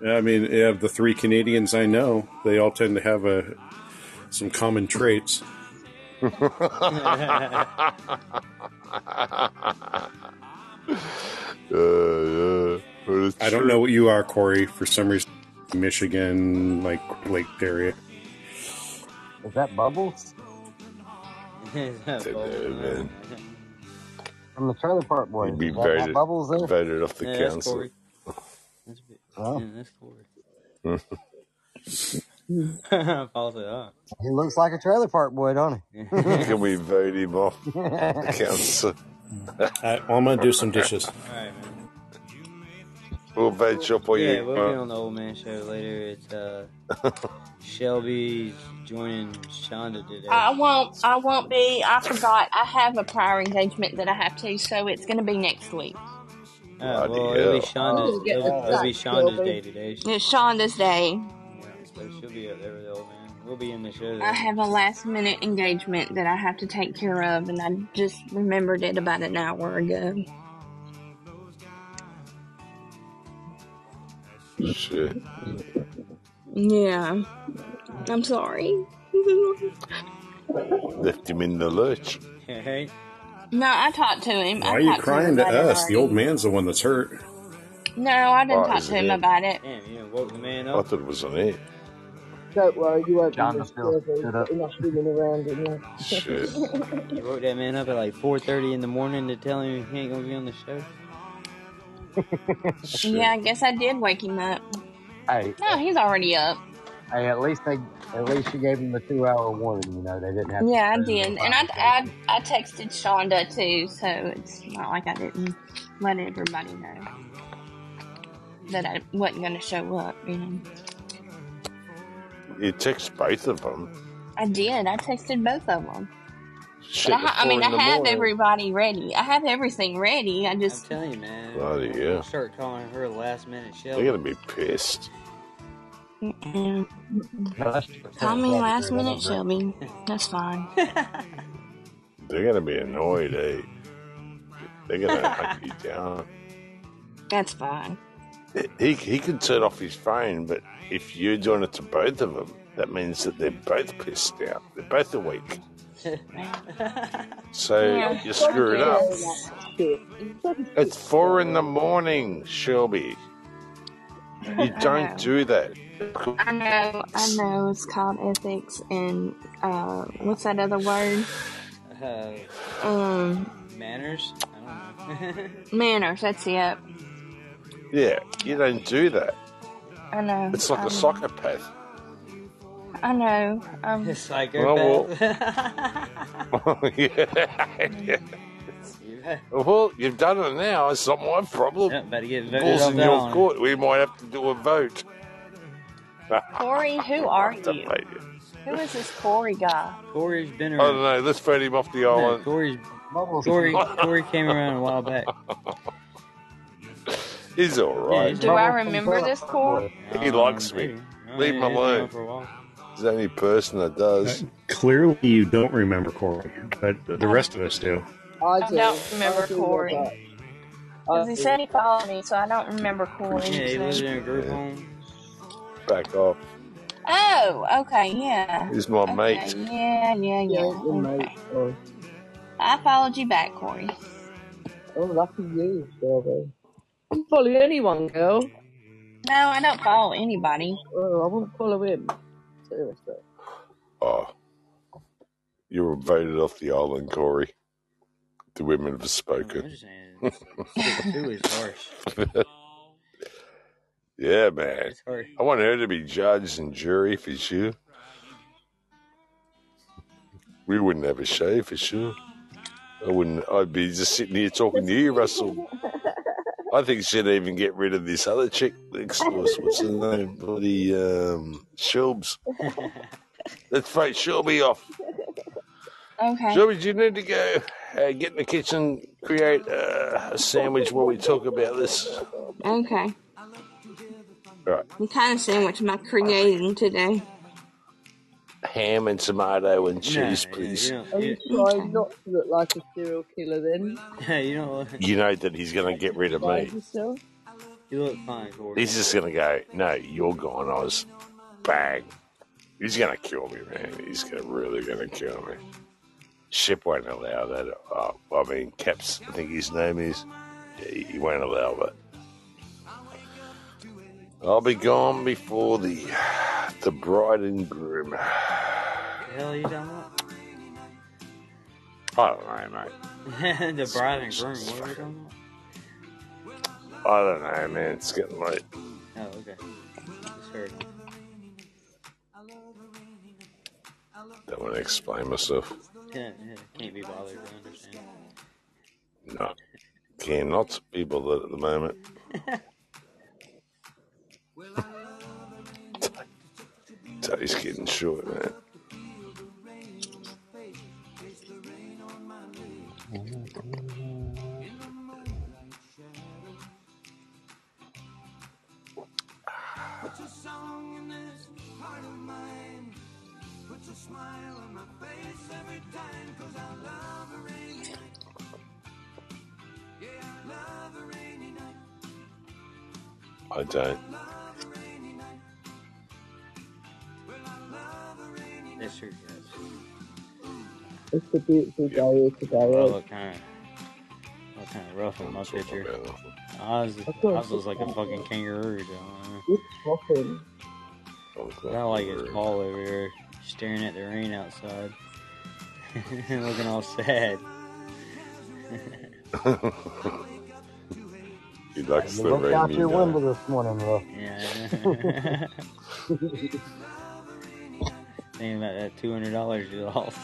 Yeah, I mean, of the three Canadians I know, they all tend to have a some common traits. Uh, yeah. But it's I don't know what you are, Corey. For some reason, Michigan, like Lake area. Is that Bubbles? Don't know, man. From the Trailer Park Boys. He'd be Is that not voted, Bubbles there? voted off the Yeah, that's council. Corey. That's, a bit- Oh. yeah, that's Corey. Falls it up. He looks like a Trailer Park Boy, don't he? Can we vote him off the he? council? Uh, well, I'm gonna do some dishes. All right, man. We'll vote you up or Yeah, we'll be on the old man show later. It's uh, Shelby's joining Shonda today. I won't. I won't be. I forgot. I have a prior engagement that I have to, so it's going to be next week. Oh, Bloody well, it'll be. Shonda's. Oh, It'll, it'll be Shonda's day today. It's Shonda's day. Yeah, so she'll be up there with the old man. We'll be in the show. I have a last minute engagement that I have to take care of, and I just remembered it about an hour ago. Shit. Yeah, I'm sorry. Left him in the lurch. Hey, no, I talked to him. Why I are you talked crying to about it us? The old man's the one that's hurt. No, I didn't Oh, talk is to it him him? about it. damn, you done woke the man I up. thought it was on air. Don't worry, you won't John be was still disturbed. stood Got up. enough women around in there. Shit. You woke that man up at like 4:30 in the morning to tell him he ain't gonna be on the show. Shit. Yeah, I guess I did wake him up. Hey, No, he's already up. hey, at least they, at least you gave him the two hour warning. You know, they didn't have. Yeah, I did, and I, I I texted Shonda too, so it's not like I didn't let everybody know that I wasn't going to show up. You know, You text both of them. I did. I texted both of them. Shit, But I, ha- I mean, I have morning. everybody ready. I have everything ready. I I'm just telling you, man. Bloody We'll hell. start calling her last minute They're Shelby. gonna be pissed. call me last minute, Shelby. That's fine. They're gonna be annoyed, eh? They're gonna hunt you down. That's fine. He he can turn off his phone, but if you're doing it to both of them, that means that they're both pissed out. They're both awake. So you screw it up. It's four in the morning, Shelby. You don't do that. I know. I know. It's called ethics, and uh, what's that other word? Uh, Um, manners? I don't know. manners. That's it. Yeah, you don't do that. I know. It's like I a psychopath. I know. Um, Psychopath. yeah. Well, you've done it now. It's not my problem. Yeah, better get voted Balls in your one. court. We might have to do a vote. Corey, who are you? Who is this Corey guy? Corey's been I don't around. know. Let's vote him off the No, island. Corey's Bubbles. Corey Corey came around a while back. He's all Yeah, right. he's Do I remember this Corey? He likes me. Leave him yeah, he's been alone. Around For a while. He's the only person that does. Uh, clearly, you don't remember Corey, but the rest of us do. I I do. don't remember I do, Corey. Because he said he followed me, so I don't remember Corey. Yeah, he lives in a group home. back off. Oh, okay, yeah. He's my Okay, mate. yeah, yeah, Yeah, yeah. your mate. Okay. Oh, I followed you back, Corey. oh, lucky you, Strawberry. You follow anyone, girl. No, I don't follow anybody. Oh, I won't follow him. Seriously. Oh, uh, you were voted off the island, Corey. The women have oh, spoken. just saying, six two is harsh. yeah, man. I want her to be judge and jury for sure. We wouldn't have a show for sure. I wouldn't. I'd be just sitting here talking to you, Russell. I think she'd even get rid of this other chick next. What's her name? Bloody um, Shilbs. Let's fight Shelby off. Okay. Shelby, do you need to go uh, get in the kitchen, create uh, a sandwich while we talk about this? Okay. Right. What kind of sandwich am I creating today? Ham and tomato and No, cheese, yeah, please. you Are don't. you You, trying not to look like a serial killer then? you don't. You know that he's going to get rid of me. yourself? You look fine, Corey. He's just going to go, no, you're gone, Oz. Bang. He's going to kill me, man. He's gonna, really going to kill me. Ship won't allow that. Uh, I mean, Caps, I think his name is. Yeah, he, he won't allow that. I'll be gone before the the bride and groom. the hell are you talking about? I don't know, mate. the bride and groom. What are we talking I don't know, man. It's getting late. about? Oh, okay. Just heard. Don't want to explain myself. Yeah, yeah, can't be bothered to understand. No. Cannot be bothered at the moment. Day's getting short, man. I don't. That's true. Yes. It's a beautiful day here today. I eh? kind of, look kind of rough in my Talking picture. about I was, I was like a fucking kangaroo. John. It's popping. I like it's Paul over here staring at the rain outside, looking all sad. He likes You the looked out your window this morning, Ruff. Yeah. Thinking about that two hundred dollars you lost.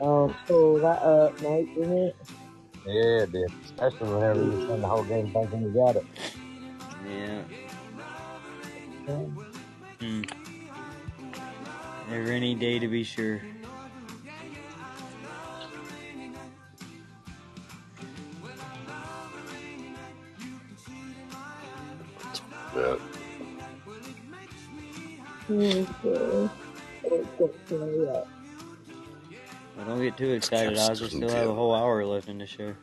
Oh, pull that up, mate, didn't it? Yeah, it did. Especially whenever you spend the whole game thinking you got it. Yeah. Hmm. Never any day to be sure. Yeah. Well, don't get too excited, Caps Oz. We still have a whole hour left in the show.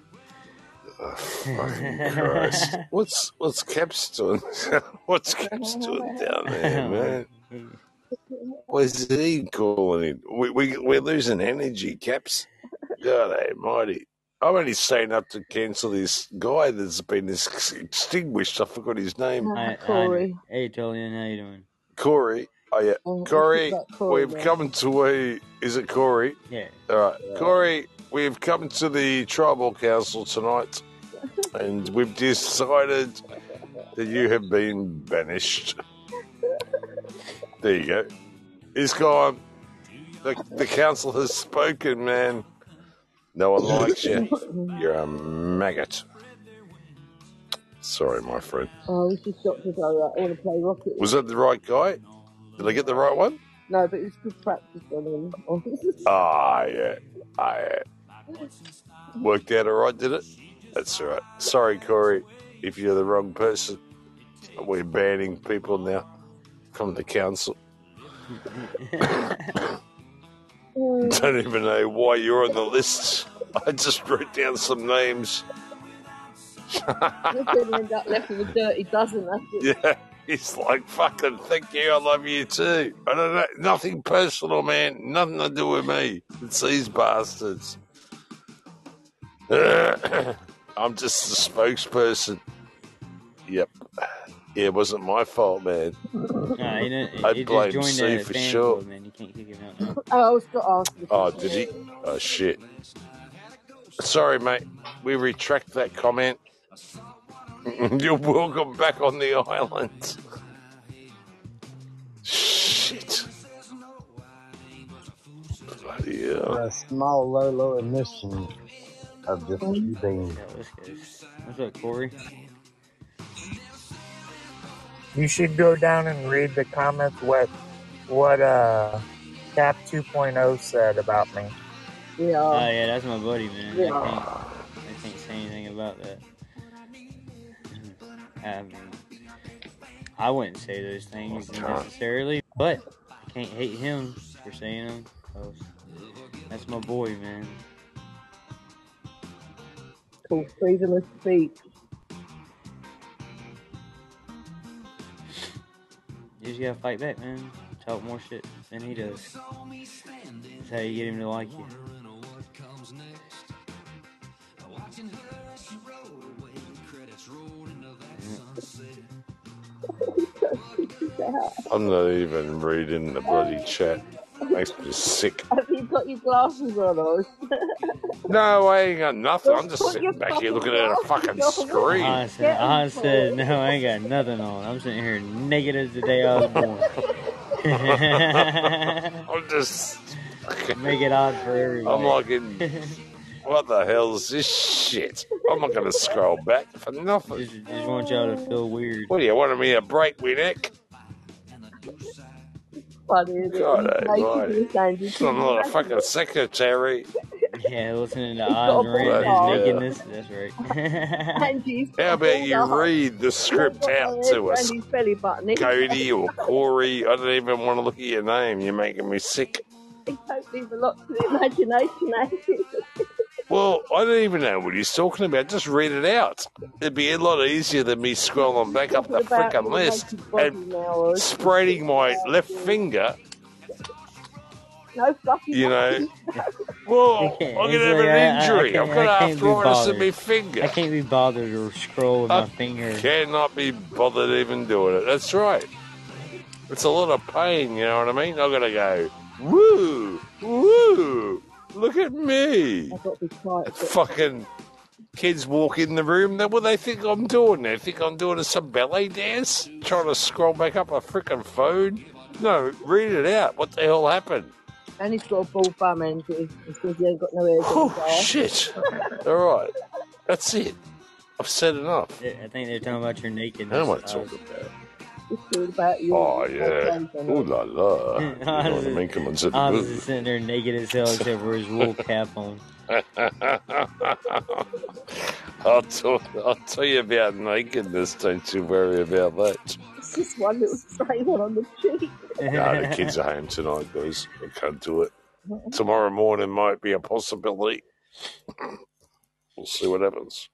Oh, fucking Christ. What's what's Caps doing? what's Caps doing down there, man? What's he calling in? We, we, we're losing energy, Caps. God almighty. I'm only staying up to cancel this guy that's been extinguished. I forgot his name. Ah, I, I, Corey. hey, Julian, how you doing? Corey. Oh, yeah. Oh, Corey, Corey we've now. come to a. Is it Corey? Yeah. All right. Corey, we've come to the tribal council tonight, and we've decided that you have been banished. There you go. He's gone. The, the council has spoken, man. No one likes you. You're a maggot. Sorry, my friend. Oh, we should stop to go. I want to play Rocket. Was that the right guy? Did I get the right one? No, but it's good practice on him. Ah, yeah. Ah, yeah. Worked out all right, did it? That's all right. Sorry, Corey, if you're the wrong person. We're banning people now from the council. Don't even know why you're on the list. I just wrote down some names. You're going to end up left with a dirty dozen. That's. Yeah. it's like, fucking, thank you, I love you too. I don't know, nothing personal, man. Nothing to do with me. It's these bastards. I'm just the spokesperson. Yep. Yeah, it wasn't my fault, man. Nah, he, didn't, I'd blame just joined Sue for sure. club, man. You can't kick him out now. Oh, I was going to. Oh, did he? Oh, shit. Sorry, mate. We retract that comment. You're welcome back on the island. Shit. Bloody hell. A small, low, low emission of just a few beans. Yeah. What's up, Corey? You should go down and read the comments what what uh Cap 2.0 said about me. Yeah. Oh yeah, that's my buddy, man. Yeah. I can't, I can't say anything about that. I mean, I wouldn't say those things necessarily, but I can't hate him for saying them. 'cause that's my boy, man. Called freedom of speech. You just gotta fight back, man. Talk more shit than he does. That's how you get him to like you. I'm not even reading the bloody chat. Makes me sick. Have you got your glasses on, or? No, I ain't got nothing. I'm just Put your sitting back here looking at a fucking glasses on. screen. I said, I said, no, I ain't got nothing on. I'm sitting here naked as the day I was born. I'm just. Make it odd for everybody. I'm like, in, what the hell is this shit? I'm not going to scroll back for nothing. Just, just want y'all to feel weird. What do you want me to break my neck? It? God, He's eh, making right. you sound you I'm not a fucking secretary. Yeah, listening to got Oz a reading his nakedness. That's right. How about you read the script out to us, Andy's belly button. He Cody or Corey? I don't even want to look at your name. You're making me sick. he don't leave a lot to the imagination, Andy. Well, I don't even know what he's talking about. Just read it out. It'd be a lot easier than me scrolling back up the Talking frickin' list and now, or- spreading my left finger. No fucking You know, well, I'm gonna have like, I- I an injury. can't- I've got I can't be arthritis in my finger. I can't be bothered to scroll with I my finger. Cannot be bothered even doing it. That's right. It's a lot of pain, you know what I mean? I've got to go, woo, woo, look at me. I've got to be quiet. Fucking kids walk in the room, then what they think I'm doing? They think I'm doing some ballet dance? Trying to scroll back up a freaking phone? No, read it out. What the hell happened? And he's got a bald bum, Andy. It's because he ain't got no hairs on Oh, shit. All right. That's it. I've said enough. I think they're talking about your nakedness. How am I Oz. talking about? It's all about you. Oh, yeah. Ooh la la. You know what I mean? Come on, sit the Oz is booth. sitting there naked as hell except for his wool cap on. I'll, tell, I'll tell you about nakedness. Don't you worry about that. It's just one little straight one on the cheek. No, the kids are home tonight, guys. I can't do it. Tomorrow morning might be a possibility. We'll see what happens.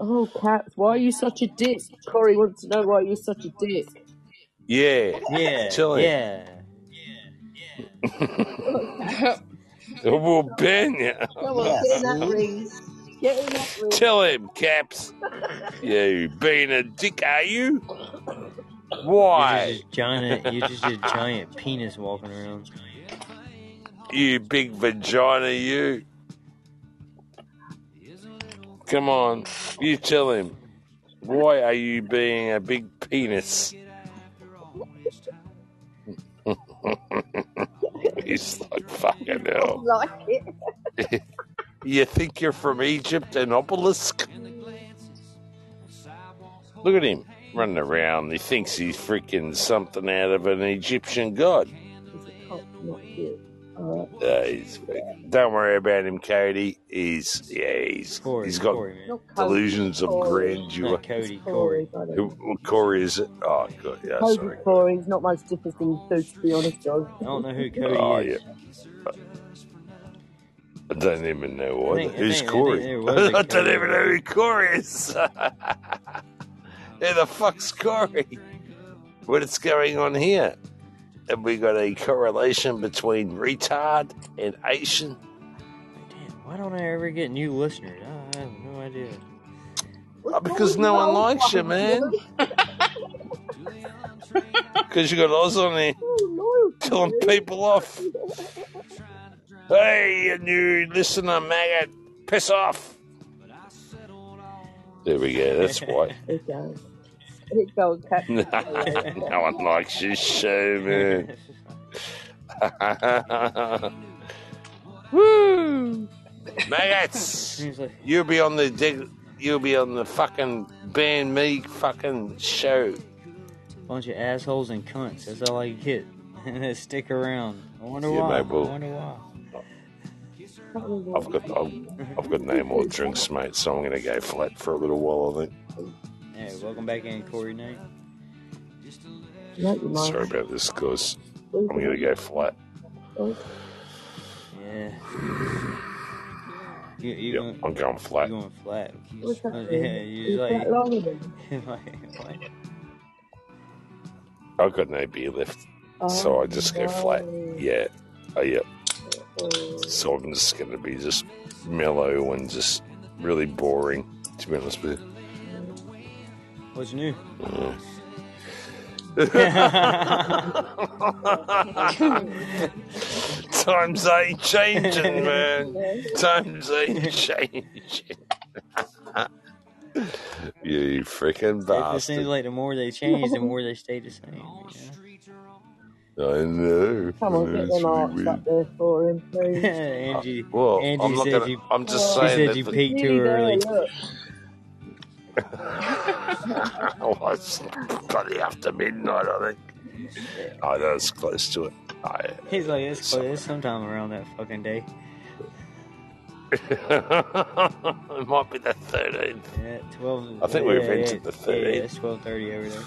Oh, cats, why are you such a dick? Corey wants to know why you're such a dick. Yeah. Yeah, Tell him. yeah. We'll ban you. Come on, get in that ring. Get in that ring. Tell him, Caps. You being a dick, are you? Why? You're just, a giant, you're just a giant penis walking around. You big vagina, you. Come on, you tell him. Why are you being a big penis? He's like, fucking hell. Like it. You think you're from Egypt and obelisk? Look at him running around. He thinks he's freaking something out of an Egyptian god. Oh, not cute. Alright. Uh, he's, don't worry about him, Cody. He's yeah, he's Corey, he's got Corey, man. Delusions of Corey. grandeur. Not Cody, Corey, Corey. Who, what Corey is it? Oh, God, yeah, Cody sorry. Corey. He's not much different than Boots, to be honest, John. I don't know who Cody Oh, is. yeah. I don't even know I what. think- I Who's think- I Corey? think there was a I don't Corey. even know who Corey is. who the fuck's Corey? What's going on here? Have we got a correlation between retard and Asian? Damn, why don't I ever get new listeners? I have no idea. Oh, because no one likes you, man. Because you got Oz on there killing people off. Hey, you new listener, maggot, piss off. There we go. That's why. It goes. It goes. Cat. no one likes your show, man. Woo! Maggots! You'll be on the dig. You'll be on the fucking ban me fucking show. bunch of assholes and cunts. That's all I get. And they stick around. I wonder Yeah, why. mate, well- I wonder why. I've got I've, I've got no more drinks, mate. So I'm gonna go flat for a little while. I think. Hey, welcome back in, Corey Knight. No, you might. Sorry about this, guys. I'm gonna go flat. Yeah. You, you Yep, going, I'm going flat. you going flat. What's that Uh, yeah, you Is like, that longer than? like, like, I've got no beer left, so I just go flat. Yeah, oh, yeah. Oh, So I'm just gonna be just mellow and just really boring, to be honest with you. What's new? Times ain't changing, man. Times ain't changing. you freaking bastard! It seems like the more they change, the more they stay the same. You I know. Come on, get them arts up there for him, please. know? Angie, Well, Angie I'm said gonna. you. I'm just She She said you peaked too early. look. It's bloody after midnight, I think. Oh, that's close to it. I, He's like, it's close. It's sometime around that fucking day. it might be the 13th. Yeah, twelve. I think yeah, we've yeah, entered the Yeah, 13th. it's twelve thirty over there.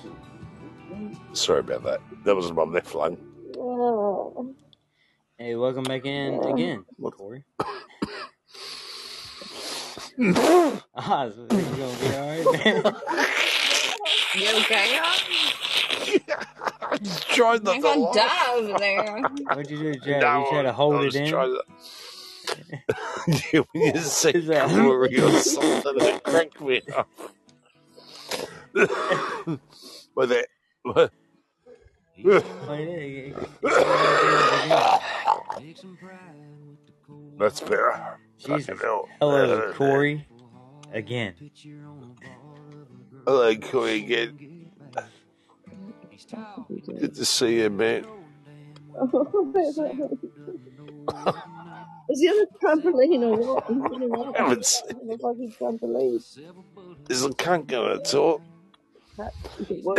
Sorry about that. That was my left lung. Hey, welcome back in again, Corey. ah, so you gonna be alright, man? You okay? Tried You're not to gonna laugh. die over there. What'd you do? Try, No, you try to I hold was it in? trying to- when you say Is that- Corey or something, it cracked me up. but that. Like, yeah, you- you- That's better. Jesus. Fucking hell. Hello, Corey. Again. Hello, Corey again. Good to see you, man. Is he on a trampoline or what? He's on a what? I haven't seen. On a fucking trampoline. Is the cunt going to talk? Is it what?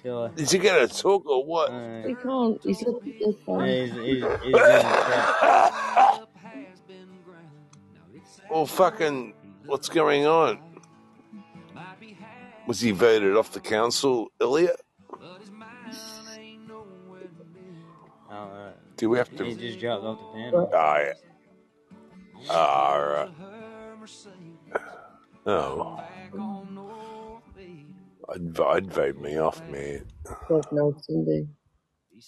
Still, uh, Is he going to talk or what? uh, He can't. He's looking at his phone. he's, he's, he's. Well, fucking, what's going on? Was he voted off the council earlier? Oh, uh, Do we have he to? just dropped off the panel. Ah, yeah. All right. Oh. I'd, I'd vote me off, man. God knows, Cindy.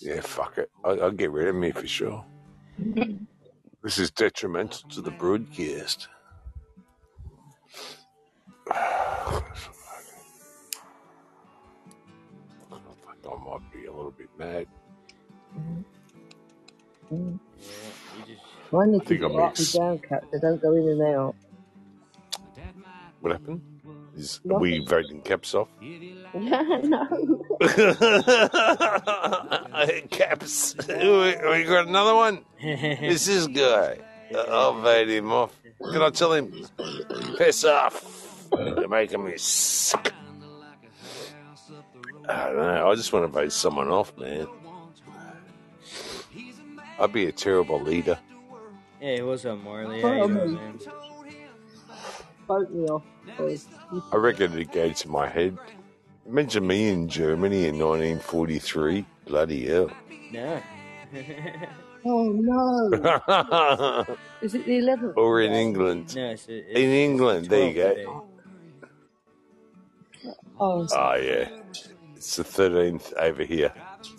Yeah, fuck it. I, I'll get rid of me for sure. this is detrimental to the broadcast. I might be a little bit mad. Mm. Mine I need think I'm up and mixed. down, Cat. They don't go in and out. What happened? Is, are we voting caps off? no. caps. we, we got another one. It's this guy. Uh, I'll vote him off. Can I tell him? Piss off. You're making me sick. I don't know. I just want to vote someone off, man. I'd be a terrible leader. hey, what's up, Marley? How you doing, me off. Because I reckon it goes to my head. Imagine me in Germany in 1943. Bloody hell. No. oh no, is it the 11th? or in England. no, it's, it's In England, there you go. today. Oh, Oh, yeah. It's the 13th over here,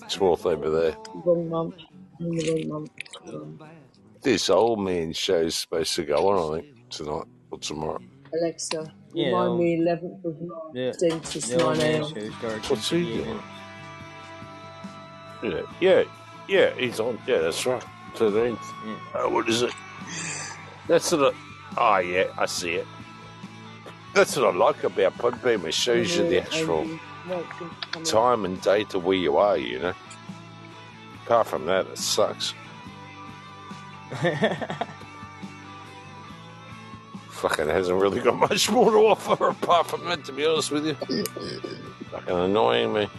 12th over there. wrong month. In the wrong month. Um, This old man show's supposed to go on, I think, tonight or tomorrow. Alexa, Yeah, remind um, me 11th of March, The, 10 to 9 a.m. What's he 58 doing? Yeah, yeah, yeah, he's on. Yeah, that's right. 13th. Yeah. Uh, what is it? That's what I. Oh, yeah, I see it. That's what I like about Podbean. It shows you the actual time and date of where you are, you know. Apart from that, it sucks. Fucking hasn't really got much more to offer apart from that, to be honest with you. Fucking annoying me.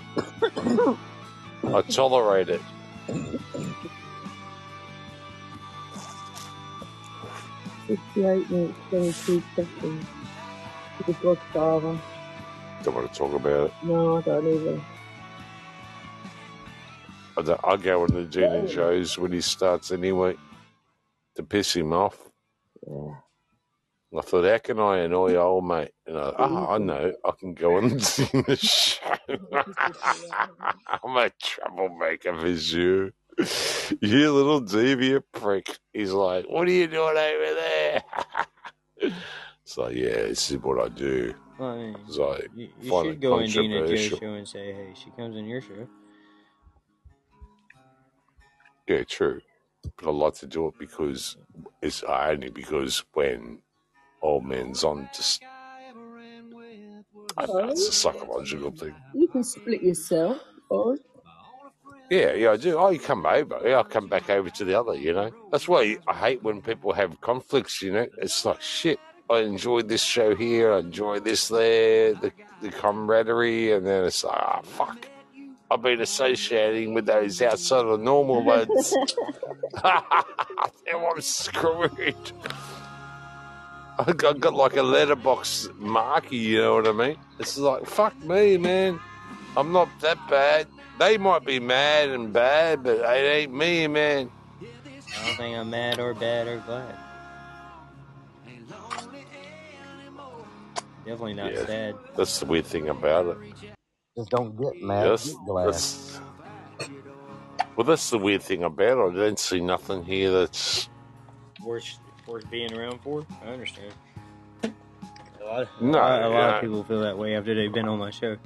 I tolerate it. Fifty-eight minutes, twenty-two seconds. The Godfather. Don't want to talk about it. No, I don't either. I, don't, I go on the Gina shows when he starts anyway to piss him off. Yeah. I thought, how can I annoy old mate? And I, oh, I know, I can go on the show. I'm a troublemaker for sure. You little deviant prick. He's like, what are you doing over there? so yeah, this is what I do. Well, I mean, It's like, you, you should go in Joe's show and say, hey, she comes in your show. Yeah, true. But I like to do it because it's only because when old man's on, just I don't know, it's a psychological thing. You can split yourself, or Yeah, yeah, I do. Oh, you come over. Yeah, I'll come back over to the other, you know. That's why I hate when people have conflicts, you know. It's like, shit, I enjoyed this show here, I enjoy this there, the, the camaraderie, and then it's like, ah, fuck. I've been associating with those outside of normal ones. now I'm screwed. I got, got like a letterbox marker, you know what I mean? It's like, fuck me, man. I'm not that bad. They might be mad and bad, but it ain't me, man. I don't think I'm mad or bad or glad. Definitely not Yeah. sad. That's the weird thing about it. Just don't get mad. Yes, Get glad. that's, well, that's the weird thing about it. I don't see nothing here that's. Worth, worth being around for. I understand. A lot, a No, lot, a lot yeah. of people feel that way after they've been on my show.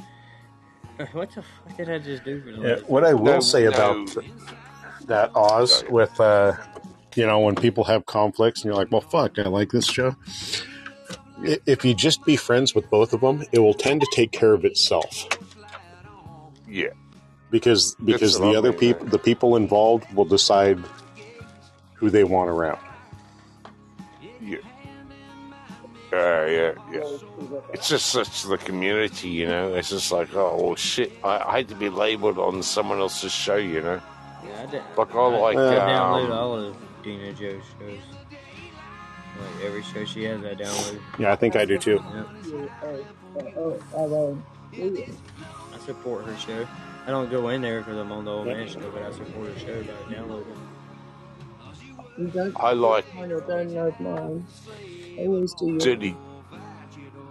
what the fuck did I just do for the Yeah, what I will No, say no. about that Oz Sorry. with, uh, you know, when people have conflicts and you're like, well, fuck, I like this show. If you just be friends with both of them, it will tend to take care of itself Yeah. because because the other people the people involved will decide who they want around. Uh, yeah, yeah. It's just such the community, you know. It's just like, oh, well, shit. I, I hate to be labeled on someone else's show, you know. Yeah, I, did, Like, I like. I download Um, all of Dina Joe's shows. Like every show she has, I download. Yeah, I think I do too. Yep. oh, I support her show. I don't go in there because I'm on the old man show, but I support her show by downloading. you I like mine or download mine. Always do your dirty,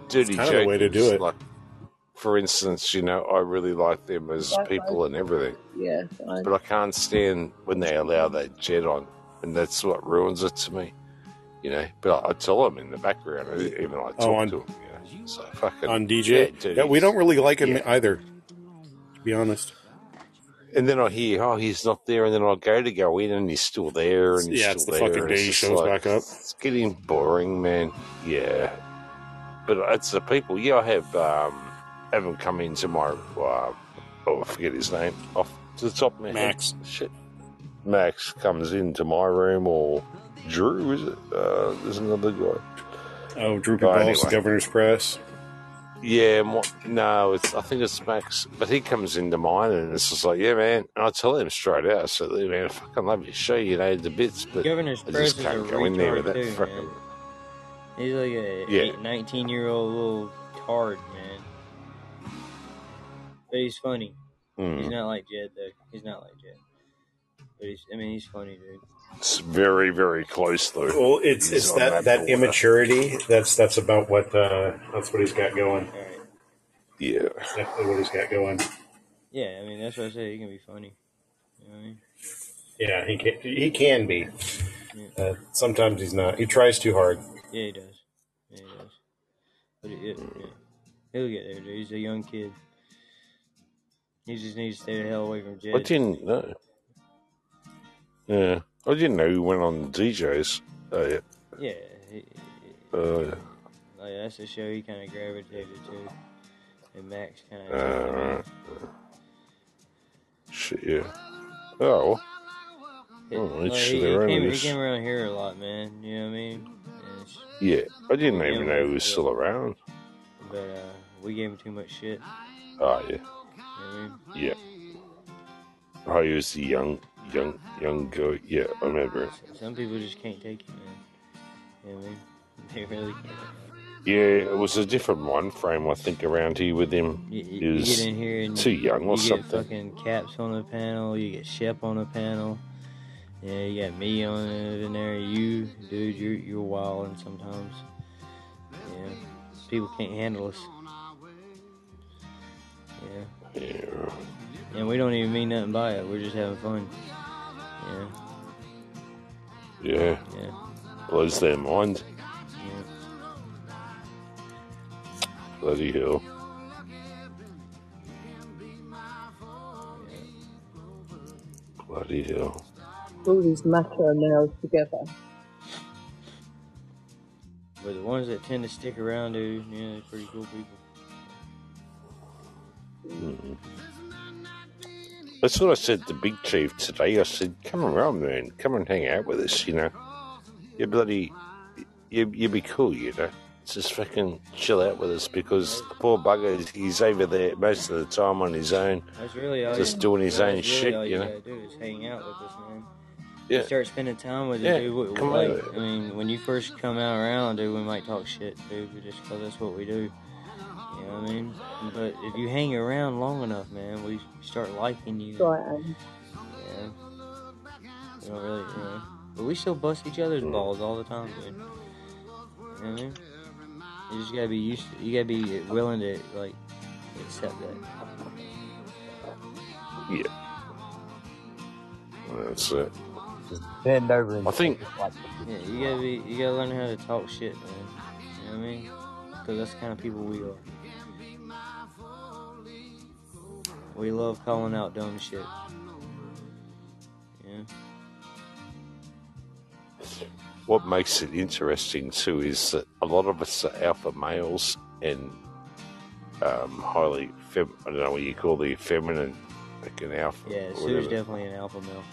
dirty kind of the way to do it. Like, for instance, you know, I really like them as Right, people and everything, yeah, fine. but I can't stand when they allow that jet on, and that's what ruins it to me. You know, but I, I tell them in the background, even I oh, talk Oh, on- to them. You know, so fucking On DJ, Yeah, yeah, we don't really like him Yeah. either. To be honest, And then I hear, oh, he's not there, and then I go to go in, and he's still there, and he's Yeah, it's the there. fucking day he shows like, back up. It's getting boring, man. Yeah, but it's the people. Yeah, I have um, haven't come into my. Uh, oh, I forget his name off to the top of my Max. head. Shit, Max comes into my room, or Drew is it? Uh, there's another guy. oh, Drew anyway. Governor's Press. Yeah, no, it's I think it's Max, but he comes into mine and it's just like, yeah, man. And I tell him straight out, I said, "Look, man, I fucking love your show, you know, the bits, but Governor's I just can't go in there with that too, fucking. man. He's like a Yeah. eight, 19 year old little tard, man. But he's funny. He's Mm. not like Jed though. He's not like Jed. But he's, I mean, he's funny, dude. It's very, very close though. Well, it's He's it's on that that immaturity. That's that's about what uh, that's what he's got going. All right. Yeah. That's definitely what he's got going. Yeah, I mean, that's what I say. He can be funny. You know what I mean? Yeah, he can he can be. Yeah. Uh, sometimes he's not. He tries too hard. Yeah, he does. Yeah, he does. But it, it, yeah. he'll get there, dude. He's a young kid. He just needs to stay the hell away from I Jed. didn't know. Yeah. I didn't know he went on DJs. Uh, yeah. Yeah, he, Uh, like, that's the show he kind of gravitated to. And Max kind of. uh, shit, yeah. Oh, well. oh, like, he, he, came, he came around here a lot, man. You know what I mean? Yeah. I didn't even know he was still around. but uh, we gave him too much shit. Oh, yeah. You know what I mean? Yeah. Oh, he was the young, young, young guy. Yeah, I remember. Some people just can't take it, man. You know what I mean? They really can't. Yeah, it was a different mind frame, I think, around here with him. You, you, you get in here and too young or you get something. fucking Caps on the panel. You get Shep on the panel. Yeah, you got me on it in there. You, dude, you're you're wilding sometimes. Yeah, people can't handle us. Yeah, Yeah. and we don't even mean nothing by it. We're just having fun. Yeah, Yeah. yeah, Blows their mind. yeah. Bloody hell. Bloody hell. All these macho males together. But the ones that tend to stick around, dude, yeah, they're pretty cool people. Mm. That's what I said to Big Chief today. I said, come around, man. Come and hang out with us, you know. You bloody... You, you'd be cool, you know. Just fucking chill out with us because the poor bugger, he's- over there most of the time on his own. That's really all. Just you, doing his that's own really shit, all you know. gotta do is hang out with us, man. Yeah. You start spending time with it, Yeah, dude. we- we- come like, over. I mean, when you first come out around, dude, we might talk shit, dude, just 'cause that's what we do. You know what I mean? But if you hang around long enough, man, we start liking you. Right, and Yeah. We don't really, you know. But we still bust each other's balls all the time, dude. You know what I mean? You just gotta be used to, you gotta be willing to, like, accept that. Yeah. That's it. Just bend over and I think- like Yeah, you gotta be, you gotta learn how to talk shit, man. You know what I mean? Because that's the kind of people we are. We love calling out dumb shit. Yeah. What makes it interesting too is that a lot of us are alpha males and um, highly fem- I don't know what you call the feminine, like an alpha. Yeah, or Sue's definitely an alpha male.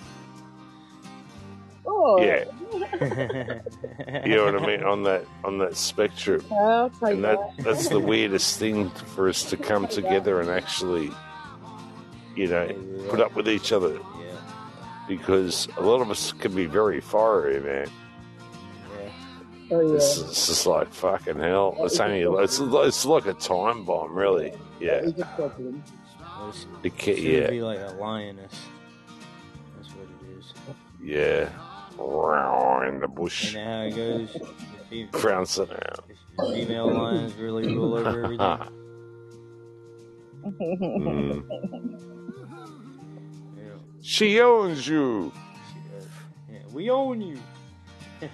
oh, Yeah, you know what I mean on that on that spectrum, I'll and that. that that's the weirdest thing for us to come together and actually, you know, put up with each other Yeah, because a lot of us can be very fiery, man. yeah. Oh yeah. It's, it's just like fucking hell. It's only it's it's like a time bomb, really. Yeah, That is a problem. Well, it's- it ca- Sue would yeah, be like a lioness. That's what it is. yeah. In the bush, And how it goes. The fe- trouncing out. female lions really rule over everything. Mm. Yeah. She owns you. Yeah, we own you.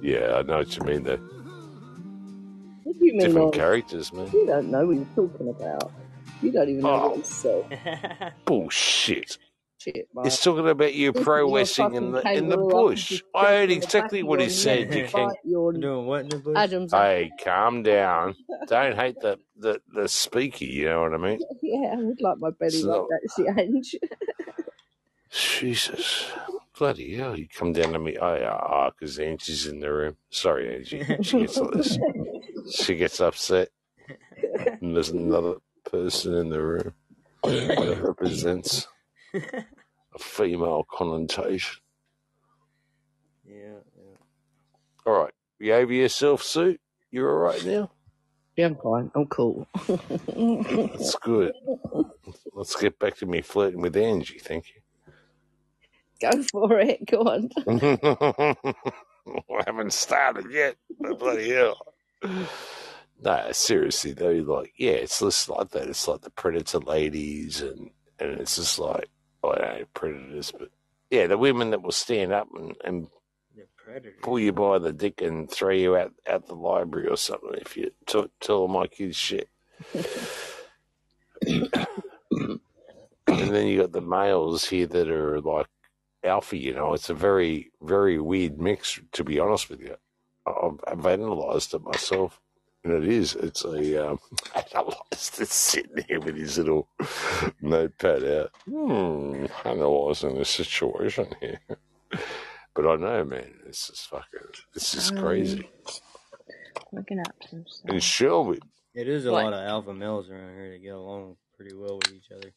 yeah, I know what you mean. Though What do you mean? different Ollie? characters, man. You don't know what you're talking about. You don't even know Oh. what he said. Bullshit. Shit, man. He's talking about you pro you're wrestling in the fucking in the kangaroo up and bush. I heard jump exactly what he said. neck You can. bite Doing what in the bush? Adam's Hey, calm down. Don't hate the, the, the speaker, you know what I mean? Yeah, I would like my belly It's like not- that, she Ange. Jesus. Bloody hell, you come down to me. Oh, uh, yeah, oh, because Angie's in the room. Sorry, Angie. She gets like this. She gets upset. And there's another person in the room that represents a female connotation. Yeah, yeah. All right. You over yourself, Sue? You're all right now? Yeah, I'm fine. I'm cool. That's good. Let's get back to me flirting with Angie. Thank you. Go for it. Go on. I haven't started yet. but Bloody hell. No, seriously though, like, yeah, it's just like that. It's like the predator ladies, and and it's just like, oh, I don't know, predators, but yeah, the women that will stand up and, and pull you by the dick and throw you out at the library or something if you t- tell my kids shit. and then you got the males here that are like alpha. You know, it's a very very weird mix. To be honest with you, I've, I've analysed it myself. And it is. It's a um, analysed. It's sitting here with his little notepad out. Hmm, analysing the situation here. But I know, man, this is fucking, this is crazy. Looking up some stuff. And Shelby, It is a What? lot of alpha males around here that get along pretty well with each other,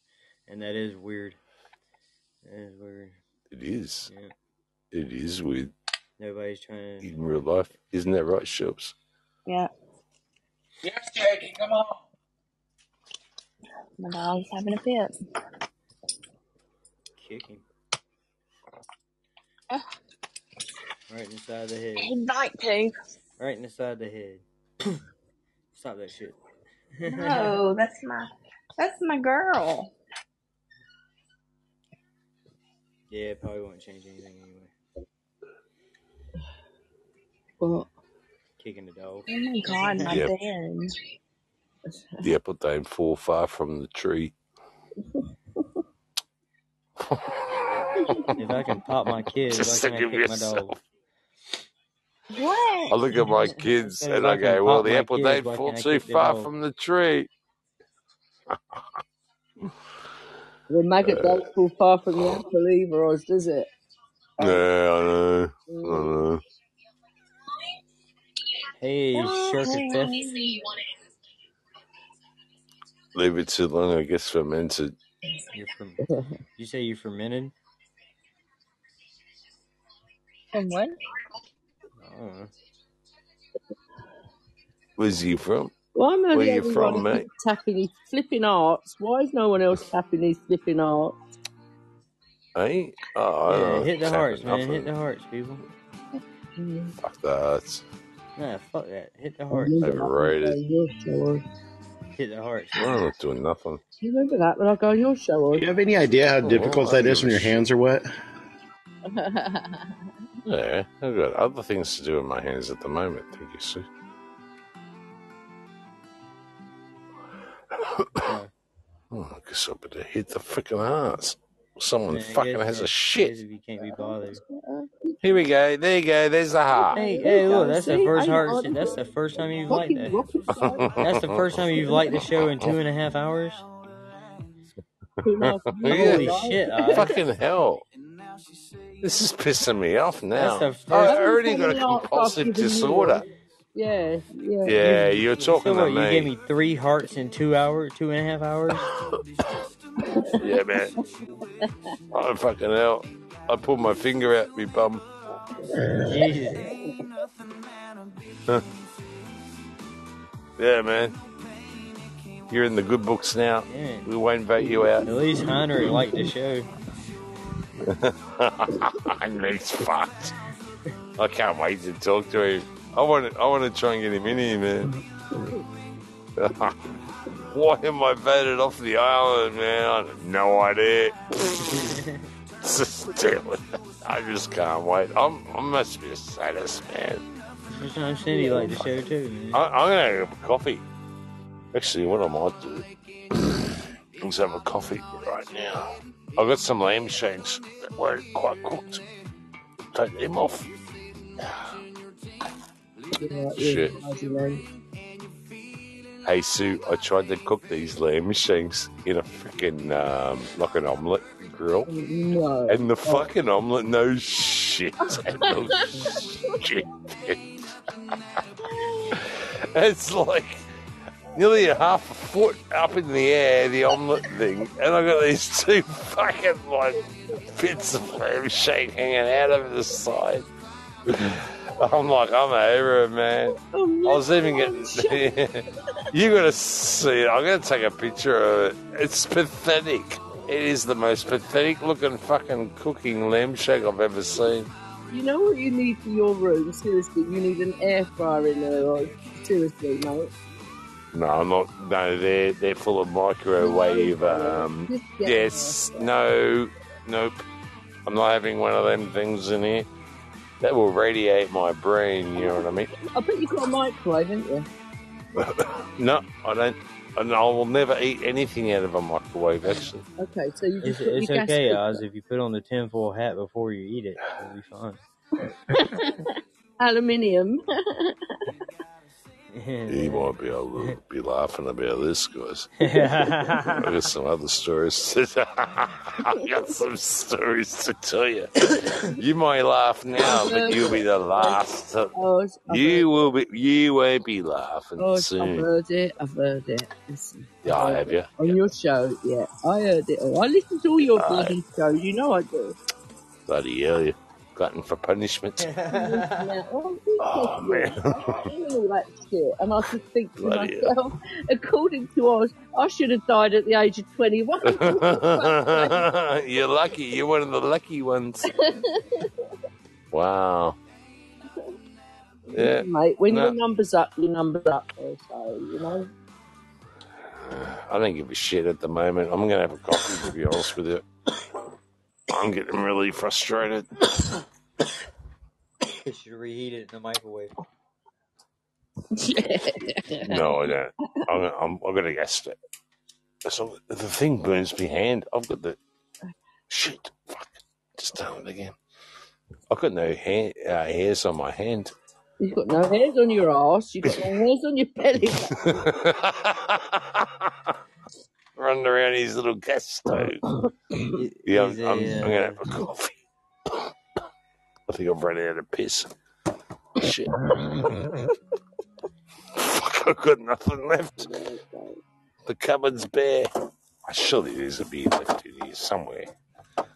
and that is weird. That is weird. it is. Yeah, It is with nobody's trying to. in real life. Isn't that right, Shelps? Yeah, Yes, Jackie, come on. my dog's having a fit. kick him Ah. right in the side of the head. He'd like to. Right in the side of the head. Stop that shit. No, that's my that's my girl. yeah, it probably won't change anything anyway. What? Kicking the dog. Oh my god, my Yep. bed. The apple don't fall far from the tree. If I can pop my kids, Just why can't I think kick my dog? What? I look at my kids Said if and I I go, well, the apple kids, don't fall too far dog? from the tree. The maggot don't fall far from the apple either, or does it? Yeah, I know. I Mm. know. Hey, shark attack. Leave it too long, I guess fermented. You're from. You say you're fermented? From what? I don't know. Where's he from? Why am I Where the you from, mate? tapping his flipping arts? Why is no one else tapping his flipping arts? Eh? Oh, Yeah, hit the hearts, man. Hit the hearts, people. Fuck that. Nah, fuck that. Hit the heart. remember that when I Overrated. go on your show. Hit the heart. I'm not doing nothing. You remember that when I go on your show? Do you have any idea how Oh, difficult I that is give when your shit. hands are wet? Yeah, I've got other things to do with my hands at the moment. Thank you, Sue. Yeah. Oh, I guess I better hit the freaking hearts. Someone Man, I fucking guess, has I a shit. guess if you can't be bothered. Here we go. There you go. There's the heart. Hey, hey, look, that's the first heart. That's the first time you've liked that. That's the first time you've liked the show in two and a half hours. Two and a half Yeah. years, Holy shit! I, Fucking hell. This is pissing me off now. the I first. already got a Seven arts I've compulsive disorder. Yeah, yeah. Yeah, You, you're so talking to what? You gave me. me three hearts in two hours, two and a half hours. Yeah, man. I'm oh, fucking hell. I pulled my finger out my bum. Jesus. Yeah, man. You're in the good books now. Yeah. We won't vote you out. At least Hunter liked the show. and he's fucked. I can't wait to talk to him. I want to. I want to try and get him in here, man. Why am I voted off the island, man? I have no idea. Just do it. I just can't wait. I'm. I must be a sadist, man. That's what I said. He liked the show too, man. I, I'm gonna have a coffee. Actually, what I might do is have a coffee right now. I've got some lamb shanks that weren't quite cooked. Take them off. Yeah, Shit. yeah, I don't know. Hey Sue, I tried to cook these lamb shanks in a freaking um, like an omelette grill, No. and the fucking omelette no shit, no shit. it's like nearly a half a foot up in the air, the omelette thing, and I got these two fucking like bits of lamb shank hanging out of the side. I'm like, I'm over it, man. Oh, I was even getting. you gotta see it. I'm gonna take a picture of it. It's pathetic. It is the most pathetic looking fucking cooking lamb shank I've ever seen. You know what you need for your room? Seriously, you need an air fryer in there. Like, seriously, mate. No, I'm not. No, they're they're full of microwave. Um, yes, no, nope. I'm not having one of them things in here. That will radiate my brain. You know what I mean? I bet you've got a microwave, haven't you? No, I don't. And I will never eat anything out of a microwave. Actually, Okay, so you It's, just put it's okay, cooker- Oz. If you put on the tinfoil hat before you eat it, it'll be fine. Aluminium. you might be able to be laughing about this, guys. I got some other stories. To I got some stories to tell you. You might laugh now, but you'll be the last. to- You will be. You won't be laughing Oh, I've heard it. I've heard it. Listen, Yeah, I have you. on your show, yeah, I heard it all. I listen to all your bloody shows. You know I do. Bloody hell, you glutton for punishment. Now, oh, Oh man. and all that shit. And I just think to Bloody myself, according to Oz, I should have died at the age of 21. You're lucky. You're one of the lucky ones. Wow. Yeah. Mate, when No. your number's up, your number's up. there, So, you know. I don't give a shit at the moment. I'm gonna have a coffee to be honest with you. I'm getting really frustrated. You should reheat it in the microwave. No, I don't. I'm, gonna- I'm, I've got a gas stove. So the thing burns my hand. I've got the shit. Fuck. Just done it again. I've got no hair, uh, hairs on my hand. You've got no hairs on your ass. You've got no hairs on your belly. Running around his little gas stove. Yeah, I'm, I'm, I'm gonna uh, have a coffee. I think I've run out of piss. Shit. Fuck, I've got nothing left. The cupboard's bare. I surely there's a beer left in here somewhere. Come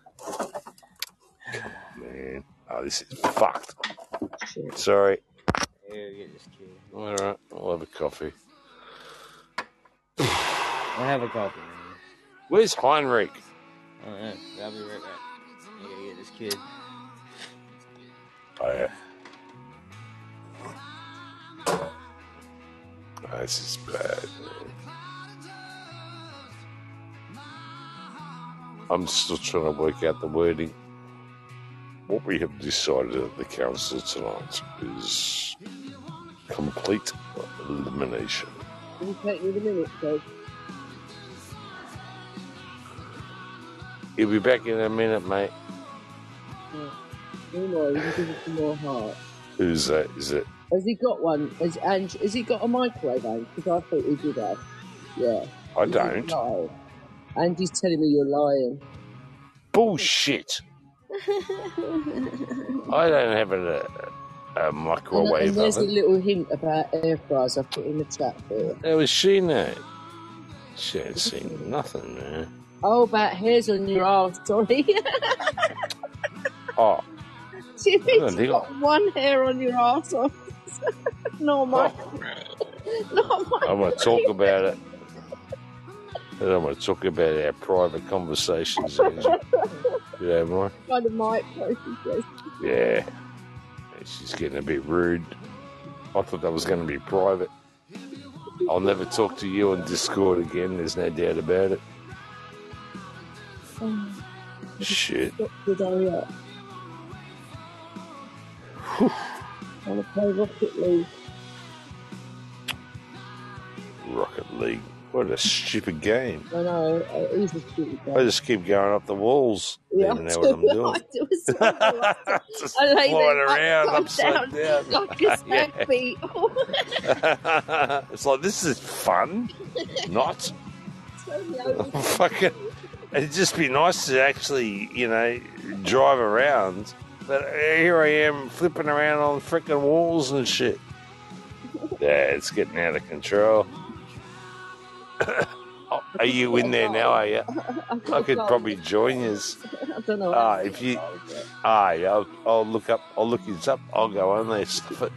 on, man. Oh, this is fucked. Sorry. This. All right, I'll have a coffee. I'll have a coffee, man. Where's Heinrich? I don't know. but I'll be right back. I gotta get this kid. Oh, yeah. Oh, this is bad, man. I'm still trying to work out the wording. What we have decided at the council tonight is complete elimination. It'll take you a minute, so. He'll be back in a minute, mate. You give it some more heart. Who's that? Is it? Has he got one? Has, Ange, has he got a microwave? Because I thought he did have. Yeah. I He's don't. lying. Andy's telling me you're lying. Bullshit. I don't have a, a And, microwave and there's a oven. little hint about air fryers I put in the chat there. How was she know? She ain't seen nothing, man. Oh, but here's a new arse, sorry. Oh, See if I don't got one hair on your arse. Or... no, my. No, my. I'm going to talk about it. And I'm going to talk about our private conversations. You mind? By the she says. Yeah. She's getting a bit rude. I thought that was going to be private. I'll never talk to you on Discord again. There's no doubt about it. Oh, Shit. Good hurry up. I want to play Rocket League. Rocket League. What a stupid game. I know, uh, he's a stupid guy. I just keep going up the walls. I Yeah, don't know what I'm I doing. do as well. Just I lay flying there, up, around up, upside down, down. like a stag beat. it's like this is fun, not fucking. It'd just be nice to actually, you know, drive around. But here I am flipping around on freaking walls and shit. Yeah, it's getting out of control. Oh, are you in there now? Are you? I've got I to could probably join you. I don't know. Ah, if you, ah, I'll, I'll look up. I'll look it up. I'll go on there, stuff it.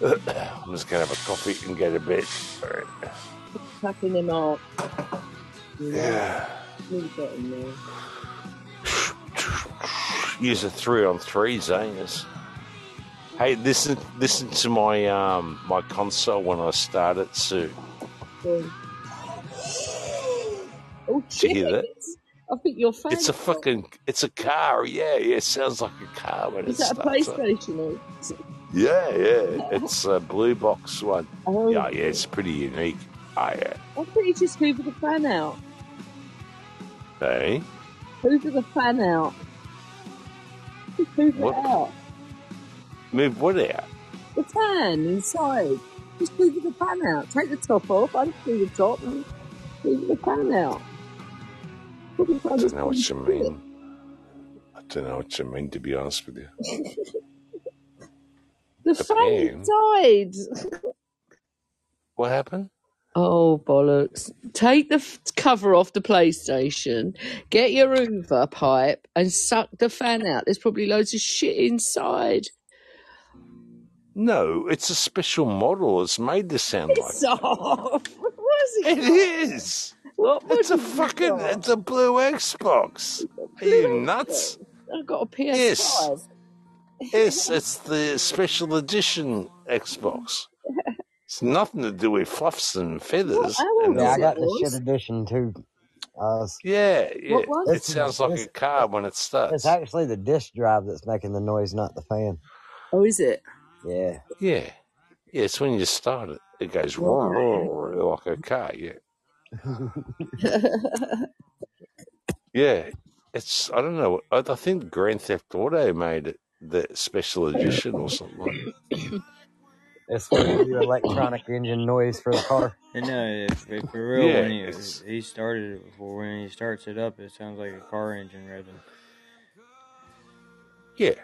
I'm just gonna have a coffee and go to bed. All right. Packing them up. Yeah. Really get in. Use a three on three, eh? Hey, listen, listen to my um my console when I start it, Sue. Go on. Oh Did you hear that? I think your fan. It's a fucking, it's a car. Yeah, yeah. It sounds like a car when Is it that a starts up. PlayStation? Or... Yeah, yeah. It's a blue box one. Oh, Yeah, yeah. It's pretty unique. Oh yeah. I think you just hoover the fan out. Hey, Hoover the fan out. Just hoover What? it out. move what out? The fan inside. Just hoover the fan out. Take the top off, unscrew the top, and hoover the fan out. I don't know what you mean. I don't know what you mean, to be honest with you. The The fan died. What happened? Oh bollocks! Take the f- cover off the PlayStation, get your Hoover pipe, and suck the fan out. There's probably loads of shit inside. No, it's a special model. It's made to sound like. Piss off! What was It it? is. What It's model a you fucking. got? It's a blue Xbox. Are you nuts? I've got a PS5. Yes, it's the special edition Xbox. It's nothing to do with fluffs and feathers. How old And Yeah, I got the shit edition too. Uh, yeah, yeah. What was It sounds like it's a car when it starts. it's actually the disk drive that's making the noise, not the fan. Oh, is it? Yeah. Yeah, yeah. It's when you start it. It goes Right. like a car. Yeah, yeah. It's. I don't know. I, I think Grand Theft Auto made it the special edition or something. It's for your electronic engine noise for the car. And no, if, if for real, Yeah, when he, it's he started it before, when he starts it up, it sounds like a car engine revving. yeah.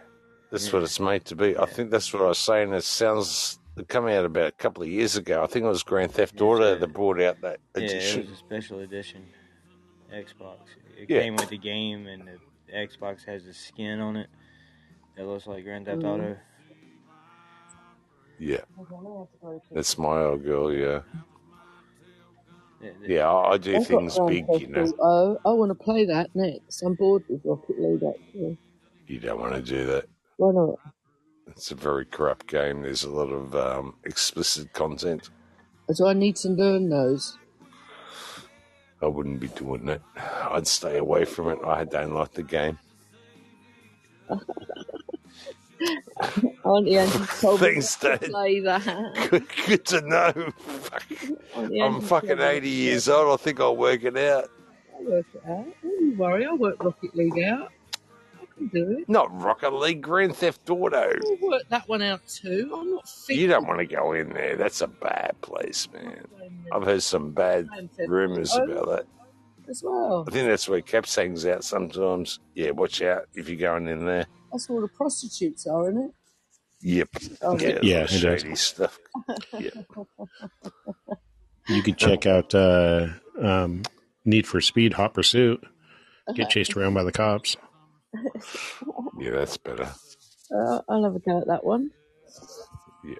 That's Yeah, what it's made to be. I think that's what I was saying. It sounds. It came out about a couple of years ago. I think it was Grand Theft Auto a that brought out that yeah, it was a special edition Xbox. It Yeah, came with the game, and the, the Xbox has a skin on it that looks like Grand Theft Mm. Auto. Yeah. Hold on, I have to go to- That's my old girl. Yeah, Yeah, yeah. I, I do I've things Grand big, you know. Auto. I want to play that next. I'm bored with Rocket League actually. You don't want to do that. Why not? It's a very corrupt game. There's a lot of um, explicit content. So I need to learn those? I wouldn't be doing that. I'd stay away from it. I don't like the game. Auntie Angie told me Thanks, to Dad. play that. Good, good to know. Fuck. Auntie I'm Angie fucking told 80 years old. I think I'll work it out. I'll work it out. Don't you worry, I'll work Rocket League out. I can do it. Not Rocket League, Grand Theft Auto. I'll work that one out too. I'm not fit. You don't want to go in there. That's a bad place, man. I've heard some bad rumors Auto about that. as well. I think that's where Caps hangs out sometimes. Yeah, watch out if you're going in there. That's where all the prostitutes are, isn't it? Yep. Oh, Yeah, Yeah, a lot of shady stuff. Yeah. You could check out uh, um, Need for Speed Hot Pursuit. Get chased around by the cops. Yeah, that's better. uh, I'll have a go at that one. Yeah.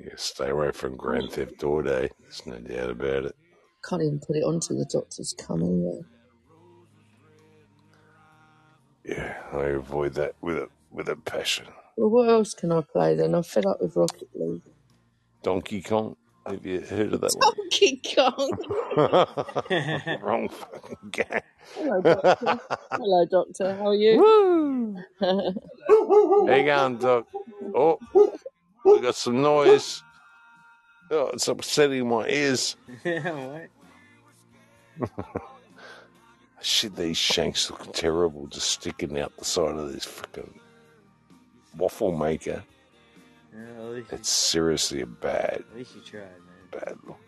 Yeah, stay away from Grand Theft Auto. There's no doubt about it. Can't even put it on till the doctors come anyway. Yeah, I avoid that with a with a passion. Well, what else can I play then? I'm fed up with Rocket League. Donkey Kong. Have you heard of that one? Donkey Kong. Wrong fucking game. Hello, Doctor. Hello, Doctor. How are you? Woo! Hang on, Doc. Oh, we got some noise. Oh, it's upsetting my ears. Yeah, what? Shit, these shanks look terrible just sticking out the side of this fucking waffle maker. Least It's seriously a bad, At least you tried, man. bad look.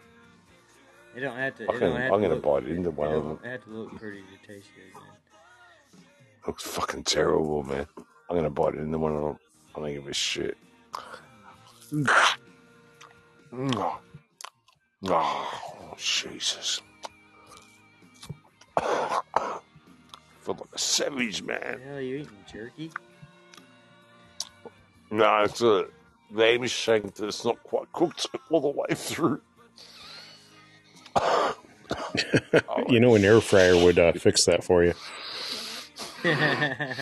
It don't have to. I It can, don't have I'm to gonna look, bite into one It of them. don't have to look pretty to taste good, man. Looks fucking terrible, man. I'm gonna bite into one of them. I don't give a shit. Mm. Oh, Jesus. Feel like a savage, man. Hell, you eating jerky? No, it's a lamb shank that's not quite cooked all the way through. you know, an air fryer would uh, fix that for you.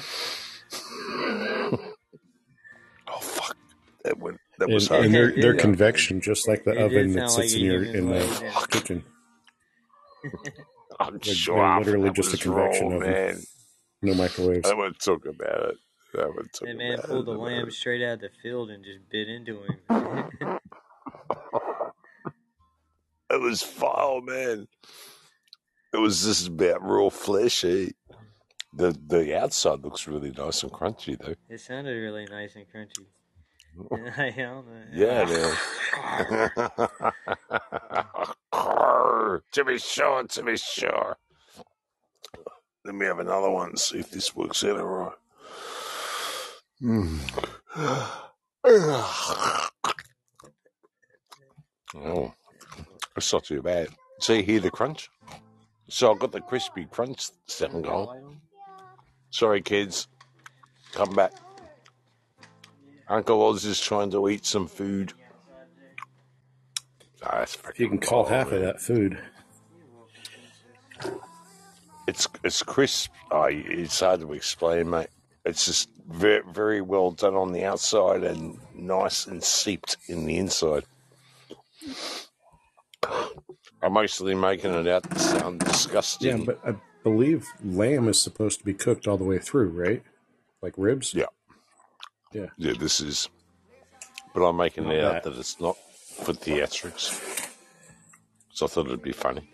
Oh fuck! That went. That was hard. and they're they're convection, just like the It oven that sits it in your in the kitchen. I'm They're, sure literally just a convection raw, oven, man. no microwaves. I would talk about it. I would talk That man pulled the it. lamb straight out of the field and just bit into him. It was foul, man. It was just about raw flesh. Eh? The the outside looks really nice and crunchy though. it sounded really nice and crunchy. I don't. Yeah, is. to be sure, to be sure. Let me have another one see if this works out all right. Mm. oh, it's not too bad. See, hear the crunch? So I've got the crispy crunch sound going. Sorry, kids. Come back. Uncle Oz is trying to eat some food. Ah, that's You can call half of that food. It's it's crisp. Oh, it's hard to explain, mate. It's just very very well done on the outside and nice and seeped in the inside. I'm mostly making it out to sound Yeah, disgusting. but I believe lamb is supposed to be cooked all the way through, right? Like ribs. Yeah. Yeah. Yeah, this is. But I'm making it out that it's not for theatrics. So I thought it'd be funny.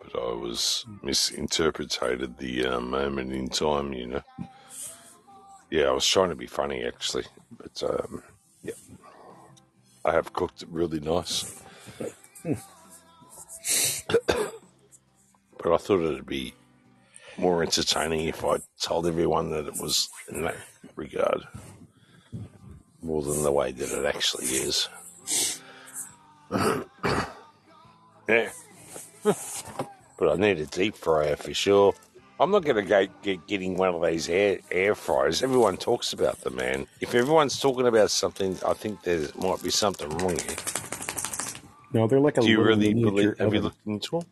But I was misinterpreted the uh, moment in time, you know. Yeah, I was trying to be funny actually, but um, yeah, I have cooked it really nice. but I thought it'd be more entertaining if I told everyone that it was in that regard, more than the way that it actually is. yeah. but I need a deep fryer for sure. I'm not going to go get getting one of these air air fryers. Everyone talks about them, man. If everyone's talking about something, I think there might be something wrong here. No, they're like a Do you really believe? Have you looked into them?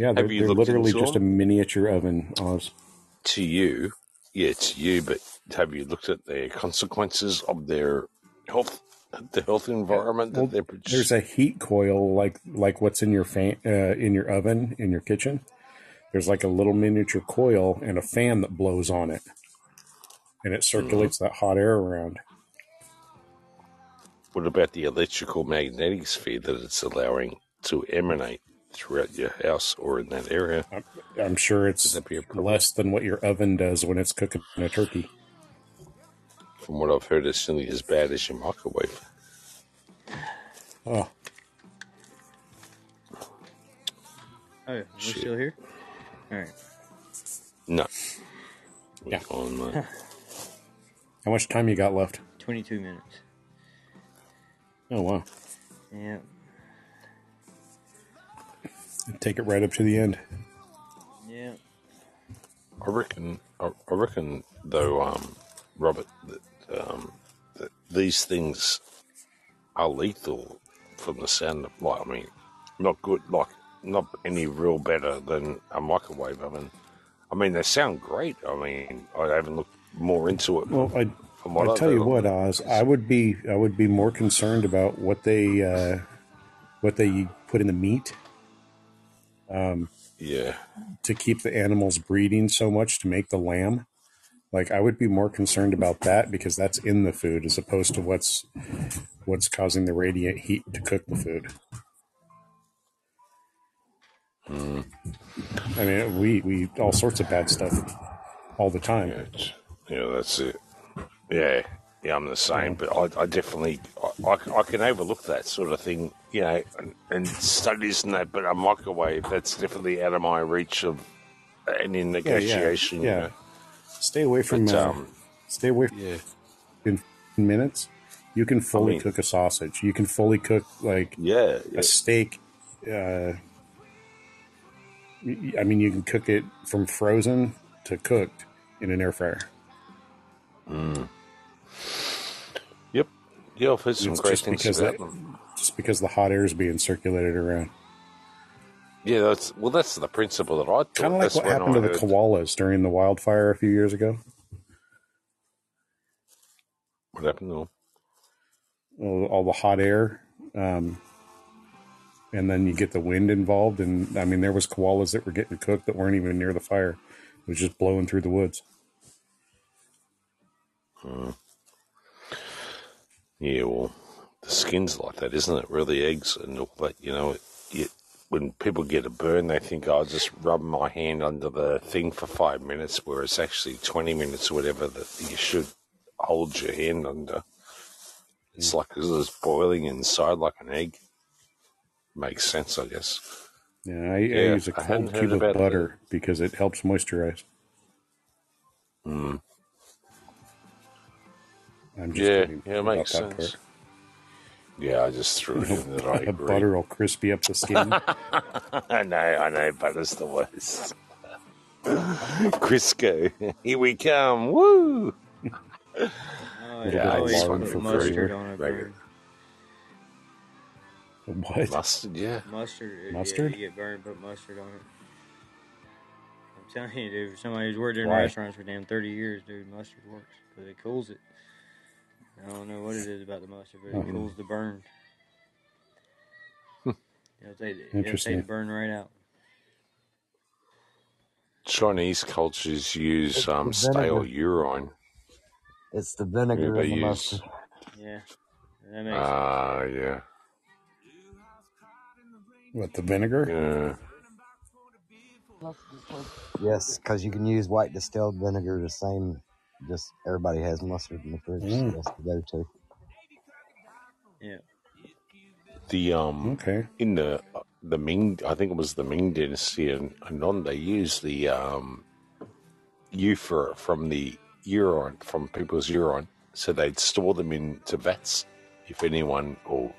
Yeah, they're, they're literally just a miniature oven. Oz. To you, yeah, to you. But have you looked at the consequences of their health, the health environment that Well, they're there's a heat coil like like what's in your fan uh, in your oven in your kitchen. There's like a little miniature coil and a fan that blows on it, and it Mm-hmm. circulates that hot air around. What about the electrical magnetic sphere that it's allowing to emanate throughout your house or in that area? I'm, I'm sure it's that be a problem? less than what your oven does when it's cooking a turkey. From what I've heard, it's nearly as bad as your microwave. Oh, Oh, we're Shit. still here? Alright. No. Yeah. On, uh, how much time you got left? 22 minutes. Oh wow, Yeah. Take it right up to the end. Yeah. I reckon. I, I reckon, though, um, Robert, that, um, that these things are lethal from the sound of, like, I mean, not good, like, not any real better than a microwave oven. I mean, they sound great. I mean, I haven't looked more into it. Well, I from I tell you what, Oz, I would be I would be more concerned about what they uh, what they put in the meat um, Yeah. to keep the animals breeding so much to make the lamb. Like I would be more concerned about that because that's in the food as opposed to what's what's causing the radiant heat to cook the food. Mm, I mean, we we eat all sorts of bad stuff all the time. yeah, yeah, that's it. Yeah, yeah, I'm the same, but I, I definitely, I, I, I can overlook that sort of thing, you know, and, and studies and that, but a microwave, that's definitely out of my reach of any Yeah, yeah, negotiation, yeah. Stay away from But, uh, um, stay away From yeah, in minutes. You can fully mean- cook a sausage. You can fully cook like Yeah, yeah. a steak. Uh, y- I mean, you can cook it from frozen to cooked in an air fryer. Mm. Yep. Yeah, I've heard some It's great just things because about that- them. Just because the hot air is being circulated around. Yeah, that's well. That's the principle that I. Kind of like That's what happened I to the koalas during the wildfire a few years ago. What happened to them? all, all the hot air, um, and then you get the wind involved. And I mean, there was koalas that were getting cooked that weren't even near the fire; it was just blowing through the woods. Hmm. Yeah, well, the skin's like that, isn't it? Really, eggs and all that. You know, you, when people get a burn, they think I'll just rub my hand under the thing for five minutes, where it's actually twenty minutes or whatever that you should hold your hand under. It's like it's boiling inside like an egg. Makes sense, I guess. Yeah, I, I use a cold cube of butter because it helps moisturize. Mm. I'm just Yeah, kidding yeah, it makes that sense. Yeah, I just threw it in that I part. agree. butter will crispy up the skin. I know, I know, butter's the worst. Crisco, here we come. Woo! Oh, Little Yeah, I bit of just lard want for mustard on it, Regular. What? Mustard, yeah. Mustard. Mustard? Yeah, you get burned, put mustard on it. I'm telling you, dude. Somebody who's worked in Why? restaurants for damn 30 years, dude, mustard works because it cools it. I don't know what it is about the mustard, but it Mhm. cools the burn. it'll take, it'll take the burn right out. Chinese cultures use um, stale urine. It's the vinegar Yeah, they and the use- mustard. Yeah, that makes Ah, yeah. What the vinegar? Yeah. Yes, because you can use white distilled vinegar the same. Just everybody has mustard in the fridge. Mm. So that's the go-to. yeah. The um Okay. in the the Ming, I think it was the Ming Dynasty and Anon, they used the um euphor from the urine from people's urine, so they'd store them into vats if anyone or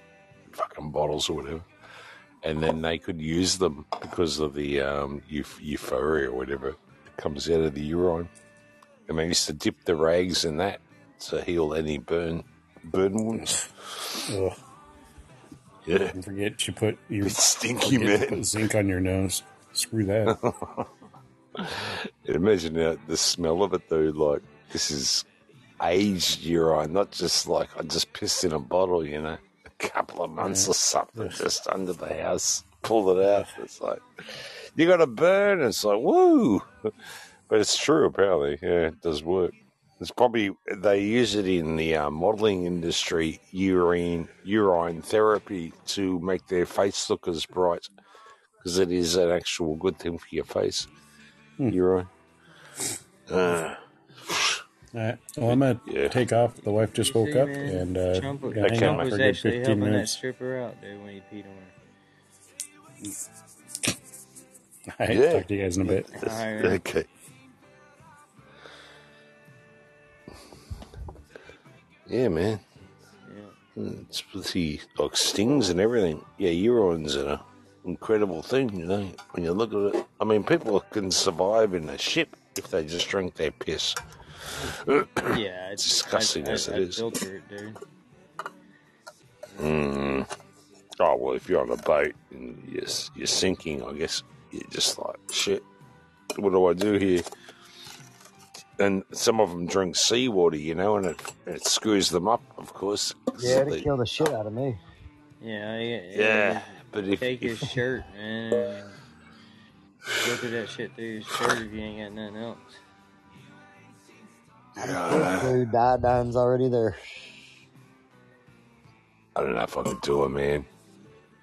fucking bottles or whatever, and then they could use them because of the um euph- euphoria or whatever that comes out of the urine, and they used to dip the rags in that to heal any burn burn wounds. Ugh. Yeah. Don't forget you put your It's stinky, man. put zinc on your nose. Screw that. Imagine uh, the smell of it though. Like this is aged urine, not just like I just pissed in a bottle. You know, a couple of months or something, just under the house. Pulled it out. It's like you got to burn. It's like woo, but it's true apparently. Yeah, it does work. It's probably they use it in the uh, modeling industry, urine urine therapy to make their face look as bright because it is an actual good thing for your face. Urine. Uh, All right. Well, I'm gonna Yeah. take off. The wife just woke See, up, man, and uh, Trump, we're hang Trump out was for a good actually 15 helping that minutes. stripper out, dude, when he peed on her. All right. Yeah. Talk to you guys in a bit. All right. okay. Yeah, man. Yeah. It's with the like stings and everything. Yeah, urine's are an incredible thing, you know. When you look at it, I mean, people can survive in a ship if they just drink their piss. Yeah, It's disgusting I, as I, it I is. filter it, dude. Mm. Oh well, if you're on a boat and you're, you're sinking, I guess you're just like shit. What do I do here? And some of them drink seawater, you know, and it it screws them up, of course. Yeah, it'd they- kill the shit out of me. Yeah, yeah. Yeah, but if, take if his shirt and go through that shit through his shirt if you ain't got nothing else. Dude, iodine's already there. I don't know if I could do it, man.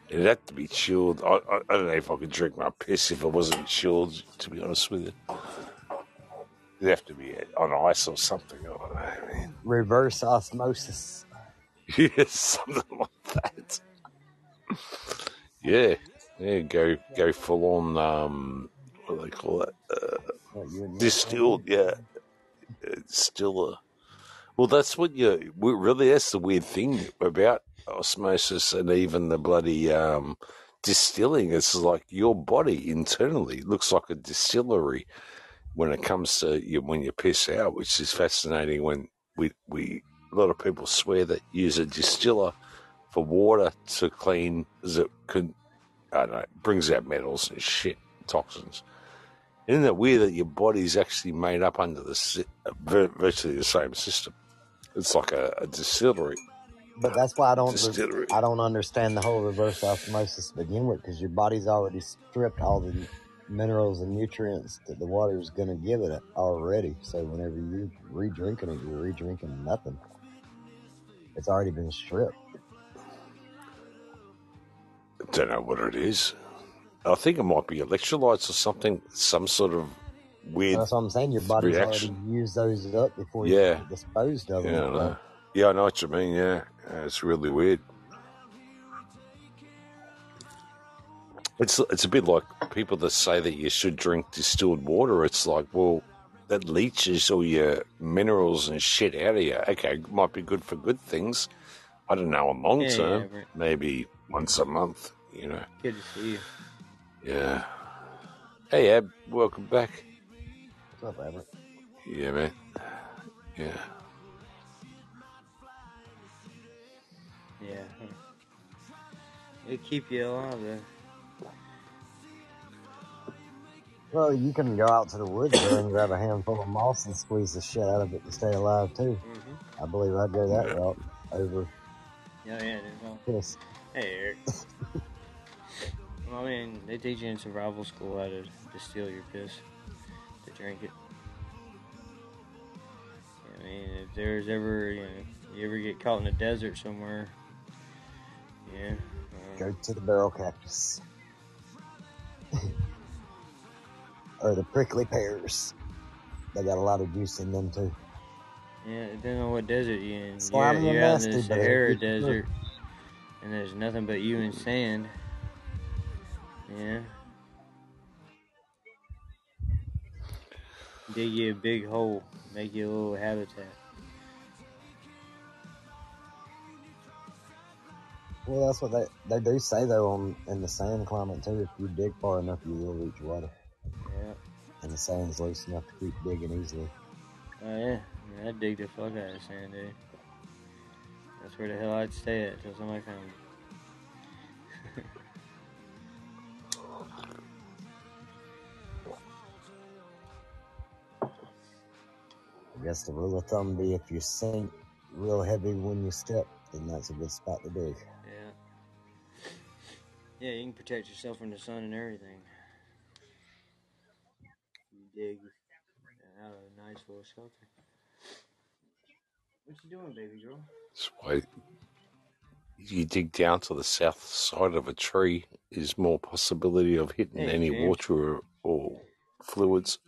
It'd have to be chilled. I, I, I don't know if I could drink my piss if it wasn't chilled. To be honest with you, it'd have to be on ice or something. I know, man. Reverse osmosis. Yeah, something like that. Yeah, yeah. Go go full on. Um, what do they call it? Uh, What, you and me? distilled. Yeah, it's still a. Well, that's what you really. That's the weird thing about osmosis and even the bloody um, distilling. It's like your body internally looks like a distillery when it comes to you when you piss out, which is fascinating. When we we a lot of people swear that use a distiller for water to clean, as it can I don't know, brings out metals and shit, toxins. Isn't it weird that your body's actually made up under the si- uh, virtually the same system? It's like a, a distillery. But that's why I don't. I don't understand the whole reverse osmosis to begin with because your body's already stripped all the minerals and nutrients that the water is going to give it already. So whenever you re-drinking it, you're re-drinking nothing. It's already been stripped. Don't know what it is. I think it might be electrolytes or something, some sort of weird That's what I'm saying. Your body's reaction. already used those up before Yeah. you disposed of them. Yeah, I know. Yeah, I know what you mean. Yeah, Yeah, it's really weird. It's it's a bit like people that say that you should drink distilled water. It's like, well, that leaches all your minerals and shit out of you. Okay, might be good for good things. I don't know. On long Yeah, term, yeah, but- maybe once a month. You know. Good to see you. Yeah. Hey, Ab, welcome back. What's up, Everett? Yeah, man. Yeah. Yeah. It'll keep you alive, though. Well, you can go out to the woods there and grab a handful of moss and squeeze the shit out of it to stay alive too. Mm-hmm. I believe I'd go that route over Yeah, yeah, there's no. piss. Hey, Eric. well, I mean, they teach you in survival school how to distill your piss to drink it. I mean, if there's ever, you know, you ever get caught in the desert somewhere, yeah. uh, Go to the barrel cactus. or the prickly pears. They got a lot of juice in them too. Yeah, depending on what desert you're in. You're, Slimy and you're out in the nasty, but it Sahara desert, and there's nothing but you and sand. Yeah. Dig you a big hole, make you a little habitat. Well, that's what they they do say though on in the sand climate too. If you dig far enough, you will reach water, Yeah. and the sand's loose enough to keep digging easily. Oh yeah. I'd dig the fuck out of sand, dude. That's where the hell I'd stay at till somebody found me. I guess the rule of thumb be if you sink real heavy when you step, then that's a good spot to dig. Yeah. Yeah, you can protect yourself from the sun and everything. You dig out of a nice little shelter. What you doing, baby girl? That's why you dig down to the south side of a tree is more possibility of hitting Hey, any James. water or, or fluids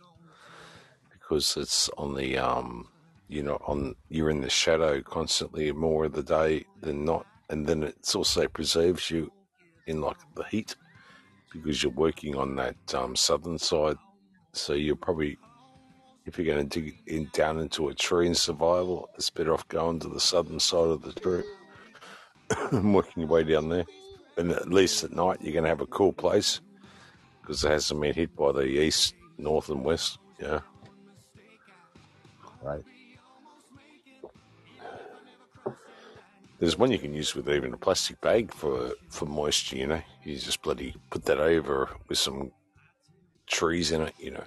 because it's on the um you know on you're in the shadow constantly more of the day than not and then it's also preserves you in like the heat because you're working on that um, southern side so you're probably if you're going to dig in down into a tree in survival it's better off going to the southern side of the tree and working your way down there and at least at night you're going to have a cool place because it hasn't been hit by the east north and west yeah Right. There's one you can use with even a plastic bag for for moisture. You know, you just bloody put that over with some trees in it. You know,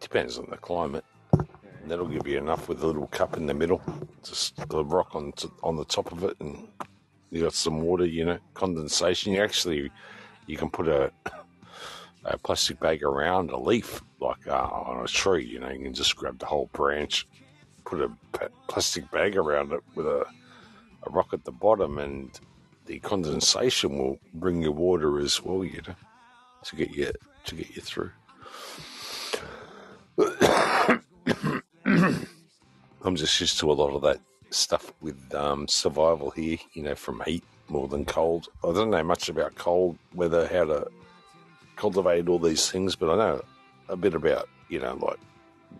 depends on the climate. And that'll give you enough with a little cup in the middle, just the rock on t- on the top of it, and you got some water. You know, condensation. You actually you can put a a plastic bag around a leaf like uh, on a tree. You know, you can just grab the whole branch, put a plastic bag around it with a a rock at the bottom, and the condensation will bring you water as well. You know, to get you to get you through. I'm just used to a lot of that stuff with um, survival here. You know, from heat more than cold. I don't know much about cold weather, how to cultivate all these things, but I know a bit about you know like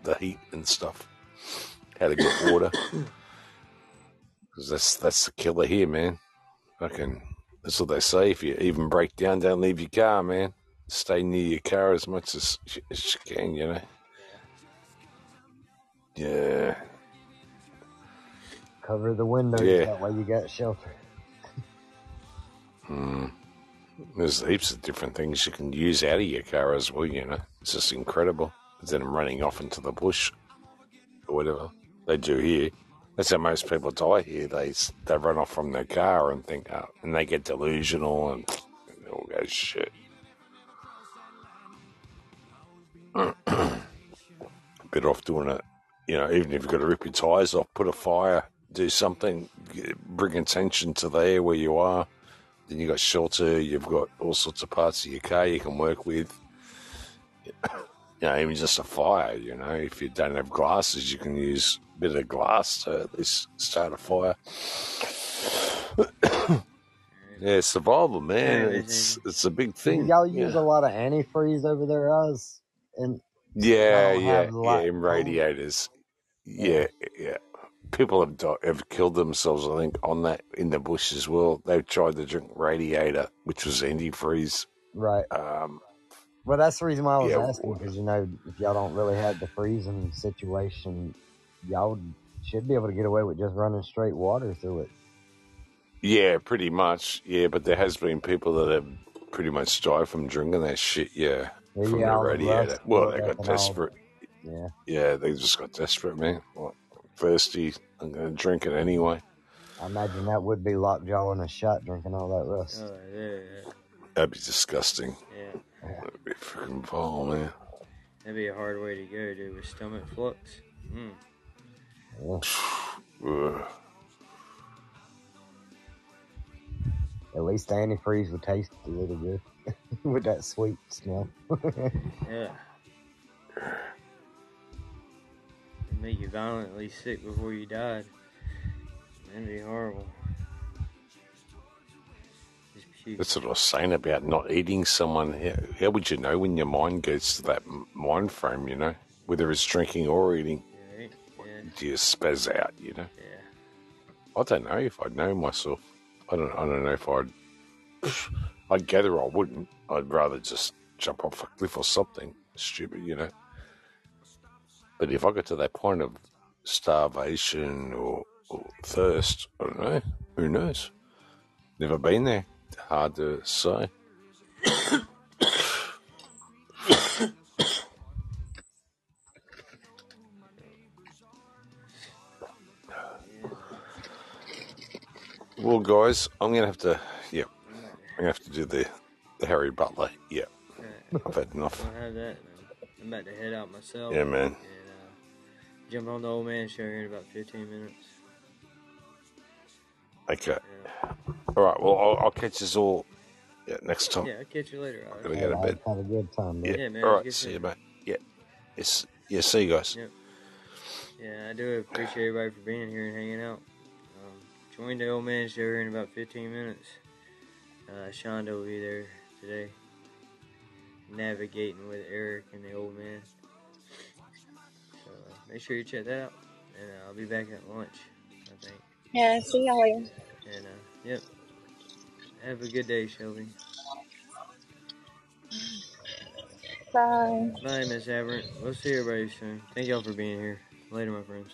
the heat and stuff, how to get water. Because that's that's the killer here, man. Fucking, that's what they say. If you even break down, don't leave your car, man. Stay near your car as much as, as you can, you know. Yeah, Cover the windows. yeah. That way you got shelter. Mm. There's heaps of different things you can use out of your car as well, you know. It's just incredible. Instead of running off into the bush or whatever they do here. That's how most people die here. They they run off from their car and think, oh, and they get delusional and it all goes shit. Better off doing it, you know, even if you've got to rip your tyres off, put a fire, do something, bring attention to there where you are. Then you've got shelter, you've got all sorts of parts of your car you can work with. You know, even just a fire, you know, if you don't have glasses, you can use a bit of glass to at least start a fire. yeah, survival, man. It's it's a big thing. y'all use Yeah, a lot of antifreeze over there, Oz? And yeah, yeah, yeah. In radiators, yeah, yeah. People have di- have killed themselves, I think, on that in the bush as well. They've tried to drink radiator, which was antifreeze. Right. Um, Well, that's the reason why I was yeah, asking because you know if y'all don't really have the freezing situation, y'all should be able to get away with just running straight water through it. Yeah, pretty much. Yeah, but there has been people that have pretty much died from drinking that shit. Yeah, Yeah, from the radiator. Well, they got desperate. Yeah. Yeah, they just got desperate, man. Like, thirsty. I'm gonna drink it anyway. I imagine that would be lockjaw in a shot drinking all that rust. Oh, yeah, yeah. That'd be disgusting. Yeah. That'd be freaking vile, man. That'd be a hard way to go, dude, with stomach flux. Mm. Ugh. At least the antifreeze would taste a little good with that sweet smell. Yeah. Make you violently sick before you died. That'd be horrible. That's what I was saying about not eating someone. How, how would you know when your mind goes to that mind frame, you know? Whether it's drinking or eating. Yeah. Do you spaz out, you know? Yeah. I don't know if I'd know myself. I don't. I don't know if I'd. I'd gather I wouldn't. I'd rather just jump off a cliff or something stupid, you know. But if I got to that point of starvation or, or thirst, I don't know. Who knows? Never been there. Hard to say. Well, guys, I'm gonna have to. Yeah, I'm gonna have to do the the Harry Butler. Yeah, Right. I've had enough. I'll have that. I'm about to head out myself. Yeah, man. Uh, jump on the old man show here in about 15 minutes. Okay. Yeah. All right. Well, I'll, I'll catch us all. Yeah, next time. Yeah, I'll catch you later. All I'm right. gonna go to bed. have a good time, man. Yeah, man. All have a good See you, time. mate. Yeah. Yes. Yeah. See you guys. Yep. Yeah, I do appreciate everybody for being here and hanging out. Um, join the old man show here in about 15 minutes. Uh, Shonda will be there today, navigating with Eric and the old man. Make sure you check that out. And uh, I'll be back at lunch, I think. Yeah, see y'all later. And uh, yep, have a good day, Shelby. Bye. Bye, Miss Aberrant. We'll see everybody soon. Thank y'all for being here. Later, my friends.